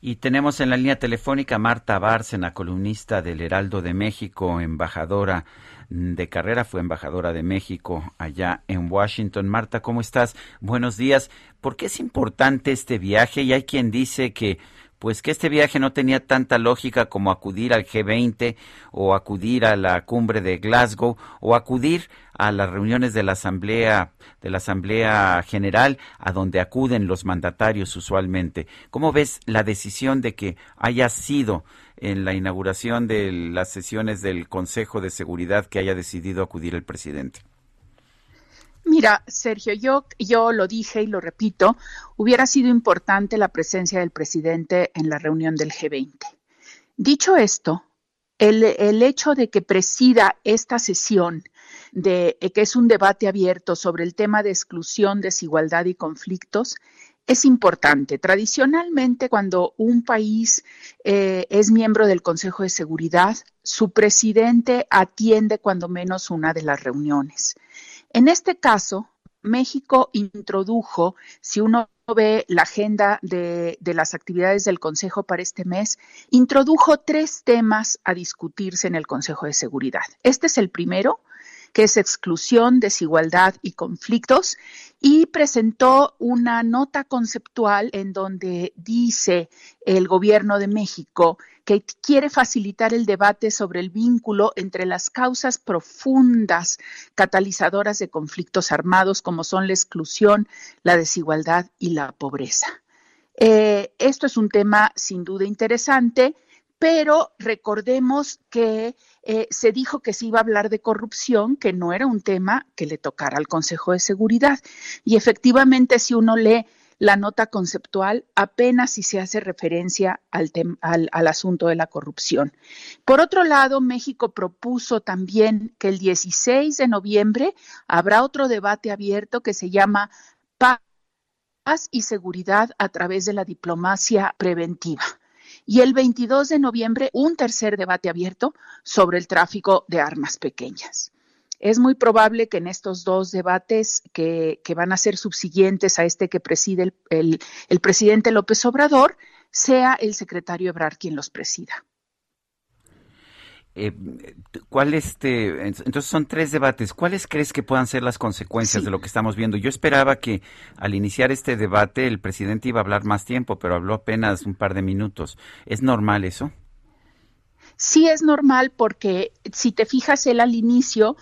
Y tenemos en la línea telefónica a Marta Bárcena, columnista del Heraldo de México, embajadora de carrera, fue embajadora de México allá en Washington. Marta, ¿cómo estás? Buenos días. ¿Por qué es importante este viaje? Y hay quien dice que pues que este viaje no tenía tanta lógica como acudir al G20 o acudir a la cumbre de Glasgow o acudir a las reuniones de la Asamblea de la Asamblea General a donde acuden los mandatarios usualmente. ¿Cómo ves la decisión de que haya sido en la inauguración de las sesiones del Consejo de Seguridad que haya decidido acudir el presidente? Mira, Sergio, yo, lo dije y lo repito, hubiera sido importante la presencia del presidente en la reunión del G20. Dicho esto, el, hecho de que presida esta sesión, de que es un debate abierto sobre el tema de exclusión, desigualdad y conflictos, es importante. Tradicionalmente, cuando un país eh, es miembro del Consejo de Seguridad, su presidente atiende cuando menos una de las reuniones. En este caso, México introdujo, si uno ve la agenda de, las actividades del Consejo para este mes, introdujo tres temas a discutirse en el Consejo de Seguridad. Este es el primero, que es exclusión, desigualdad y conflictos, y presentó una nota conceptual en donde dice el gobierno de México que quiere facilitar el debate sobre el vínculo entre las causas profundas catalizadoras de conflictos armados como son la exclusión, la desigualdad y la pobreza. Eh, esto es un tema sin duda interesante pero recordemos que eh, se dijo que se iba a hablar de corrupción, que no era un tema que le tocara al Consejo de Seguridad. Y efectivamente, si uno lee la nota conceptual, apenas si se hace referencia al, al, al asunto de la corrupción. Por otro lado, México propuso también que el 16 de noviembre habrá otro debate abierto que se llama paz y seguridad a través de la diplomacia preventiva y el 22 de noviembre un tercer debate abierto sobre el tráfico de armas pequeñas. Es muy probable que en estos dos debates que, van a ser subsiguientes a este que preside el, el, el presidente López Obrador, sea el secretario Ebrard quien los presida. Eh, ¿Cuál este, entonces son tres debates. ¿Cuáles crees que puedan ser las consecuencias sí. de lo que estamos viendo? Yo esperaba que al iniciar este debate el presidente iba a hablar más tiempo, pero habló apenas un par de minutos. ¿Es normal eso? Sí es normal porque si te fijas él al inicio,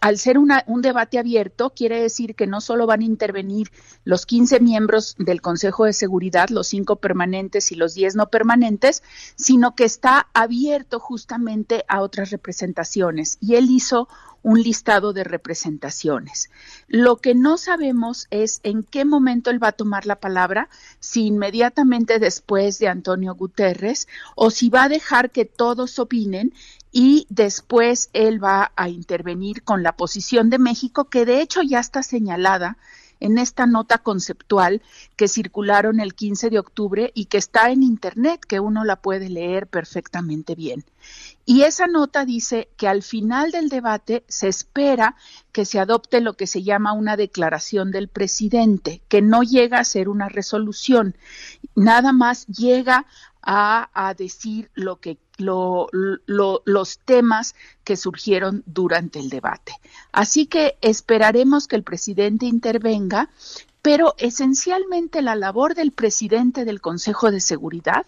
al ser una, un debate abierto, quiere decir que no solo van a intervenir los 15 miembros del Consejo de Seguridad, los cinco permanentes y los 10 no permanentes, sino que está abierto justamente a otras representaciones. Y él hizo un listado de representaciones. Lo que no sabemos es en qué momento él va a tomar la palabra, si inmediatamente después de Antonio Guterres o si va a dejar que todos opinen y después él va a intervenir con la posición de México, que de hecho ya está señalada en esta nota conceptual que circularon el 15 de octubre y que está en Internet, que uno la puede leer perfectamente bien. Y esa nota dice que al final del debate se espera que se adopte lo que se llama una declaración del presidente, que no llega a ser una resolución, nada más llega a, a decir lo que lo, lo, los temas que surgieron durante el debate. Así que esperaremos que el presidente intervenga, pero esencialmente la labor del presidente del Consejo de Seguridad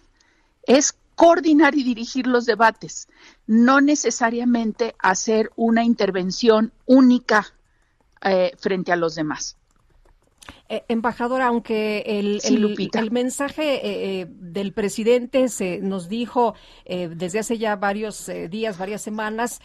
es coordinar y dirigir los debates, no necesariamente hacer una intervención única eh, frente a los demás. Eh, embajadora, aunque el, sí, el, el mensaje eh, eh, del presidente se nos dijo eh, desde hace ya varios eh, días, varias semanas,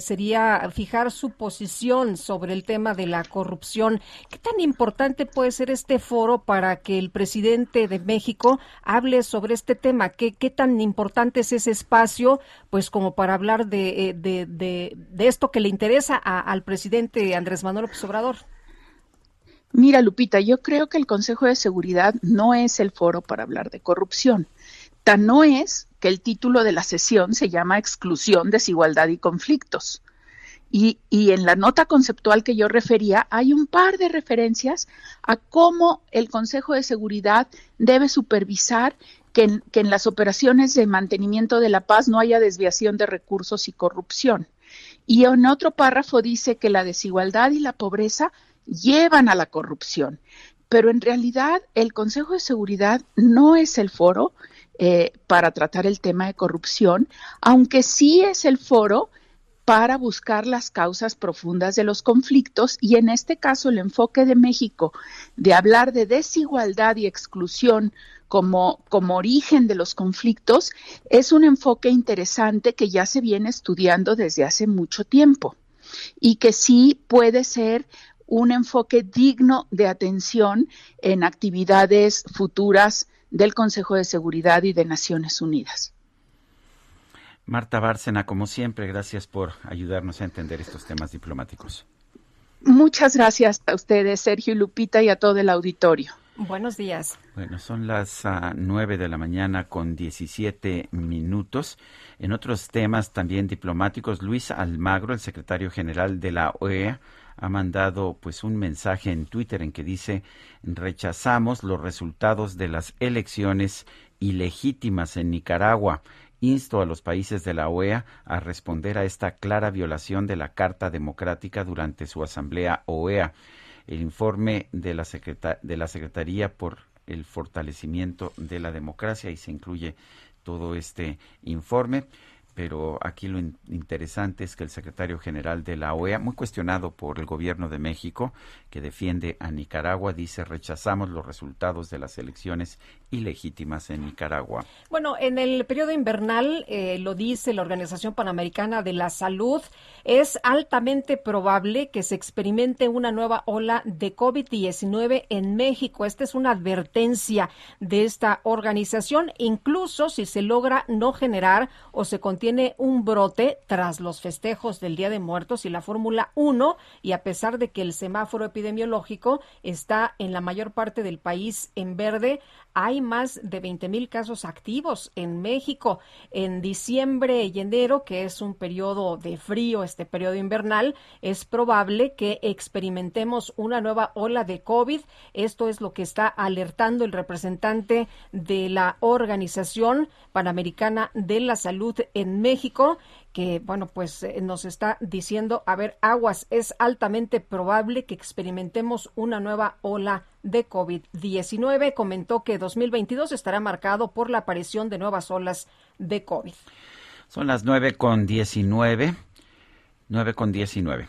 sería fijar su posición sobre el tema de la corrupción. ¿Qué tan importante puede ser este foro para que el presidente de México hable sobre este tema? ¿Qué, qué tan importante es ese espacio, pues como para hablar de, de, de, de esto que le interesa a, al presidente Andrés Manuel López Obrador? Mira, Lupita, yo creo que el Consejo de Seguridad no es el foro para hablar de corrupción. Tan no es que el título de la sesión se llama Exclusión, Desigualdad y Conflictos. Y, en la nota conceptual que yo refería hay un par de referencias a cómo el Consejo de Seguridad debe supervisar que en, las operaciones de mantenimiento de la paz no haya desviación de recursos y corrupción. Y en otro párrafo dice que la desigualdad y la pobreza llevan a la corrupción. Pero en realidad el Consejo de Seguridad no es el foro eh, para tratar el tema de corrupción, aunque sí es el foro para buscar las causas profundas de los conflictos y en este caso el enfoque de México de hablar de desigualdad y exclusión como, como origen de los conflictos es un enfoque interesante que ya se viene estudiando desde hace mucho tiempo y que sí puede ser un enfoque digno de atención en actividades futuras del Consejo de Seguridad y de Naciones Unidas. Marta Bárcena, como siempre, gracias por ayudarnos a entender estos temas diplomáticos. Muchas gracias a ustedes, Sergio y Lupita, y a todo el auditorio. Buenos días. Bueno, son las uh, nueve de la mañana con 17 minutos. En otros temas también diplomáticos, Luis Almagro, el secretario general de la OEA, ha mandado pues un mensaje en Twitter en que dice rechazamos los resultados de las elecciones ilegítimas en Nicaragua insto a los países de la OEA a responder a esta clara violación de la Carta Democrática durante su asamblea OEA. El informe de la, de la Secretaría por el fortalecimiento de la democracia y se incluye todo este informe pero aquí lo interesante es que el secretario general de la OEA, muy cuestionado por el gobierno de México, que defiende a Nicaragua, dice rechazamos los resultados de las elecciones ilegítimas en Nicaragua. Bueno, en el periodo invernal, eh, lo dice la Organización Panamericana de la Salud, es altamente probable que se experimente una nueva ola de COVID-19 en México. Esta es una advertencia de esta organización, incluso si se logra no generar o se contiene un brote tras los festejos del Día de Muertos y la Fórmula 1, y a pesar de que el semáforo epidemiológico está en la mayor parte del país en verde, hay más de 20 mil casos activos en México. En diciembre y enero, que es un periodo de frío, este periodo invernal, es probable que experimentemos una nueva ola de COVID. Esto es lo que está alertando el representante de la Organización Panamericana de la Salud en México que, bueno, pues eh, nos está diciendo, a ver, aguas, es altamente probable que experimentemos una nueva ola de COVID-19. Comentó que 2022 estará marcado por la aparición de nuevas olas de COVID. Son las nueve con diecinueve. Nueve con diecinueve.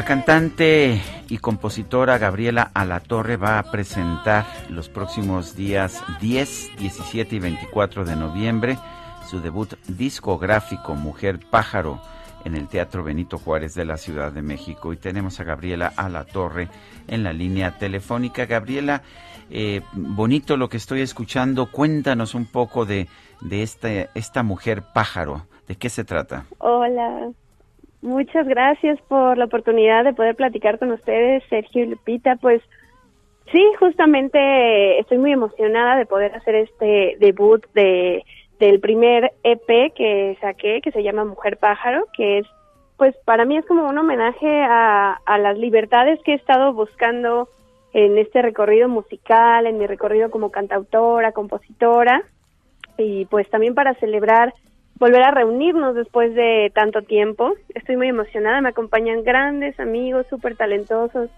La cantante y compositora Gabriela Alatorre va a presentar los próximos días 10, 17 y 24 de noviembre su debut discográfico Mujer Pájaro en el Teatro Benito Juárez de la Ciudad de México. Y tenemos a Gabriela Alatorre en la línea telefónica. Gabriela, eh, bonito lo que estoy escuchando. Cuéntanos un poco de, de este, esta mujer pájaro. ¿De qué se trata? Hola, Muchas gracias por la oportunidad de poder platicar con ustedes, Sergio y Lupita. Pues sí, justamente estoy muy emocionada de poder hacer este debut de del primer EP que saqué, que se llama Mujer Pájaro, que es, pues para mí es como un homenaje a, a las libertades que he estado buscando en este recorrido musical, en mi recorrido como cantautora, compositora, y pues también para celebrar volver a reunirnos después de tanto tiempo. Estoy muy emocionada, me acompañan grandes amigos, súper talentosos,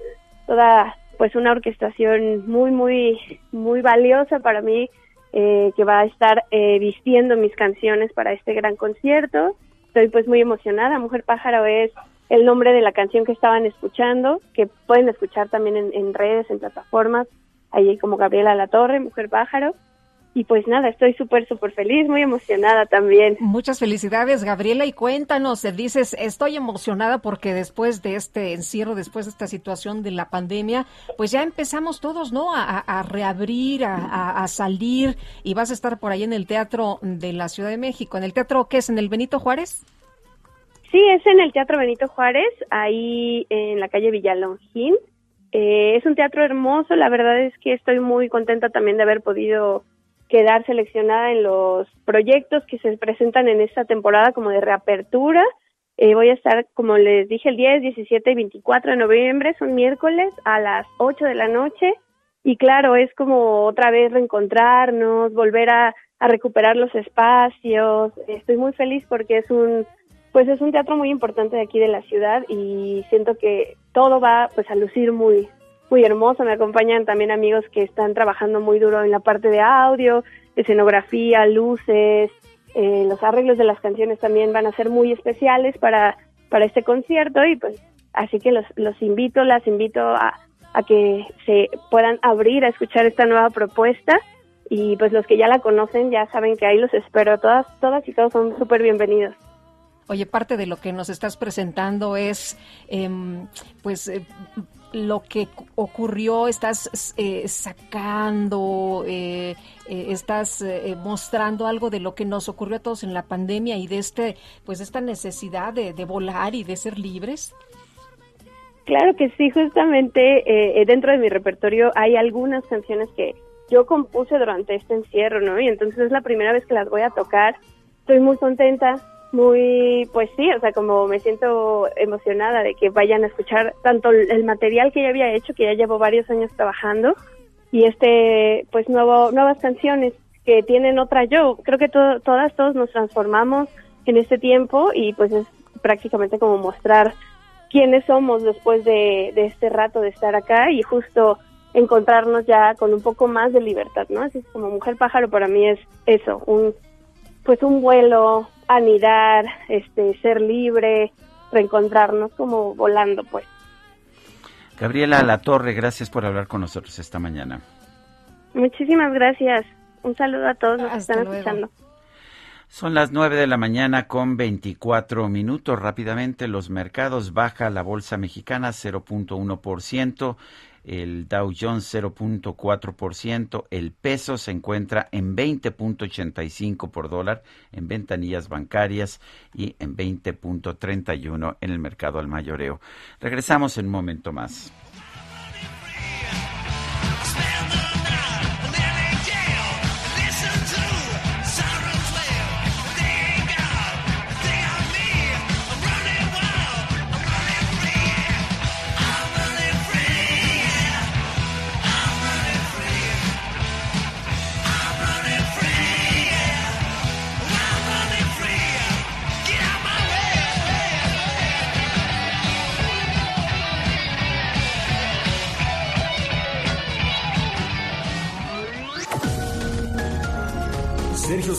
toda pues una orquestación muy, muy, muy valiosa para mí eh, que va a estar eh, vistiendo mis canciones para este gran concierto. Estoy pues muy emocionada. Mujer Pájaro es el nombre de la canción que estaban escuchando, que pueden escuchar también en, en redes, en plataformas ahí como Gabriela La Torre, Mujer Pájaro. Y pues nada, estoy súper, súper feliz, muy emocionada también. Muchas felicidades, Gabriela. Y cuéntanos, dices, estoy emocionada porque después de este encierro, después de esta situación de la pandemia, pues ya empezamos todos, ¿no? A, reabrir, a, a, salir y vas a estar por ahí en el Teatro de la Ciudad de México. ¿En el teatro qué es? ¿En el Benito Juárez? Sí, es en el Teatro Benito Juárez, ahí en la calle Villalongín. Eh, es un teatro hermoso, la verdad es que estoy muy contenta también de haber podido quedar seleccionada en los proyectos que se presentan en esta temporada como de reapertura. Eh, voy a estar, como les dije, el 10, 17 y 24 de noviembre, son miércoles a las 8 de la noche. Y claro, es como otra vez reencontrarnos, volver a, a recuperar los espacios. Estoy muy feliz porque es un, pues es un teatro muy importante de aquí de la ciudad y siento que todo va pues a lucir muy, muy hermoso. Me acompañan también amigos que están trabajando muy duro en la parte de audio, escenografía, luces. Eh, los arreglos de las canciones también van a ser muy especiales para, para este concierto y pues así que los, los invito, las invito a, a que se puedan abrir a escuchar esta nueva propuesta y pues los que ya la conocen ya saben que ahí los espero. Todas, todas y todos son súper bienvenidos. Oye, parte de lo que nos estás presentando es, em, pues, eh, lo que ocurrió, estás eh, sacando, eh, eh estás eh, mostrando algo de lo que nos ocurrió a todos en la pandemia y de este, pues esta necesidad de, de volar y de ser libres. Claro que sí, justamente dentro de mi repertorio hay algunas canciones que yo compuse durante este encierro, ¿no? Y entonces es la primera vez que las voy a tocar. Estoy muy contenta, muy, pues sí, o sea, como me siento emocionada de que vayan a escuchar tanto el material que ya había hecho, que ya llevo varios años trabajando, y este, pues nuevo, nuevas canciones que tienen otra yo. Creo que todas, todos nos transformamos en este tiempo y pues es prácticamente como mostrar quiénes somos después de, de este rato de estar acá y justo encontrarnos ya con un poco más de libertad, ¿no? Así es como mujer pájaro para mí es eso, un pues un vuelo, anidar, este, ser libre, reencontrarnos como volando, pues. Gabriela La Torre, gracias por hablar con nosotros esta mañana. Muchísimas gracias. Un saludo a todos los que están escuchando. Son las 9 de la mañana con 24 minutos. Rápidamente los mercados baja la bolsa mexicana 0.1%, el Dow Jones 0.4%, el peso se encuentra en 20.85 por dólar en ventanillas bancarias y en 20.31 en el mercado al mayoreo. Regresamos en un momento más.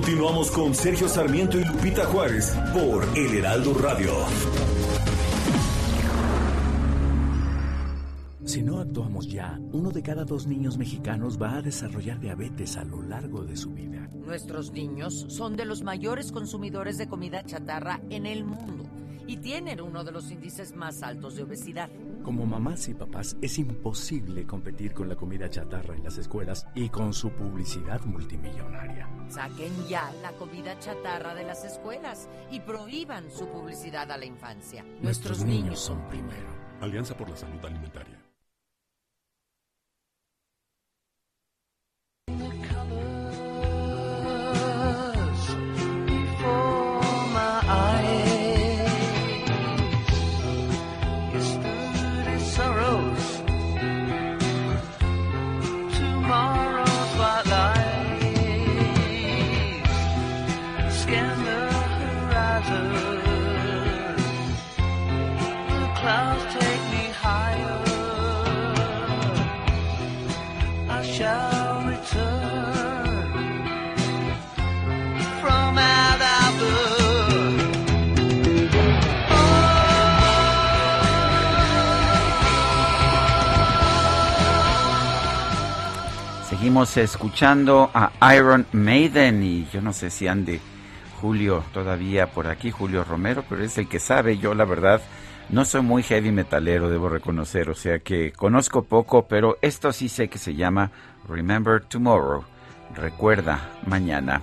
Continuamos con Sergio Sarmiento y Lupita Juárez por El Heraldo Radio. Si no actuamos ya, uno de cada dos niños mexicanos va a desarrollar diabetes a lo largo de su vida. Nuestros niños son de los mayores consumidores de comida chatarra en el mundo y tienen uno de los índices más altos de obesidad. Como mamás y papás es imposible competir con la comida chatarra en las escuelas y con su publicidad multimillonaria. Saquen ya la comida chatarra de las escuelas y prohíban su publicidad a la infancia. Nuestros, niños son primero. Alianza por la Salud Alimentaria. Seguimos escuchando a Iron Maiden y yo no sé si ande Julio todavía por aquí, Julio Romero, pero es el que sabe. Yo la verdad no soy muy heavy metalero, debo reconocer, o sea que conozco poco, pero esto sí sé que se llama Remember Tomorrow, recuerda mañana.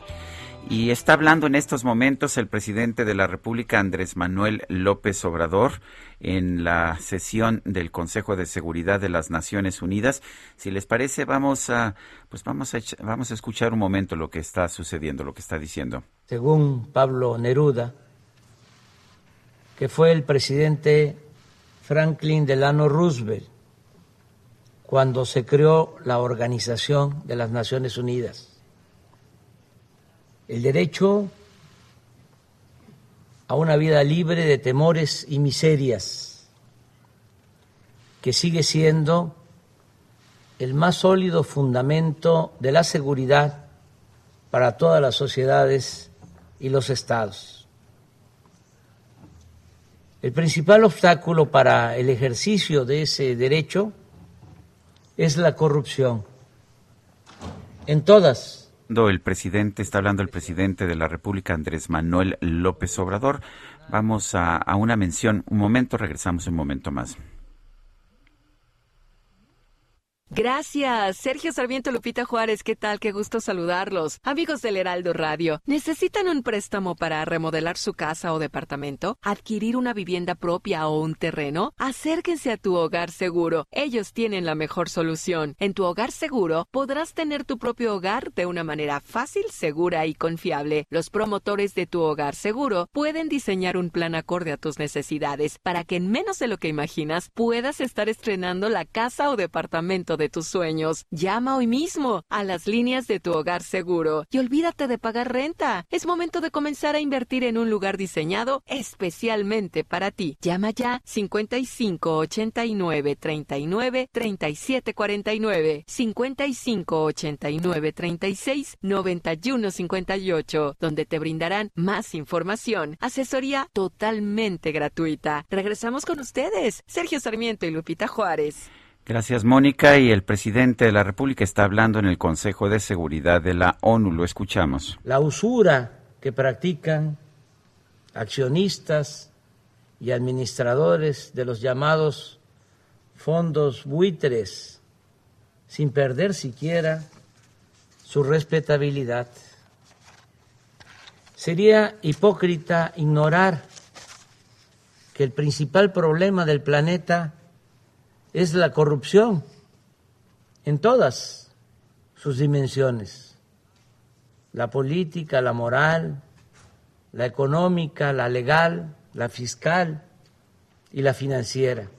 Y está hablando en estos momentos el presidente de la República, Andrés Manuel López Obrador, en la sesión del Consejo de Seguridad de las Naciones Unidas. Si les parece, vamos a, pues vamos a, vamos a escuchar un momento lo que está sucediendo, lo que está diciendo. Según Pablo Neruda, que fue el presidente Franklin Delano Roosevelt cuando se creó la Organización de las Naciones Unidas el derecho a una vida libre de temores y miserias, que sigue siendo el más sólido fundamento de la seguridad para todas las sociedades y los estados. El principal obstáculo para el ejercicio de ese derecho es la corrupción en todas el presidente, está hablando el presidente de la República, Andrés Manuel López Obrador. Vamos a, a una mención. Un momento, regresamos un momento más. Gracias, Sergio Sarmiento Lupita Juárez, ¿qué tal? Qué gusto saludarlos. Amigos del Heraldo Radio, ¿necesitan un préstamo para remodelar su casa o departamento? ¿Adquirir una vivienda propia o un terreno? Acérquense a tu hogar seguro. Ellos tienen la mejor solución. En tu hogar seguro podrás tener tu propio hogar de una manera fácil, segura y confiable. Los promotores de tu hogar seguro pueden diseñar un plan acorde a tus necesidades para que en menos de lo que imaginas puedas estar estrenando la casa o departamento de tus sueños. Llama hoy mismo a las líneas de tu hogar seguro y olvídate de pagar renta. Es momento de comenzar a invertir en un lugar diseñado especialmente para ti. Llama ya 55 89 39 37 49 55 89 36 91 58 donde te brindarán más información, asesoría totalmente gratuita. Regresamos con ustedes, Sergio Sarmiento y Lupita Juárez. Gracias, Mónica. Y el presidente de la República está hablando en el Consejo de Seguridad de la ONU. Lo escuchamos. La usura que practican accionistas y administradores de los llamados fondos buitres, sin perder siquiera su respetabilidad. Sería hipócrita ignorar que el principal problema del planeta es la corrupción en todas sus dimensiones, la política, la moral, la económica, la legal, la fiscal y la financiera.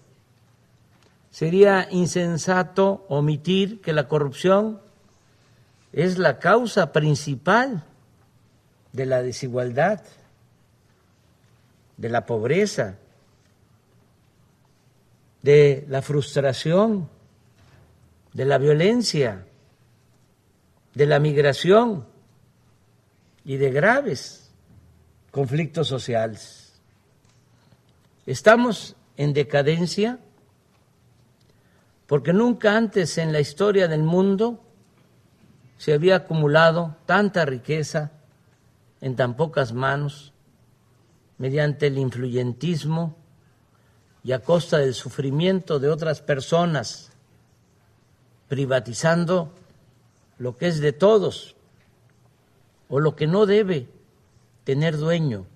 Sería insensato omitir que la corrupción es la causa principal de la desigualdad, de la pobreza, de la frustración, de la violencia, de la migración y de graves conflictos sociales. Estamos en decadencia porque nunca antes en la historia del mundo se había acumulado tanta riqueza en tan pocas manos mediante el influyentismo y a costa del sufrimiento de otras personas, privatizando lo que es de todos o lo que no debe tener dueño,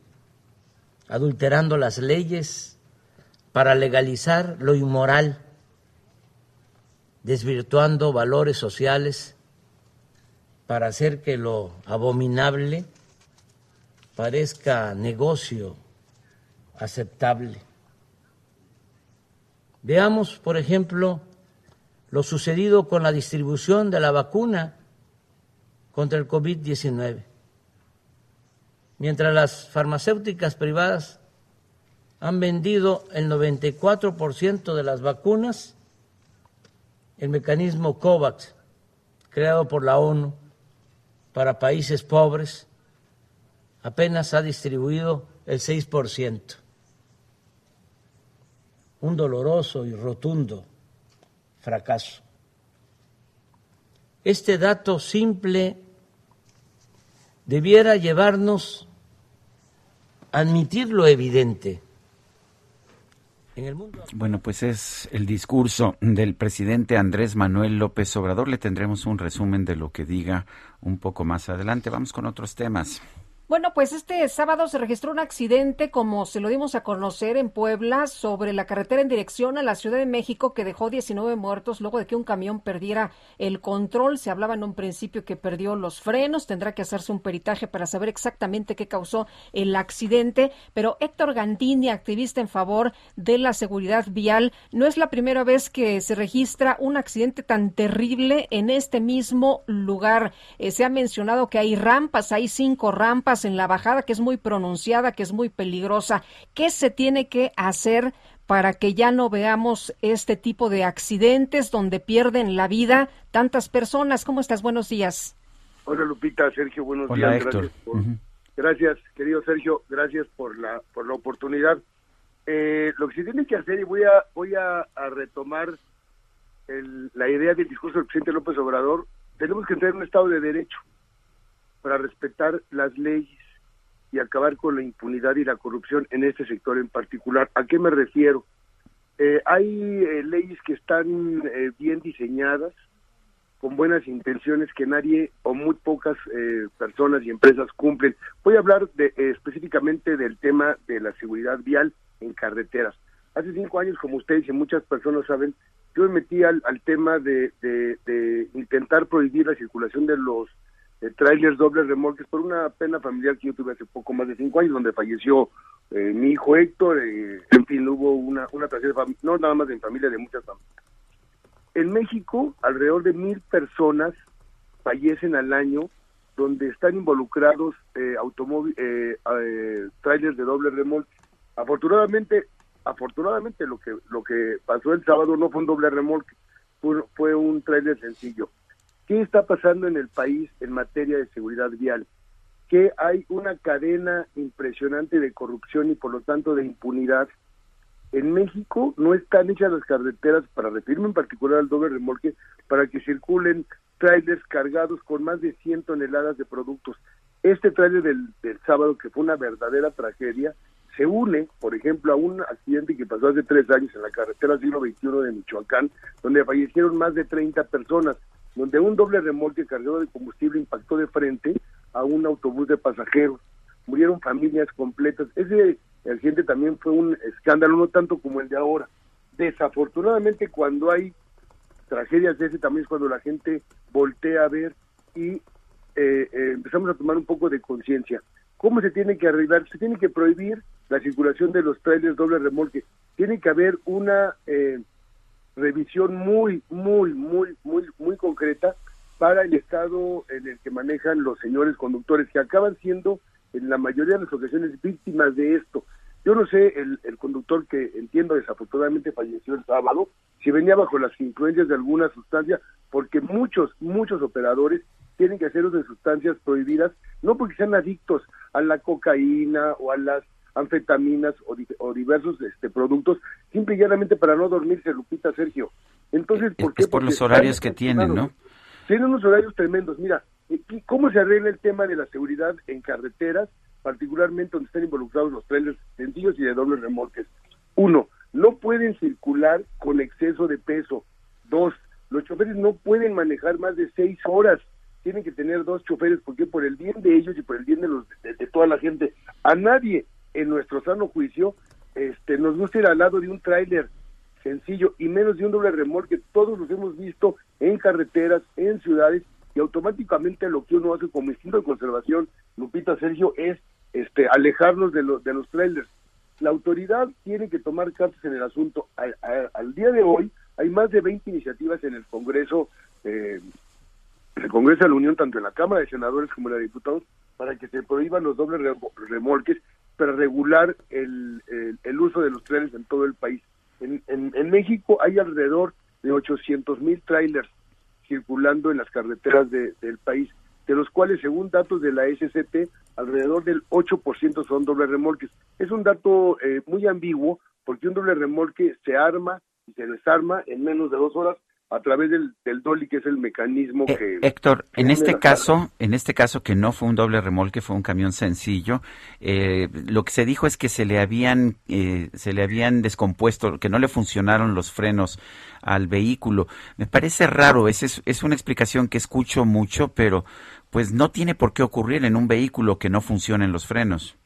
adulterando las leyes para legalizar lo inmoral, desvirtuando valores sociales para hacer que lo abominable parezca negocio aceptable. Veamos, por ejemplo, lo sucedido con la distribución de la vacuna contra el COVID-19. Mientras las farmacéuticas privadas han vendido el 94% de las vacunas, el mecanismo COVAX, creado por la ONU para países pobres, apenas ha distribuido el 6% un doloroso y rotundo fracaso. Este dato simple debiera llevarnos a admitir lo evidente. En el mundo... Bueno, pues es el discurso del presidente Andrés Manuel López Obrador. Le tendremos un resumen de lo que diga un poco más adelante. Vamos con otros temas. Bueno, pues este sábado se registró un accidente, como se lo dimos a conocer en Puebla, sobre la carretera en dirección a la Ciudad de México, que dejó 19 muertos luego de que un camión perdiera el control. Se hablaba en un principio que perdió los frenos. Tendrá que hacerse un peritaje para saber exactamente qué causó el accidente. Pero Héctor Gandini, activista en favor de la seguridad vial, no es la primera vez que se registra un accidente tan terrible en este mismo lugar. Eh, se ha mencionado que hay rampas, hay cinco rampas en la bajada que es muy pronunciada, que es muy peligrosa. ¿Qué se tiene que hacer para que ya no veamos este tipo de accidentes donde pierden la vida tantas personas? ¿Cómo estás? Buenos días. Hola Lupita, Sergio, buenos Hola, días. Héctor. Gracias, gracias, querido Sergio, gracias por la por la oportunidad. Eh, lo que se tiene que hacer y voy a voy a, a retomar el- la idea del discurso del presidente López Obrador. Tenemos que entrar en un estado de derecho para respetar las leyes y acabar con la impunidad y la corrupción en este sector en particular. ¿A qué me refiero? Eh, hay eh, leyes que están eh, bien diseñadas, con buenas intenciones que nadie o muy pocas eh, personas y empresas cumplen. Voy a hablar de, eh, específicamente del tema de la seguridad vial en carreteras. Hace cinco años, como ustedes y muchas personas saben, yo me metí al, al tema de, de- de intentar prohibir la circulación de los eh, trailers dobles remolques por una pena familiar que yo tuve hace poco más de cinco años, donde falleció eh, mi hijo Héctor, eh, en fin, hubo una, una tragedia, no nada más en familia, de muchas familias. En México, alrededor de mil personas fallecen al año donde están involucrados eh, automóviles, eh, trailers de doble remolque. Afortunadamente, afortunadamente lo que lo que pasó el sábado no fue un doble remolque, fue, fue un trailer sencillo. ¿Qué está pasando en el país en materia de seguridad vial? Que hay una cadena impresionante de corrupción y por lo tanto de impunidad en México no están hechas las carreteras, para referirme en particular al doble remolque, para que circulen trailers cargados con más de 100 toneladas de productos. Este trailer del, del sábado, que fue una verdadera tragedia, se une, por ejemplo, a un accidente que pasó hace tres años en la carretera siglo XXI de Michoacán, donde fallecieron más de 30 personas, donde un doble remolque cargado de combustible impactó de frente a un autobús de pasajeros. Murieron familias completas. Ese accidente también fue un escándalo, no tanto como el de ahora. Desafortunadamente, cuando hay tragedias de ese también es cuando la gente voltea a ver y eh, eh, empezamos a tomar un poco de conciencia. ¿Cómo se tiene que arreglar? Se tiene que prohibir la circulación de los trailers doble remolque. Tiene que haber una eh, revisión muy, muy, muy, muy, muy concreta para el estado en el que manejan los señores conductores, que acaban siendo en la mayoría de las ocasiones víctimas de esto. Yo no sé, el, el conductor que entiendo desafortunadamente falleció el sábado, si venía bajo las influencias de alguna sustancia, porque muchos, muchos operadores tienen que hacer uso de sustancias prohibidas, no porque sean adictos a la cocaína o a las anfetaminas o, di- o diversos este, productos, simple y llanamente para no dormirse, Lupita, Sergio. Entonces, ¿por qué? Es por Porque los horarios que tienen, ¿no? Tienen unos horarios tremendos. Mira, ¿y ¿cómo se arregla el tema de la seguridad en carreteras, particularmente donde están involucrados los trailers sencillos y de dobles remolques? Uno, no pueden circular con exceso de peso. Dos, los choferes no pueden manejar más de seis horas. Tienen que tener dos choferes porque por el bien de ellos y por el bien de, los, de, de toda la gente. A nadie en nuestro sano juicio este, nos gusta ir al lado de un tráiler sencillo y menos de un doble remolque. Todos los hemos visto en carreteras, en ciudades y automáticamente lo que uno hace como instinto de conservación, Lupita Sergio, es este alejarnos de, los de los trailers. La autoridad tiene que tomar cartas en el asunto. Al, día de hoy hay más de 20 iniciativas en el Congreso, eh, el Congreso de la Unión, tanto en la Cámara de Senadores como en la de Diputados, para que se prohíban los dobles re- remolques para regular el, uso de los trailers en todo el país. En, en- en México hay alrededor de 800 mil trailers circulando en las carreteras de- del país, de los cuales, según datos de la SCT, alrededor del 8% son dobles remolques. Es un dato eh, muy ambiguo porque un doble remolque se arma y se desarma en menos de dos horas a través del, del dolly, que es el mecanismo Eh, que... Héctor, que en este caso, en este caso que no fue un doble remolque, fue un camión sencillo, eh, lo que se dijo es que se le habían eh, se le habían descompuesto, que no le funcionaron los frenos al vehículo. Me parece raro, es, es, es una explicación que escucho mucho, pero pues no tiene por qué ocurrir en un vehículo que no funcionen los frenos.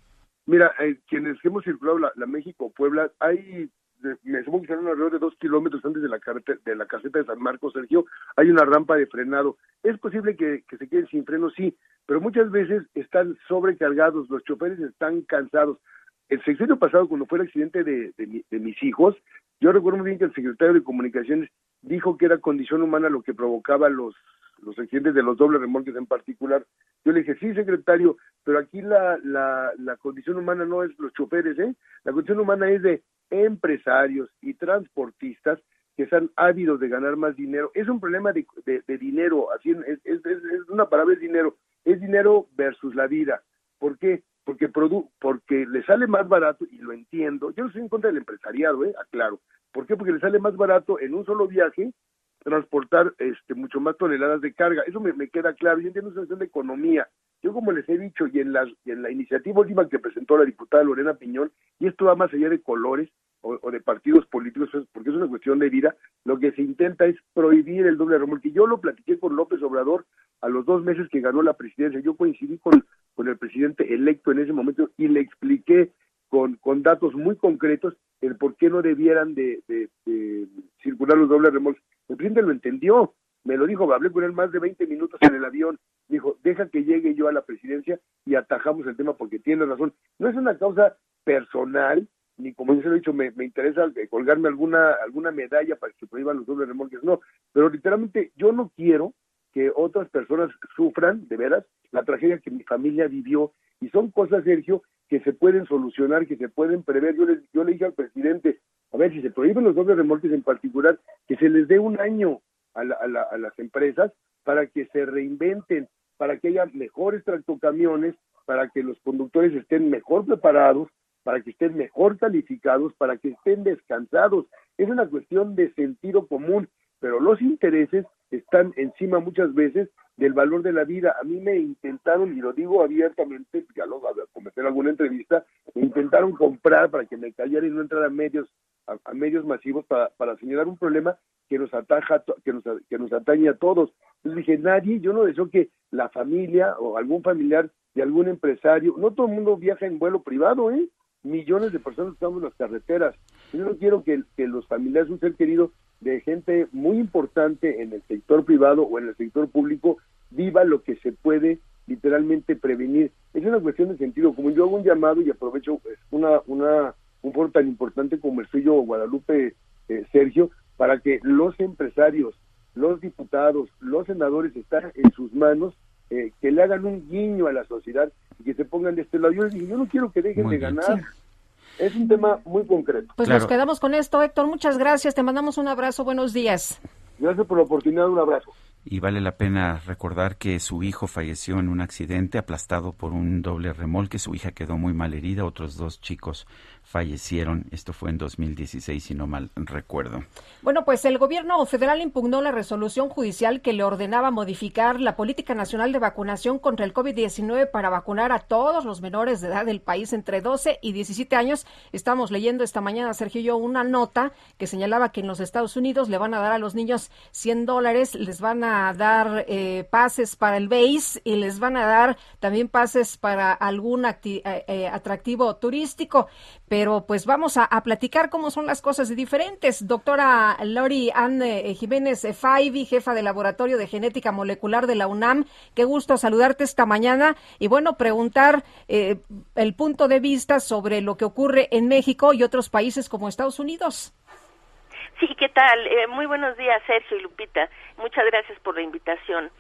Mira, eh, quienes hemos circulado la, la México-Puebla, hay, de- me supongo que serán alrededor de dos kilómetros antes de la, de la caseta de San Marcos, Sergio, hay una rampa de frenado. Es posible que, que se queden sin freno, sí, pero muchas veces están sobrecargados, los choferes están cansados. El sexenio pasado, cuando fue el accidente de, de de mis hijos, yo recuerdo muy bien que el secretario de Comunicaciones dijo que era condición humana lo que provocaba los, los accidentes de los dobles remolques en particular. Yo le dije, sí, secretario, pero aquí la, la condición humana no es los choferes, ¿eh? La condición humana es de empresarios y transportistas que están ávidos de ganar más dinero. Es un problema de, de, dinero, así es, es, es, una palabra es dinero. Es dinero versus la vida. ¿Por qué? Porque, produ porque le sale más barato, y lo entiendo, yo no estoy en contra del empresariado, ¿eh? aclaro. ¿Por qué? Porque le sale más barato en un solo viaje transportar este mucho más toneladas de carga. Eso me, me queda claro. Yo entiendo esa cuestión de economía. Yo como les he dicho, y en la, y en la iniciativa última que presentó la diputada Lorena Piñón, y esto va más allá de colores o, o de partidos políticos, es- porque es una cuestión de vida, lo que se intenta es prohibir el doble remolque. Yo lo platiqué con López Obrador a los dos meses que ganó la presidencia. Yo coincidí con, el presidente electo en ese momento y le expliqué con, datos muy concretos el por qué no debieran de, de- de circular los dobles remolques. El presidente lo entendió, me lo dijo, hablé con él más de 20 minutos en el avión, dijo, deja que llegue yo a la presidencia y atajamos el tema porque tiene razón. No es una causa personal, ni como yo se lo he dicho, me, me interesa eh, colgarme alguna, alguna medalla para que se prohíban los dobles remolques, no, pero literalmente yo no quiero que otras personas sufran, de veras, la tragedia que mi familia vivió. Y son cosas, Sergio, que se pueden solucionar, que se pueden prever. Yo le, yo le dije al presidente, a ver, si se prohíben los dobles remolques en particular, que se les dé un año a, la- a la- a las empresas para que se reinventen, para que haya mejores tractocamiones, para que los conductores estén mejor preparados, para que estén mejor calificados, para que estén descansados. Es una cuestión de sentido común, pero los intereses están encima muchas veces del valor de la vida. A mí me intentaron, y lo digo abiertamente, ya lo comenté en alguna entrevista, me intentaron comprar para que me callara y no entrara a medios, a, a medios masivos para, para señalar un problema que nos ataja, que nos, que nos atañe a todos. Entonces dije, nadie, yo no deseo que la familia o algún familiar de algún empresario, no todo el mundo viaja en vuelo privado, ¿eh? Millones de personas estamos en las carreteras. Yo no quiero que, que los familiares, un ser querido de gente muy importante en el sector privado o en el sector público, viva lo que se puede literalmente prevenir. Es una cuestión de sentido. Como yo hago un llamado y aprovecho pues, una, una, un foro tan importante como el suyo, Guadalupe eh, Sergio, para que los empresarios, los diputados, los senadores están en sus manos, eh, que le hagan un guiño a la sociedad y que se pongan de este lado. Yo les dije, yo no quiero que dejen Muy de bien. ganar. Es un tema muy concreto. Pues nos quedamos con esto, Héctor. Muchas gracias. Te mandamos un abrazo. Buenos días. Gracias por la oportunidad. Un abrazo. Y vale la pena recordar que su hijo falleció en un accidente aplastado por un doble remolque. Su hija quedó muy mal herida. Otros dos chicos fallecieron. Esto fue en 2016, si no mal recuerdo. Bueno, pues el gobierno federal impugnó la resolución judicial que le ordenaba modificar la política nacional de vacunación contra el COVID-19 para vacunar a todos los menores de edad del país entre 12 y 17 años. Estamos leyendo esta mañana, Sergio yo, una nota que señalaba que en los Estados Unidos le van a dar a los niños 100 dólares, les van a dar eh, pases para el BASE y les van a dar también pases para algún eh, eh, atractivo turístico. Pero pues vamos a, platicar cómo son las cosas diferentes. Doctora Lori Anne eh, Jiménez eh, Faibi, jefa de Laboratorio de Genética Molecular de la UNAM, qué gusto saludarte esta mañana y bueno, preguntar eh, el punto de vista sobre lo que ocurre en México y otros países como Estados Unidos. Sí, ¿qué tal? Eh, muy buenos días, Sergio y Lupita. Muchas gracias por la invitación.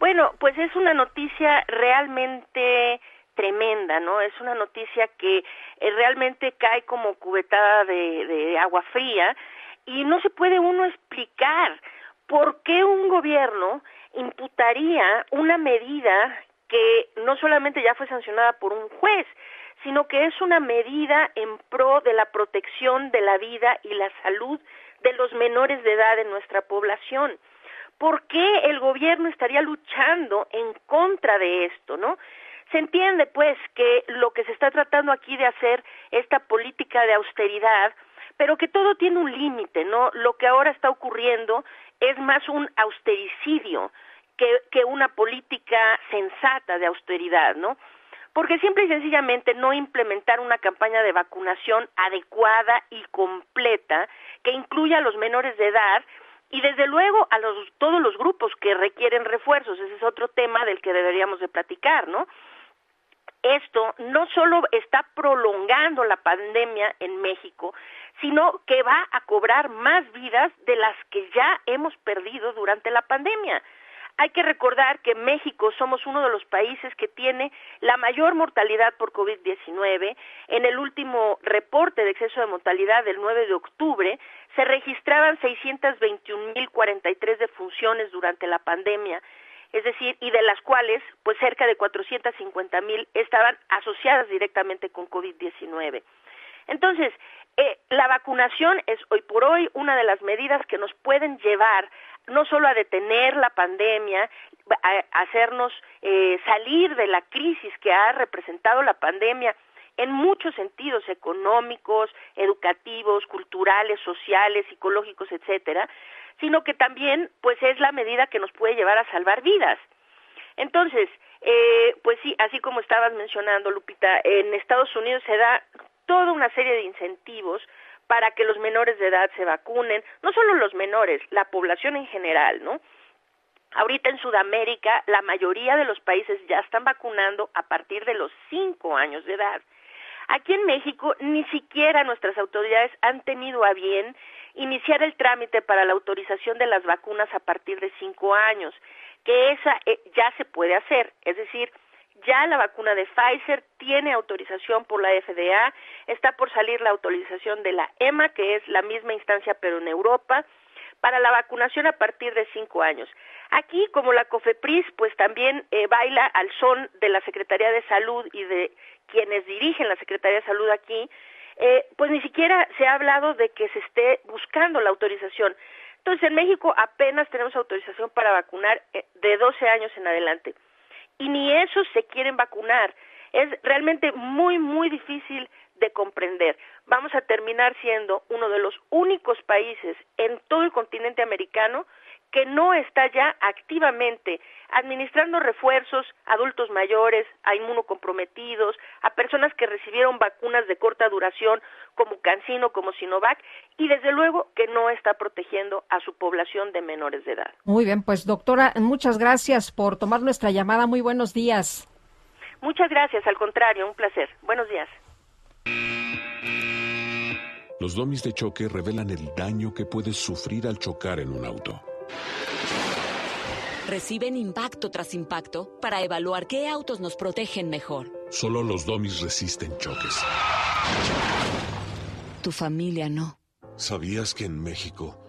Bueno, pues es una noticia realmente tremenda, ¿no? Es una noticia que realmente cae como cubetada de, de agua fría y no se puede uno explicar por qué un gobierno imputaría una medida que no solamente ya fue sancionada por un juez, sino que es una medida en pro de la protección de la vida y la salud de los menores de edad en nuestra población. ¿Por qué el gobierno estaría luchando en contra de esto, no? Se entiende, pues, que lo que se está tratando aquí de hacer, esta política de austeridad, pero que todo tiene un límite, ¿no? Lo que ahora está ocurriendo es más un austericidio que, una política sensata de austeridad, ¿no? Porque simple y sencillamente no implementar una campaña de vacunación adecuada y completa que incluya a los menores de edad y desde luego a los, todos los grupos que requieren refuerzos. Ese es otro tema del que deberíamos de platicar, ¿no? Esto no solo está prolongando la pandemia en México, sino que va a cobrar más vidas de las que ya hemos perdido durante la pandemia. Hay que recordar que México somos uno de los países que tiene la mayor mortalidad por COVID-19. En el último reporte de exceso de mortalidad del 9 de octubre se registraban 621.043 defunciones durante la pandemia, es decir, y de las cuales pues cerca de 450.000 estaban asociadas directamente con COVID-19. Entonces, eh, la vacunación es hoy por hoy una de las medidas que nos pueden llevar no solo a detener la pandemia, a hacernos eh, salir de la crisis que ha representado la pandemia en muchos sentidos económicos, educativos, culturales, sociales, psicológicos, etcétera, sino que también pues es la medida que nos puede llevar a salvar vidas. Entonces, eh, pues sí, así como estabas mencionando, Lupita, en Estados Unidos se da toda una serie de incentivos para que los menores de edad se vacunen, no solo los menores, la población en general, ¿no? Ahorita en Sudamérica la mayoría de los países ya están vacunando a partir de los cinco años de edad. Aquí en México ni siquiera nuestras autoridades han tenido a bien iniciar el trámite para la autorización de las vacunas a partir de cinco años, que esa eh, ya se puede hacer, es decir, ya la vacuna de Pfizer tiene autorización por la FDA, está por salir la autorización de la EMA, que es la misma instancia pero en Europa, para la vacunación a partir de cinco años. Aquí, como la COFEPRIS, pues también eh, baila al son de la Secretaría de Salud y de quienes dirigen la Secretaría de Salud aquí, eh, pues ni siquiera se ha hablado de que se esté buscando la autorización. Entonces, en México apenas tenemos autorización para vacunar eh, de 12 años en adelante y ni esos se quieren vacunar. Es realmente muy, muy difícil de comprender. Vamos a terminar siendo uno de los únicos países en todo el continente americano que no está ya activamente administrando refuerzos a adultos mayores, a inmunocomprometidos, a personas que recibieron vacunas de corta duración como Cancino, como Sinovac, y desde luego que no está protegiendo a su población de menores de edad. Muy bien, pues doctora, muchas gracias por tomar nuestra llamada. Muy buenos días. Muchas gracias, al contrario, un placer. Buenos días. Los domis de choque revelan el daño que puedes sufrir al chocar en un auto. Reciben impacto tras impacto para evaluar qué autos nos protegen mejor. Solo los domis resisten choques. Tu familia no. ¿Sabías que en México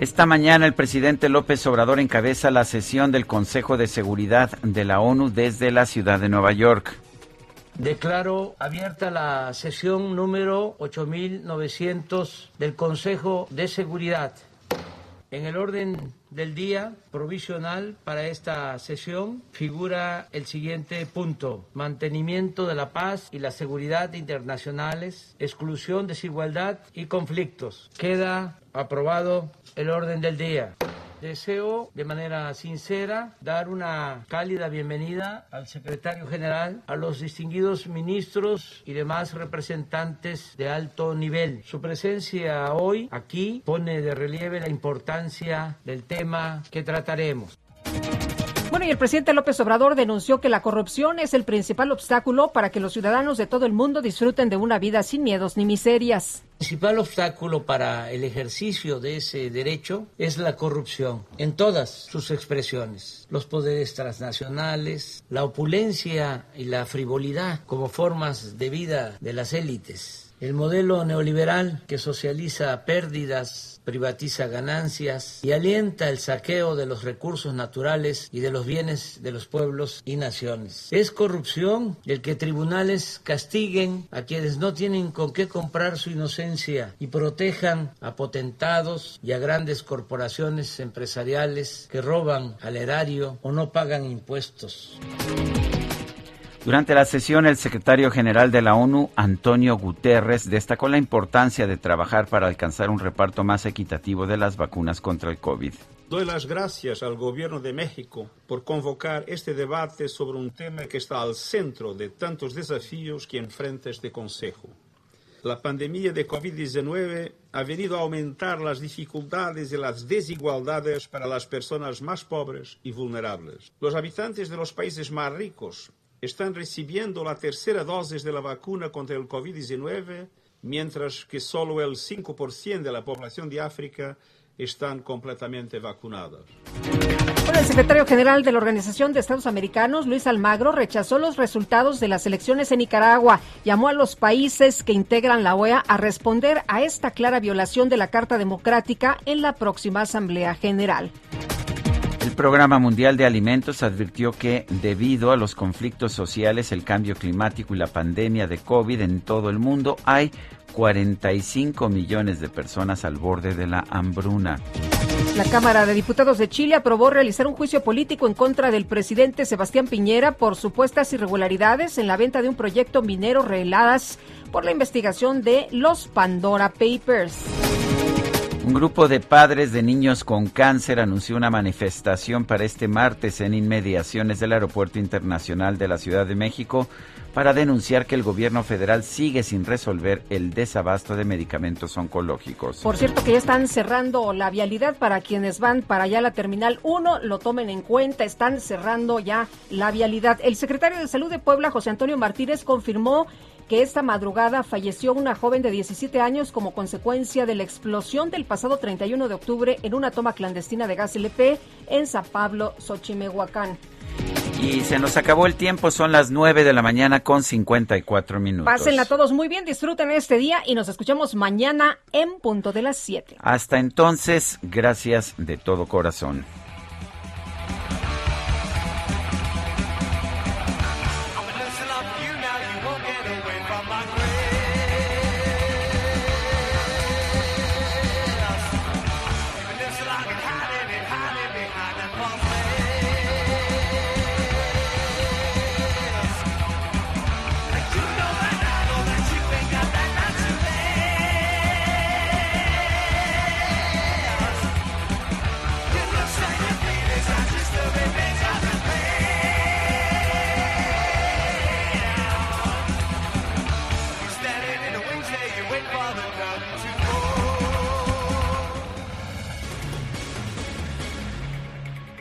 Esta mañana el presidente López Obrador encabeza la sesión del Consejo de Seguridad de la ONU desde la ciudad de Nueva York. Declaro abierta la sesión número 8900 del Consejo de Seguridad. En el orden del día provisional para esta sesión figura el siguiente punto. Mantenimiento de la paz y la seguridad internacionales, exclusión, desigualdad y conflictos. Queda aprobado el orden del día. Deseo de manera sincera dar una cálida bienvenida al secretario general, a los distinguidos ministros y demás representantes de alto nivel. Su presencia hoy aquí pone de relieve la importancia del tema que trataremos. Bueno, y el presidente López Obrador denunció que la corrupción es el principal obstáculo para que los ciudadanos de todo el mundo disfruten de una vida sin miedos ni miserias. El principal obstáculo para el ejercicio de ese derecho es la corrupción en todas sus expresiones, los poderes transnacionales, la opulencia y la frivolidad como formas de vida de las élites el modelo neoliberal que socializa pérdidas, privatiza ganancias y alienta el saqueo de los recursos naturales y de los bienes de los pueblos y naciones. Es corrupción el que tribunales castiguen a quienes no tienen con qué comprar su inocencia y protejan a potentados y a grandes corporaciones empresariales que roban al erario o no pagan impuestos. Durante la sesión, el secretario general de la ONU, Antonio Guterres, destacó la importancia de trabajar para alcanzar un reparto más equitativo de las vacunas contra el COVID. Doy las gracias al Gobierno de México por convocar este debate sobre un tema que está al centro de tantos desafíos que enfrenta este Consejo. La pandemia de COVID-19 ha venido a aumentar las dificultades y las desigualdades para las personas más pobres y vulnerables. Los habitantes de los países más ricos están recibiendo la tercera dosis de la vacuna contra el COVID-19, mientras que solo el 5% de la población de África están completamente vacunados. el secretario general de la Organización de Estados Americanos, Luis Almagro, rechazó los resultados de las elecciones en Nicaragua. Llamó a los países que integran la OEA a responder a esta clara violación de la Carta Democrática en la próxima Asamblea General. El Programa Mundial de Alimentos advirtió que debido a los conflictos sociales, el cambio climático y la pandemia de COVID en todo el mundo, hay 45 millones de personas al borde de la hambruna. La Cámara de Diputados de Chile aprobó realizar un juicio político en contra del presidente Sebastián Piñera por supuestas irregularidades en la venta de un proyecto minero reveladas por la investigación de los Pandora Papers. Un grupo de padres de niños con cáncer anunció una manifestación para este martes en inmediaciones del Aeropuerto Internacional de la Ciudad de México para denunciar que el gobierno federal sigue sin resolver el desabasto de medicamentos oncológicos. Por cierto que ya están cerrando la vialidad para quienes van para allá la Terminal 1, lo tomen en cuenta, están cerrando ya la vialidad. El secretario de Salud de Puebla, José Antonio Martínez, confirmó que esta madrugada falleció una joven de 17 años como consecuencia de la explosión del pasado 31 de octubre en una toma clandestina de gas LP en San Pablo, Xochimehuacán. Y se nos acabó el tiempo, son las 9 de la mañana con 54 minutos. Pásenla todos muy bien, disfruten este día y nos escuchamos mañana en punto de las 7. Hasta entonces, gracias de todo corazón.